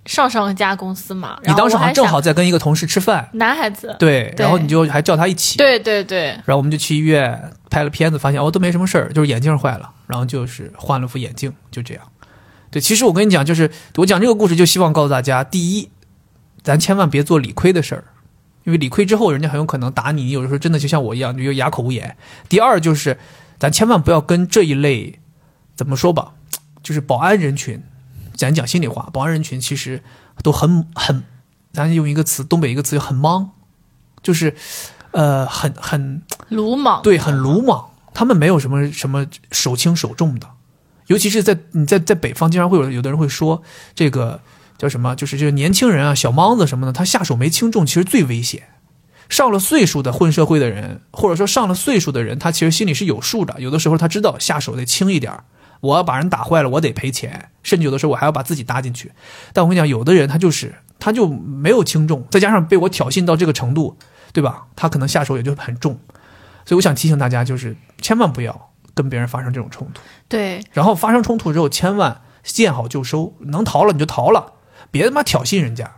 上上家公司嘛。你当时好像正好在跟一个同事吃饭，男孩子。对，对然后你就还叫他一起，，对对对，然后我们就去医院拍了片子，发现哦都没什么事儿，就是眼镜坏了，然后就是换了副眼镜，就这样。对，其实我跟你讲，就是我讲这个故事，就希望告诉大家，第一，咱千万别做理亏的事儿，因为理亏之后，人家很有可能打你，你有的时候真的就像我一样，你就哑口无言。第二就是，咱千万不要跟这一类，怎么说吧，就是保安人群，咱讲心里话，保安人群其实都很很，咱用一个词，东北一个词，很莽，就是，呃，很很鲁莽。对，很鲁莽。他们没有什么什么手轻手重的，尤其是在你在在北方，经常会有有的人会说这个叫什么，就是这个年轻人啊，小莽子什么的，他下手没轻重，其实最危险。上了岁数的混社会的人，或者说上了岁数的人，他其实心里是有数的。有的时候他知道下手得轻一点儿我要把人打坏了，我得赔钱，甚至有的时候我还要把自己搭进去。但我跟你讲，有的人他就是他就没有轻重，再加上被我挑衅到这个程度，对吧？他可能下手也就很重。所以我想提醒大家，就是千万不要跟别人发生这种冲突，对然后发生冲突之后，千万见好就收，能逃了你就逃了，别他妈挑衅人家，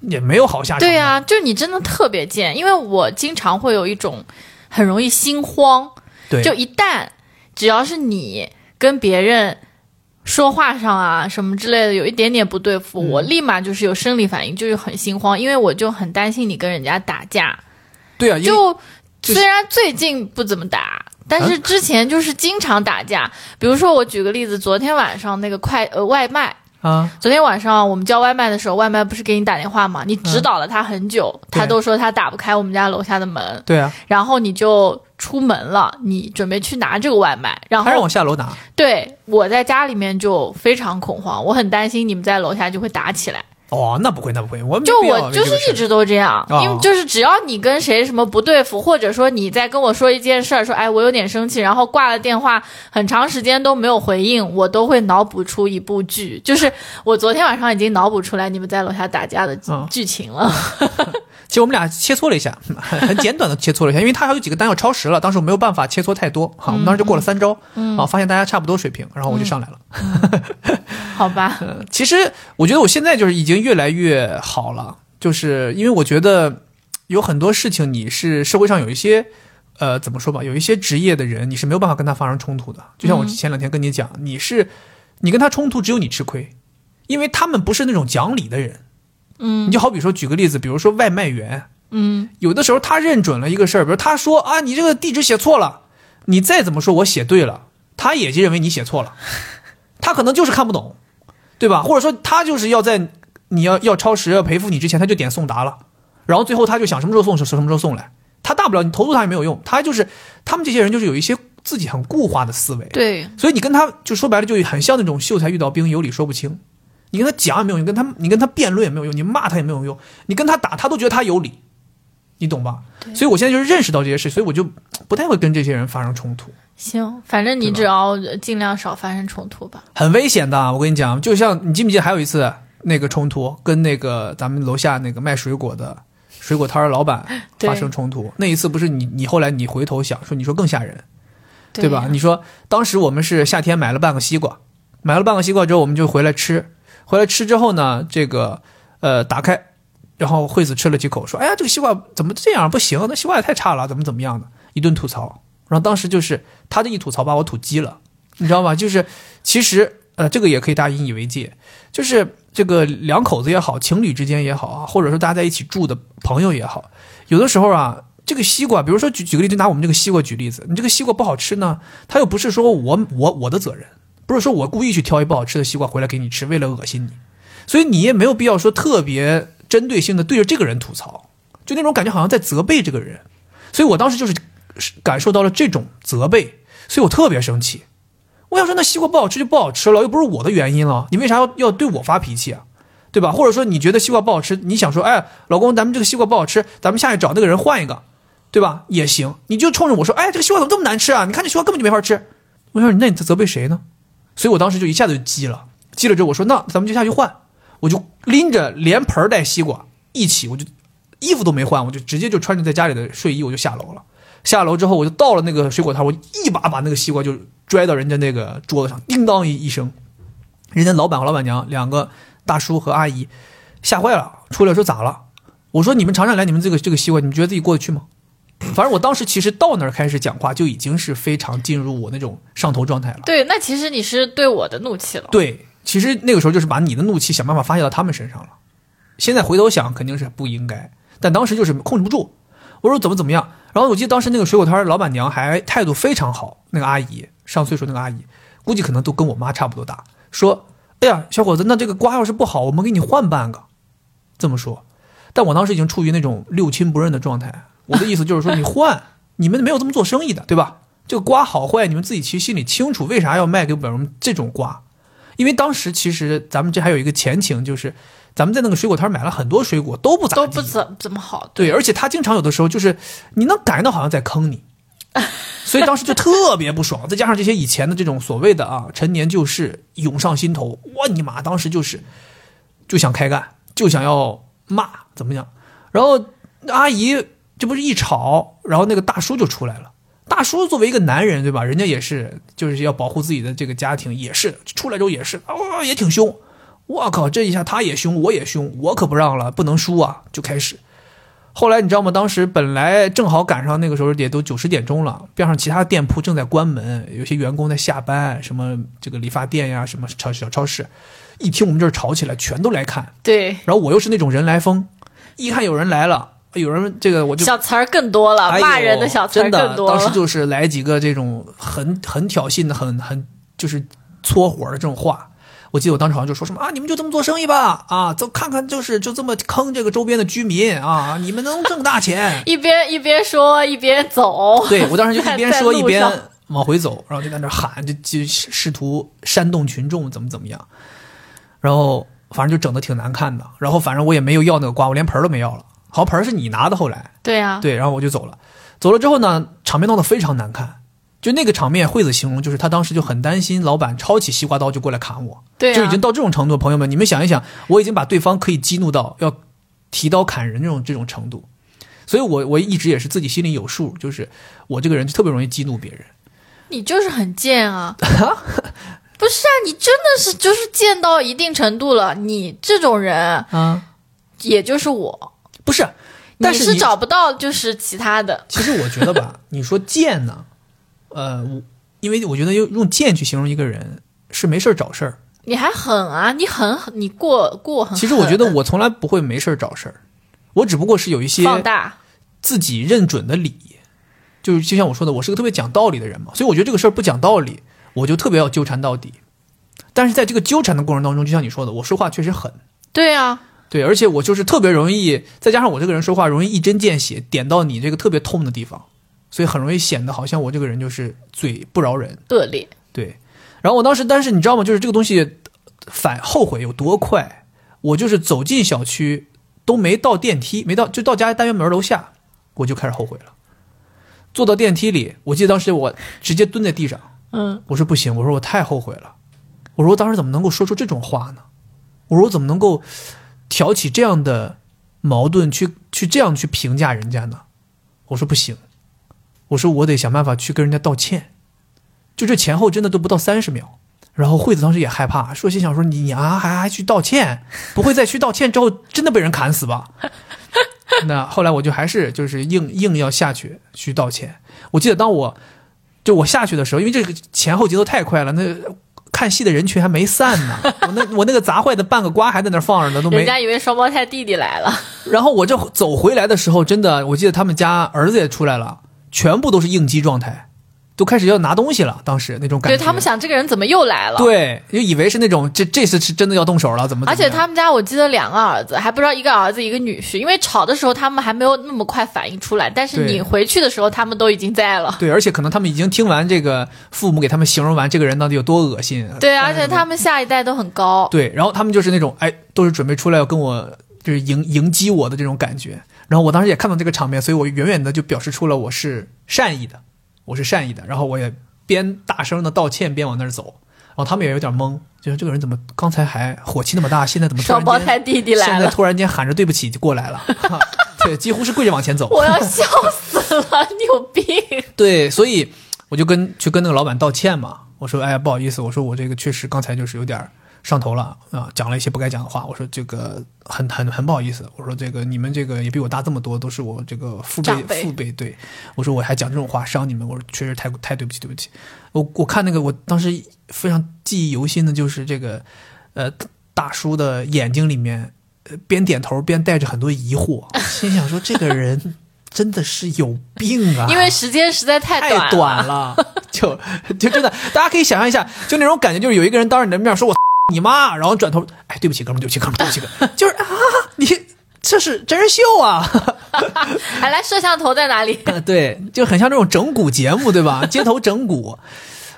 也没有好下场。对呀、就你真的特别贱，因为我经常会有一种很容易心慌，对，就一旦只要是你跟别人说话上啊什么之类的有一点点不对付，嗯我立马就是有生理反应，就是很心慌，因为我就很担心你跟人家打架。对啊，就就虽然最近不怎么打，但是之前就是经常打架。比如说，我举个例子，昨天晚上那个快呃外卖。啊，昨天晚上我们叫外卖的时候，外卖不是给你打电话吗？你指导了他很久，他都说他打不开我们家楼下的门，对啊，然后你就出门了，你准备去拿这个外卖，然后他让后我下楼拿。对我在家里面就非常恐慌，我很担心你们在楼下就会打起来。哦，那不会，那不会，我就我就是一直都这样，哦。因为就是只要你跟谁什么不对付，或者说你在跟我说一件事儿，说哎我有点生气，然后挂了电话，很长时间都没有回应，我都会脑补出一部剧，就是我昨天晚上已经脑补出来你们在楼下打架的嗯。剧情了。其实我们俩切磋了一下，很 很简短的切磋了一下，因为他还有几个单要超时了，当时我没有办法切磋太多，好，我们当时就过了三招，啊，发现大家差不多水平，然后我就上来了。好吧，呃其实我觉得我现在就是已经越来越好了，就是因为我觉得有很多事情你是社会上有一些。呃，怎么说吧，有一些职业的人，你是没有办法跟他发生冲突的。就像我前两天跟你讲，你是你跟他冲突，只有你吃亏，因为他们不是那种讲理的人。嗯你就好比说，举个例子，比如说外卖员，嗯，有的时候他认准了一个事儿，比如他说啊，你这个地址写错了，你再怎么说我写对了，他也就认为你写错了，他可能就是看不懂，对吧？或者说他就是要在你要要超时要赔付你之前，他就点送达了，然后最后他就想什么时候送什么时候送来，他大不了你投诉他也没有用，他就是他们这些人就是有一些自己很固化的思维，对，所以你跟他就说白了就很像那种秀才遇到兵，有理说不清。你跟他讲也没有用，你跟他你跟他辩论也没有用，你骂他也没有用，你跟他打他都觉得他有理，你懂吧？所以我现在就是认识到这些事，所以我就不太会跟这些人发生冲突，行，反正你只要尽量少发生冲突吧。很危险的。我跟你讲，就像你记不记得还有一次那个冲突，跟那个咱们楼下那个卖水果的水果摊儿老板发生冲突，那一次不是你你后来你回头想说，你说更吓人，对对吧？你说当时我们是夏天买了半个西瓜，买了半个西瓜之后，我们就回来吃，回来吃之后呢，这个呃打开，然后惠子吃了几口，说：“哎呀，这个西瓜怎么这样？不行，那西瓜也太差了，怎么怎么样的？”一顿吐槽。然后当时就是他这一吐槽把我吐激了，你知道吗？就是其实呃，这个也可以大家引以为戒，就是这个两口子也好，情侣之间也好啊，或者说大家在一起住的朋友也好，有的时候啊。这个西瓜，比如说举举个例子，拿我们这个西瓜举例子，你这个西瓜不好吃呢，它又不是说我我我的责任，不是说我故意去挑一不好吃的西瓜回来给你吃，为了恶心你，所以你也没有必要说特别针对性的对着这个人吐槽，就那种感觉好像在责备这个人，所以我当时就是感受到了这种责备，所以我特别生气。我想说，那西瓜不好吃就不好吃了，又不是我的原因了，你为啥要要对我发脾气啊？对吧？或者说你觉得西瓜不好吃，你想说，哎，老公，咱们这个西瓜不好吃，咱们下去找那个人换一个，对吧？也行，你就冲着我说，哎，这个西瓜怎么这么难吃啊？你看这西瓜根本就没法吃。我说，那你在责备谁呢？所以我当时就一下子就急了，急了之后我说，那咱们就下去换，我就拎着连盆带西瓜一起，我就衣服都没换，我就直接就穿着在家里的睡衣我就下楼了。下楼之后我就到了那个水果摊，我一把把那个西瓜就拽到人家那个桌子上，叮当一一声，人家老板和老板娘两个。大叔和阿姨吓坏了，出来说咋了？我说你们尝尝来，你们这个这个西瓜，你们觉得自己过得去吗？反正我当时其实到那儿开始讲话，就已经是非常进入我那种上头状态了。对，那其实你是对我的怒气了。对，其实那个时候就是把你的怒气想办法发泄到他们身上了。现在回头想肯定是不应该，但当时就是控制不住。我说怎么怎么样？然后我记得当时那个水果摊老板娘还态度非常好，那个阿姨上岁数那个阿姨，估计可能都跟我妈差不多大，说。哎呀，小伙子，那这个瓜要是不好，我们给你换半个。这么说，但我当时已经处于那种六亲不认的状态。我的意思就是说，你换，你们没有这么做生意的，对吧？这个瓜好坏，你们自己其实心里清楚。为啥要卖给我们这种瓜？因为当时其实咱们这还有一个前情，就是咱们在那个水果摊买了很多水果，都不咋都不怎怎么好。对，而且他经常有的时候就是你能感觉到好像在坑你。所以当时就特别不爽，再加上这些以前的这种所谓的啊陈年旧事涌上心头，我你妈当时就是就想开干，就想要骂怎么样？然后阿姨这不是一吵，然后那个大叔就出来了。大叔作为一个男人，对吧？人家也是就是要保护自己的这个家庭，也是出来之后也是啊也挺凶。我靠，这一下他也凶，我也凶，我可不让了，不能输啊！就开始。后来你知道吗？当时本来正好赶上那个时候也都九十点钟了，边上其他店铺正在关门，有些员工在下班，什么这个理发店呀，什么超小超市，一听我们这儿吵起来，全都来看。对，然后我又是那种人来疯，一看有人来了，有人这个我就小词儿更多了，骂人的小词儿更多了。当时就是来几个这种很很挑衅的、很很就是搓火的这种话。我记得我当时好像就说什么啊，你们就这么做生意吧，啊，就看看就是就这么坑这个周边的居民啊，你们能挣大钱。一边一边说一边走，对我当时就 一边说一边往回走，然后就在那喊，就就试图煽动群众怎么怎么样，然后反正就整的挺难看的，然后反正我也没有要那个瓜，我连盆都没要了，好盆是你拿的，后来。对呀，对，然后我就走了，走了之后呢，场面闹得非常难看。就那个场面，惠子形容就是他当时就很担心老板抄起西瓜刀就过来砍我，对，就已经到这种程度。朋友们，你们想一想，我已经把对方可以激怒到要提刀砍人这种这种程度，所以我我一直也是自己心里有数，就是我这个人就特别容易激怒别人。你就是很贱啊！不是啊，你真的是就是贱到一定程度了。你这种人啊，也就是我，不是，但是找不到就是其他的。其实我觉得吧，你说贱呢？呃，我因为我觉得用用贱去形容一个人是没事儿找事儿。你还狠啊！你狠，你过过很。其实我觉得我从来不会没事儿找事儿，我只不过是有一些放大自己认准的理，就是就像我说的，我是个特别讲道理的人嘛，所以我觉得这个事儿不讲道理，我就特别要纠缠到底。但是在这个纠缠的过程当中，就像你说的，我说话确实狠。对啊，对，而且我就是特别容易，再加上我这个人说话容易一针见血，点到你这个特别痛的地方。所以很容易显得好像我这个人就是嘴不饶人，恶劣。对，然后我当时，但是你知道吗？就是这个东西反后悔有多快？我就是走进小区都没到电梯，没到就到家单元门楼下，我就开始后悔了。坐到电梯里，我记得当时我直接蹲在地上，嗯，我说不行，我说我太后悔了，我说我当时怎么能够说出这种话呢？我说我怎么能够挑起这样的矛盾，去去这样去评价人家呢？我说不行。我说我得想办法去跟人家道歉，就这前后真的都不到三十秒。然后惠子当时也害怕，说心想说你啊还还去道歉，不会再去道歉之后真的被人砍死吧？那后来我就还是就是硬硬要下去去道歉。我记得当我就我下去的时候，因为这个前后节奏太快了，那看戏的人群还没散呢，我那我那个砸坏的半个瓜还在那放着呢，都没。人家以为双胞胎弟弟来了，然后我这走回来的时候，真的，我记得他们家儿子也出来了，全部都是应激状态，都开始要拿东西了。当时那种感觉，对他们想这个人怎么又来了？对，就以为是那种这这次是真的要动手了，怎么？而且他们家我记得两个儿子，还不知道一个儿子一个女婿，因为吵的时候他们还没有那么快反应出来，但是你回去的时候他们都已经在了。对，而且可能他们已经听完这个父母给他们形容完这个人到底有多恶心。对，而且他们下一代都很高。对，然后他们就是那种哎，都是准备出来要跟我就是迎迎击我的这种感觉。然后我当时也看到这个场面，所以我远远的就表示出了我是善意的，我是善意的。然后我也边大声的道歉边往那儿走。然后他们也有点懵，就是这个人怎么刚才还火气那么大，现在怎么突双胞然间胎弟弟来现在，突然间喊着对不起就过来了？哈 对，几乎是跪着往前走。我要笑死了，你有病！对，所以我就跟去跟那个老板道歉嘛，我说哎呀不好意思，我说我这个确实刚才就是有点儿上头了啊，讲了一些不该讲的话，我说这个很很很不好意思，我说这个你们这个也比我大这么多，都是我这个父辈父辈，对我说我还讲这种话伤你们，我说确实太太对不起对不起，我我看那个我当时非常记忆犹新的就是这个呃大叔的眼睛里面。呃边点头边带着很多疑惑，心想说：“这个人 真的是有病啊！”因为时间实在太短太短了，就就真的，大家可以想象一下，就那种感觉，就是有一个人当着你的面说我你妈，然后转头，哎，对不起，哥们，对不起，哥们，对不起，哥们就是啊，你这是真人秀啊，还来摄像头在哪里？对，就很像这种整蛊节目，对吧？街头整蛊。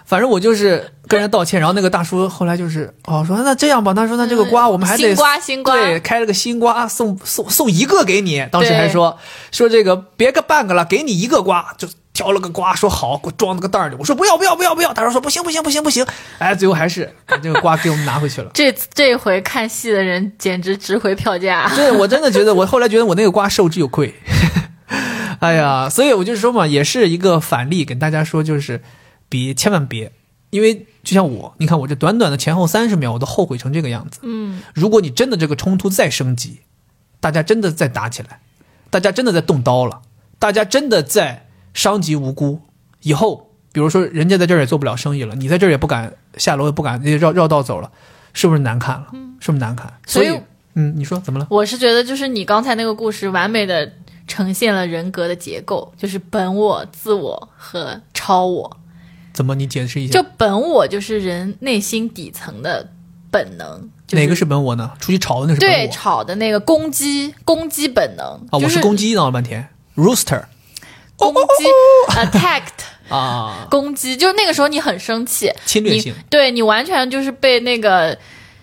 反正我就是跟人道歉，然后那个大叔后来就是哦说那这样吧，他说那这个瓜我们还得新瓜新瓜对开了个新瓜送送送一个给你，当时还说说这个别个半个了，给你一个瓜就挑了个瓜说好，给我装那个袋儿里，我说不要不要不要不要，大叔说不行不行不行不行，哎最后还是把这个瓜给我们拿回去了。这这回看戏的人简直值回票价。对我真的觉得，我后来觉得我那个瓜受之有愧。哎呀，所以我就说嘛，也是一个反例，跟大家说，就是别千万别，因为就像我，你看我这短短的前后三十秒，我都后悔成这个样子。嗯，如果你真的这个冲突再升级，大家真的再打起来，大家真的在动刀了，大家真的在伤及无辜，以后比如说人家在这儿也做不了生意了，你在这儿也不敢下楼，也不敢绕绕道走了，是不是难看了？是不是难看？所所以嗯，你说怎么了？我是觉得，就是你刚才那个故事，完美的呈现了人格的结构，就是本我、自我和超我。怎么？你解释一下。就本我就是人内心底层的本能，就是、哪个是本我呢？出去吵的那是本对。吵的那个攻击攻击本能啊，就我是公鸡闹了半天，rooster 攻击 attacked 啊，攻击，就那个时候你很生气，你侵略性。对你完全就是被那个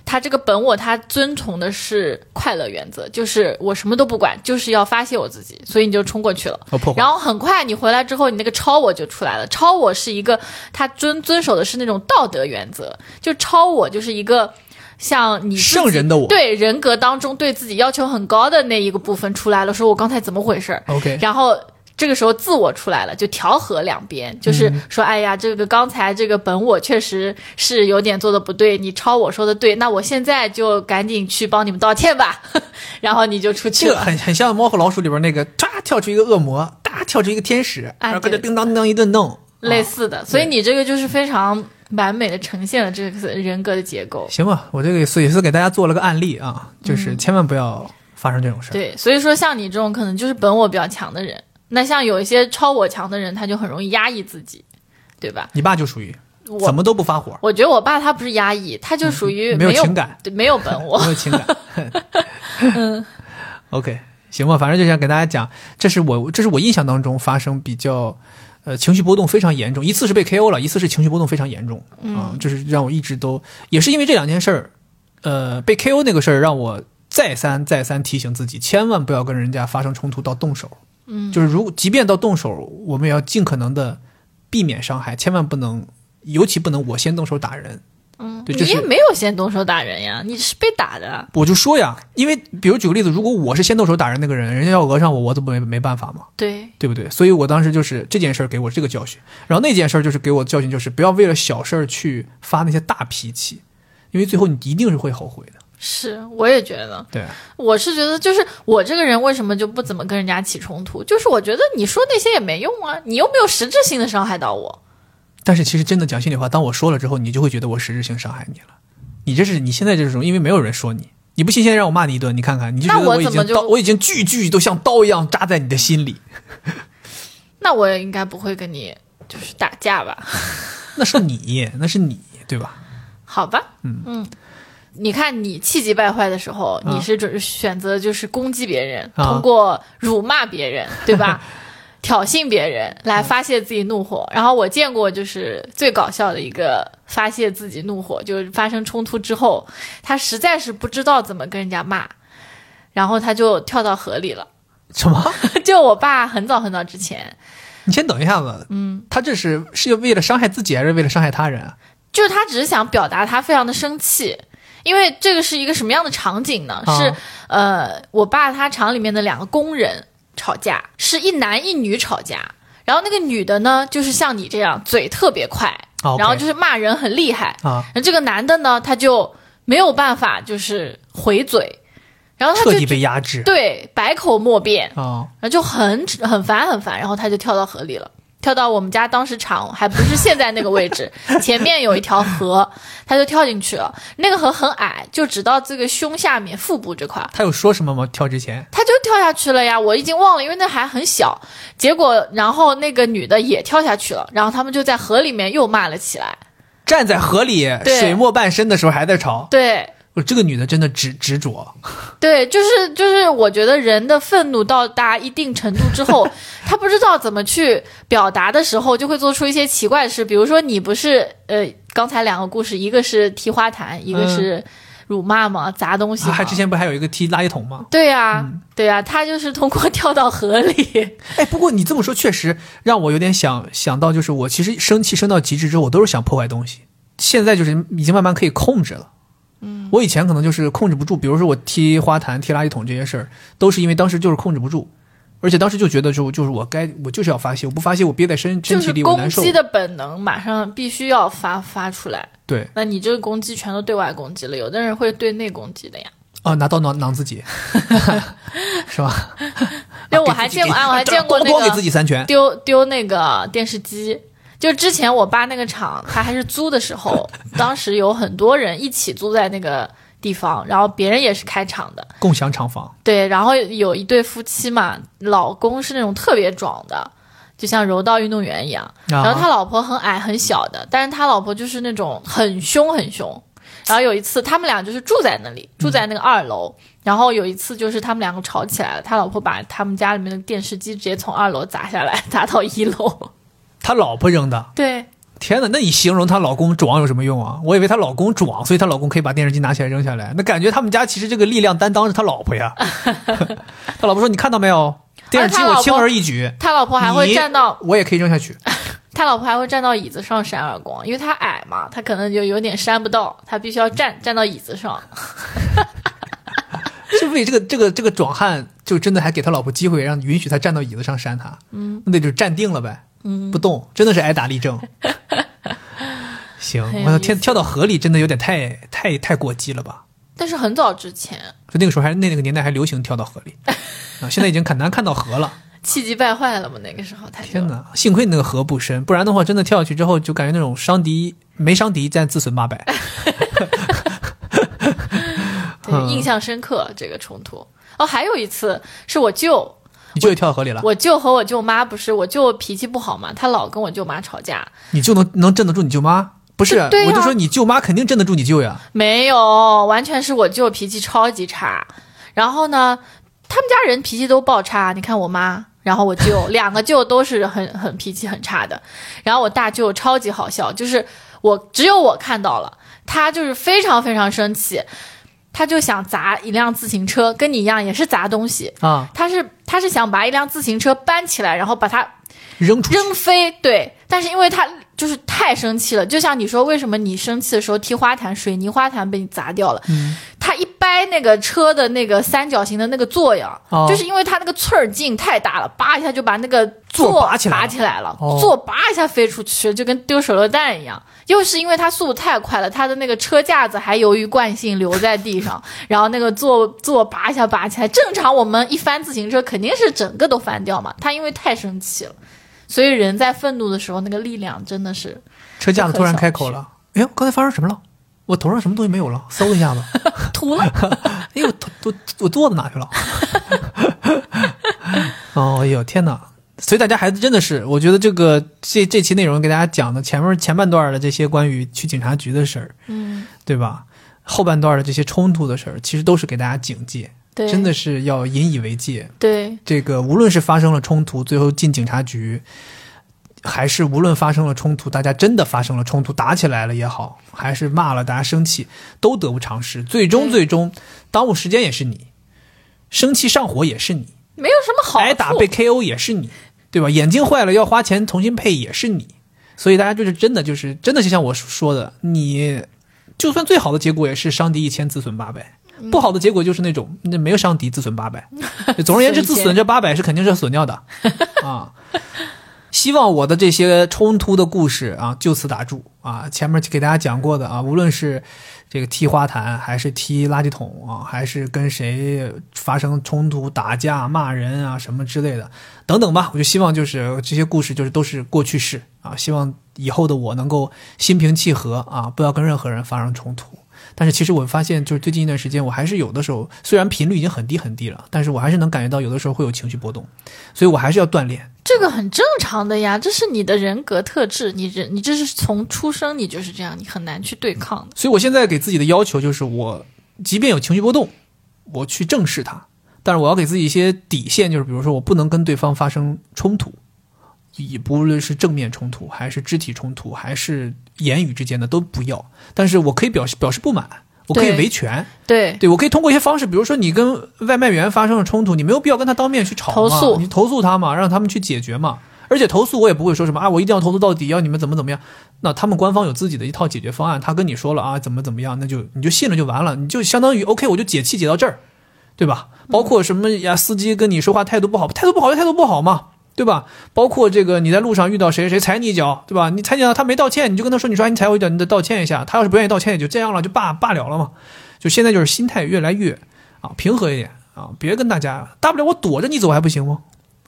他这个本我，他遵从的是快乐原则，就是我什么都不管，就是要发泄我自己，所以你就冲过去了。然后很快你回来之后，你那个超我就出来了。超我是一个他遵遵守的是那种道德原则，就超我就是一个像你圣人的我对人格当中对自己要求很高的那一个部分出来了，说我刚才怎么回事儿 OK，然后这个时候自我出来了，就调和两边，就是嗯说，哎呀，这个刚才这个本我确实是有点做的不对，你抄我说的对，那我现在就赶紧去帮你们道歉吧，然后你就出去了。这个很很像《猫和老鼠》里边那个，唰跳出一个恶魔，哒跳出一个天使，哎然后跟着叮当叮当一顿弄。啊类似的，所以你这个就是非常完美的呈现了这个人格的结构。行吧，我这个也是也是给大家做了个案例啊，就是千万不要发生这种事儿。嗯对，所以说像你这种可能就是本我比较强的人，那像有一些超我强的人，他就很容易压抑自己，对吧？你爸就属于我怎么都不发火，我觉得我爸他不是压抑，他就属于没有有情感，对，没有本 我没。有情感。嗯 OK，行吧，反正就想给大家讲，这是我这是我印象当中发生比较。呃，情绪波动非常严重，一次是被 KO 了，一次是情绪波动非常严重啊，这是让我一直都也是因为这两件事儿，呃，被 KO 那个事儿让我再三再三提醒自己，千万不要跟人家发生冲突到动手，嗯，就是如即便到动手，我们也要尽可能的避免伤害，千万不能，尤其不能我先动手打人，嗯，对，就是你也没有先动手打人呀，你是被打的。我就说呀，因为比如举个例子，如果我是先动手打人那个人，人家要讹上我，我怎么没没办法嘛，对，对不对？所以我当时就是这件事儿给我这个教训，然后那件事儿就是给我教训，就是不要为了小事儿去发那些大脾气，因为最后你一定是会后悔的。是，我也觉得，对，我是觉得，就是我这个人为什么就不怎么跟人家起冲突？就是我觉得你说那些也没用啊，你又没有实质性的伤害到我。但是其实真的讲心里话，当我说了之后，你就会觉得我实质性伤害你了，你这是你现在这种，因为没有人说你，你不信现在让我骂你一顿，你看看，你就觉那得已我怎么就经刀，我已经句句都像刀一样扎在你的心里。那我也应该不会跟你就是打架吧？那是你，那是你，对吧？好吧，嗯嗯你看你气急败坏的时候，啊你是准选择就是攻击别人，啊通过辱骂别人，对吧？挑衅别人来发泄自己怒火。然后我见过就是最搞笑的一个发泄自己怒火，就是发生冲突之后，他实在是不知道怎么跟人家骂，然后他就跳到河里了。什么？就我爸很早很早之前，你先等一下子。嗯，他这是是为了伤害自己，还是为了伤害他人啊？就是他只是想表达他非常的生气，因为这个是一个什么样的场景呢？啊是呃，我爸他厂里面的两个工人吵架，是一男一女吵架。然后那个女的呢，就是像你这样嘴特别快，然后就是骂人很厉害。啊，然后这个男的呢，他就没有办法就是回嘴，然后他就彻底被压制对百口莫辩，啊。然后就很很烦很烦，然后他就跳到河里了。跳到我们家当时厂还不是现在那个位置，前面有一条河，他就跳进去了。那个河很矮，就只到这个胸下面腹部这块，他有说什么吗？跳之前他就跳下去了呀。我已经忘了，因为那还很小。结果，然后那个女的也跳下去了，然后他们就在河里面又骂了起来。站在河里对水没半身的时候还在吵，对，我这个女的真的执执着。对，就是就是，我觉得人的愤怒到达一定程度之后，他不知道怎么去表达的时候，就会做出一些奇怪的事。比如说，你不是呃，刚才两个故事，一个是踢花坛，一个是辱骂嘛，砸东西嘛。啊还之前不还有一个踢垃圾桶吗？对呀、对呀、他就是通过跳到河里，哎，不过你这么说确实让我有点想想到，就是我其实生气升到极致之后，我都是想破坏东西。现在就是已经慢慢可以控制了。嗯，我以前可能就是控制不住，比如说我踢花坛、踢垃圾桶这些事儿，都是因为当时就是控制不住，而且当时就觉得就就是我该我就是要发泄，我不发泄我憋在身身体里我难受攻击。的本能，马上必须要发发出来。对那你这个攻击全都对外攻击了，有的人会对内攻击的呀。哦，拿刀囊囊自己，是吧？因为我还见过，啊，我还见过那个给自己三拳。丢丢那个电视机。就之前我爸那个厂，他还是租的时候，当时有很多人一起租在那个地方，然后别人也是开厂的，共享厂房，对，然后有一对夫妻嘛，老公是那种特别壮的，就像柔道运动员一样，然然后他老婆很矮很小的，但是他老婆就是那种很凶很凶。然后有一次，他们俩就是住在那里，住在那个二楼。然后有一次，就是他们两个吵起来了，他老婆把他们家里面的电视机直接从二楼砸下来，砸到一楼。他老婆扔的。对，天哪，那你形容她老公壮有什么用啊？我以为她老公壮，所以她老公可以把电视机拿起来扔下来。那感觉他们家其实这个力量担当是他老婆呀。他老婆说：“你看到没有，电视机我轻而易举，他老婆还会站到我也可以扔下去。他老婆还会站到椅子上扇耳光，因为他矮嘛，他可能就有点扇不到，他必须要站站到椅子上。是为这个这个这个壮汉，就真的还给他老婆机会，让允许他站到椅子上扇他。嗯，那就站定了呗，嗯，不动，真的是挨打立正。行，我的天，跳到河里真的有点太太太过激了吧？但是很早之前，就那个时候还那那个年代还流行跳到河里 啊，现在已经很难看到河了。气急败坏了嘛，那个时候太天哪，幸亏那个河不深，不然的话，真的跳下去之后，就感觉那种伤敌没伤敌，但自损八百。印象深刻这个冲突。哦，还有一次是我舅，你就跳到河里了，我舅和我舅妈不是我舅脾气不好嘛，他老跟我舅妈吵架，你就能能镇得住你舅妈？不是，我就说你舅妈肯定镇得住你舅呀。没有，完全是我舅脾气超级差。然后呢，他们家人脾气都爆差，你看我妈。然后我舅两个舅都是很 很脾气很差的，然后我大舅超级好笑，就是我只有我看到了，他就是非常非常生气，他就想砸一辆自行车，跟你一样也是砸东西，啊，他是他是想把一辆自行车搬起来，然后把它扔出去，扔飞，对。但是因为他就是太生气了，就像你说，为什么你生气的时候踢花坛，水泥花坛被你砸掉了？嗯，他一掰那个车的那个三角形的那个座呀，哦就是因为他那个刺儿劲太大了，叭一下就把那个座拔起来了拔起来了，哦座叭一下飞出去，就跟丢手榴弹一样。又是因为他速度太快了，他的那个车架子还由于惯性留在地上，然后那个座座拔一下拔起来。正常我们一翻自行车肯定是整个都翻掉嘛，他因为太生气了，所以人在愤怒的时候那个力量真的是车架子突然开口了。哎呦，刚才发生什么了？我头上什么东西没有了？搜一下子，涂了。哎，我头我我做的哪去了？哦，哎呦天哪！所以大家孩子真的是，我觉得这个这这期内容给大家讲的前面前半段的这些关于去警察局的事儿，嗯，对吧？后半段的这些冲突的事儿，其实都是给大家警戒，对，真的是要引以为戒。对这个无论是发生了冲突，最后进警察局，还是无论发生了冲突，大家真的发生了冲突，打起来了也好，还是骂了大家生气，都得不偿失。最终最终，耽误时间也是你，生气上火也是你，没有什么好挨打被 KO 也是你，对吧？眼睛坏了要花钱重新配也是你，所以大家就是真的就是真的就像我说的，你就算最好的结果也是伤敌一千自损八百。嗯不好的结果就是那种那没有伤敌自损八百，总而言之，自损这八百是肯定是要损掉的啊。希望我的这些冲突的故事啊，就此打住啊！前面给大家讲过的啊，无论是这个踢花坛，还是踢垃圾桶啊，还是跟谁发生冲突、打架、骂人啊什么之类的，等等吧。我就希望就是这些故事就是都是过去式啊，希望以后的我能够心平气和啊，不要跟任何人发生冲突。但是其实我发现，就是最近一段时间，我还是有的时候，虽然频率已经很低很低了，但是我还是能感觉到有的时候会有情绪波动，所以我还是要锻炼。这个很正常的呀，这是你的人格特质，你人你这是从出生你就是这样，你很难去对抗的。所以我现在给自己的要求就是，我即便有情绪波动，我去正视它，但是我要给自己一些底线，就是比如说我不能跟对方发生冲突，也不论是正面冲突，还是肢体冲突，还是言语之间的都不要。但是我可以表示表示不满，我可以维权，对对我可以通过一些方式，比如说你跟外卖员发生了冲突，你没有必要跟他当面去吵嘛，投诉你投诉他嘛，让他们去解决嘛。而且投诉我也不会说什么啊，我一定要投诉到底，要你们怎么怎么样。那他们官方有自己的一套解决方案，他跟你说了啊，怎么怎么样，那就你就信了就完了，你就相当于 OK，我就解气解到这儿，对吧？包括什么呀，司机跟你说话态度不好，态度不好就态度不好嘛，对吧？包括这个你在路上遇到谁谁踩你一脚，对吧？你踩你一脚他没道歉，你就跟他说，你说你踩我一脚，你得道歉一下。他要是不愿意道歉，也就这样了，就罢罢了了嘛。就现在就是心态越来越啊平和一点啊，别跟大家，大不了我躲着你走还不行吗？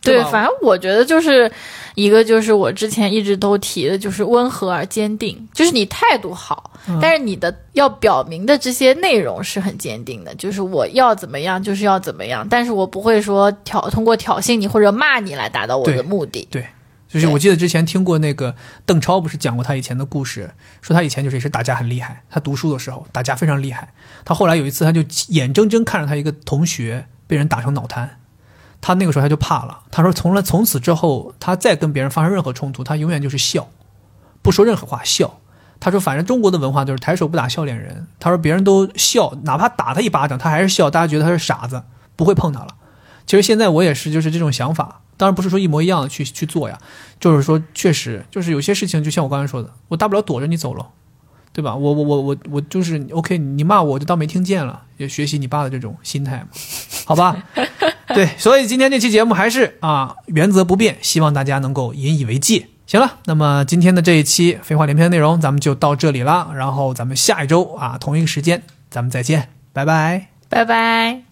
吧，对反正我觉得就是一个就是我之前一直都提的，就是温和而坚定，就是你态度好，嗯但是你的要表明的这些内容是很坚定的，就是我要怎么样就是要怎么样，但是我不会说挑通过挑衅你或者骂你来达到我的目的。对，就是我记得之前听过那个邓超不是讲过他以前的故事，说他以前就是也是打架很厉害，他读书的时候打架非常厉害。他后来有一次他就眼睁睁看着他一个同学被人打成脑瘫，他那个时候他就怕了。他说从来从此之后，他再跟别人发生任何冲突，他永远就是笑，不说任何话笑。他说反正中国的文化就是抬手不打笑脸人。他说别人都笑，哪怕打他一巴掌，他还是笑，大家觉得他是傻子，不会碰他了。其实现在我也是，就是这种想法。当然不是说一模一样的去去做呀，就是说确实就是有些事情，就像我刚才说的，我大不了躲着你走了，对吧？我我我我我就是 OK，你骂我就当没听见了，也学习你爸的这种心态嘛，好吧？对，所以今天这期节目还是啊原则不变，希望大家能够引以为戒。行了，那么今天的这一期废话连篇的内容咱们就到这里了，然后咱们下一周啊同一个时间咱们再见，拜拜。拜拜。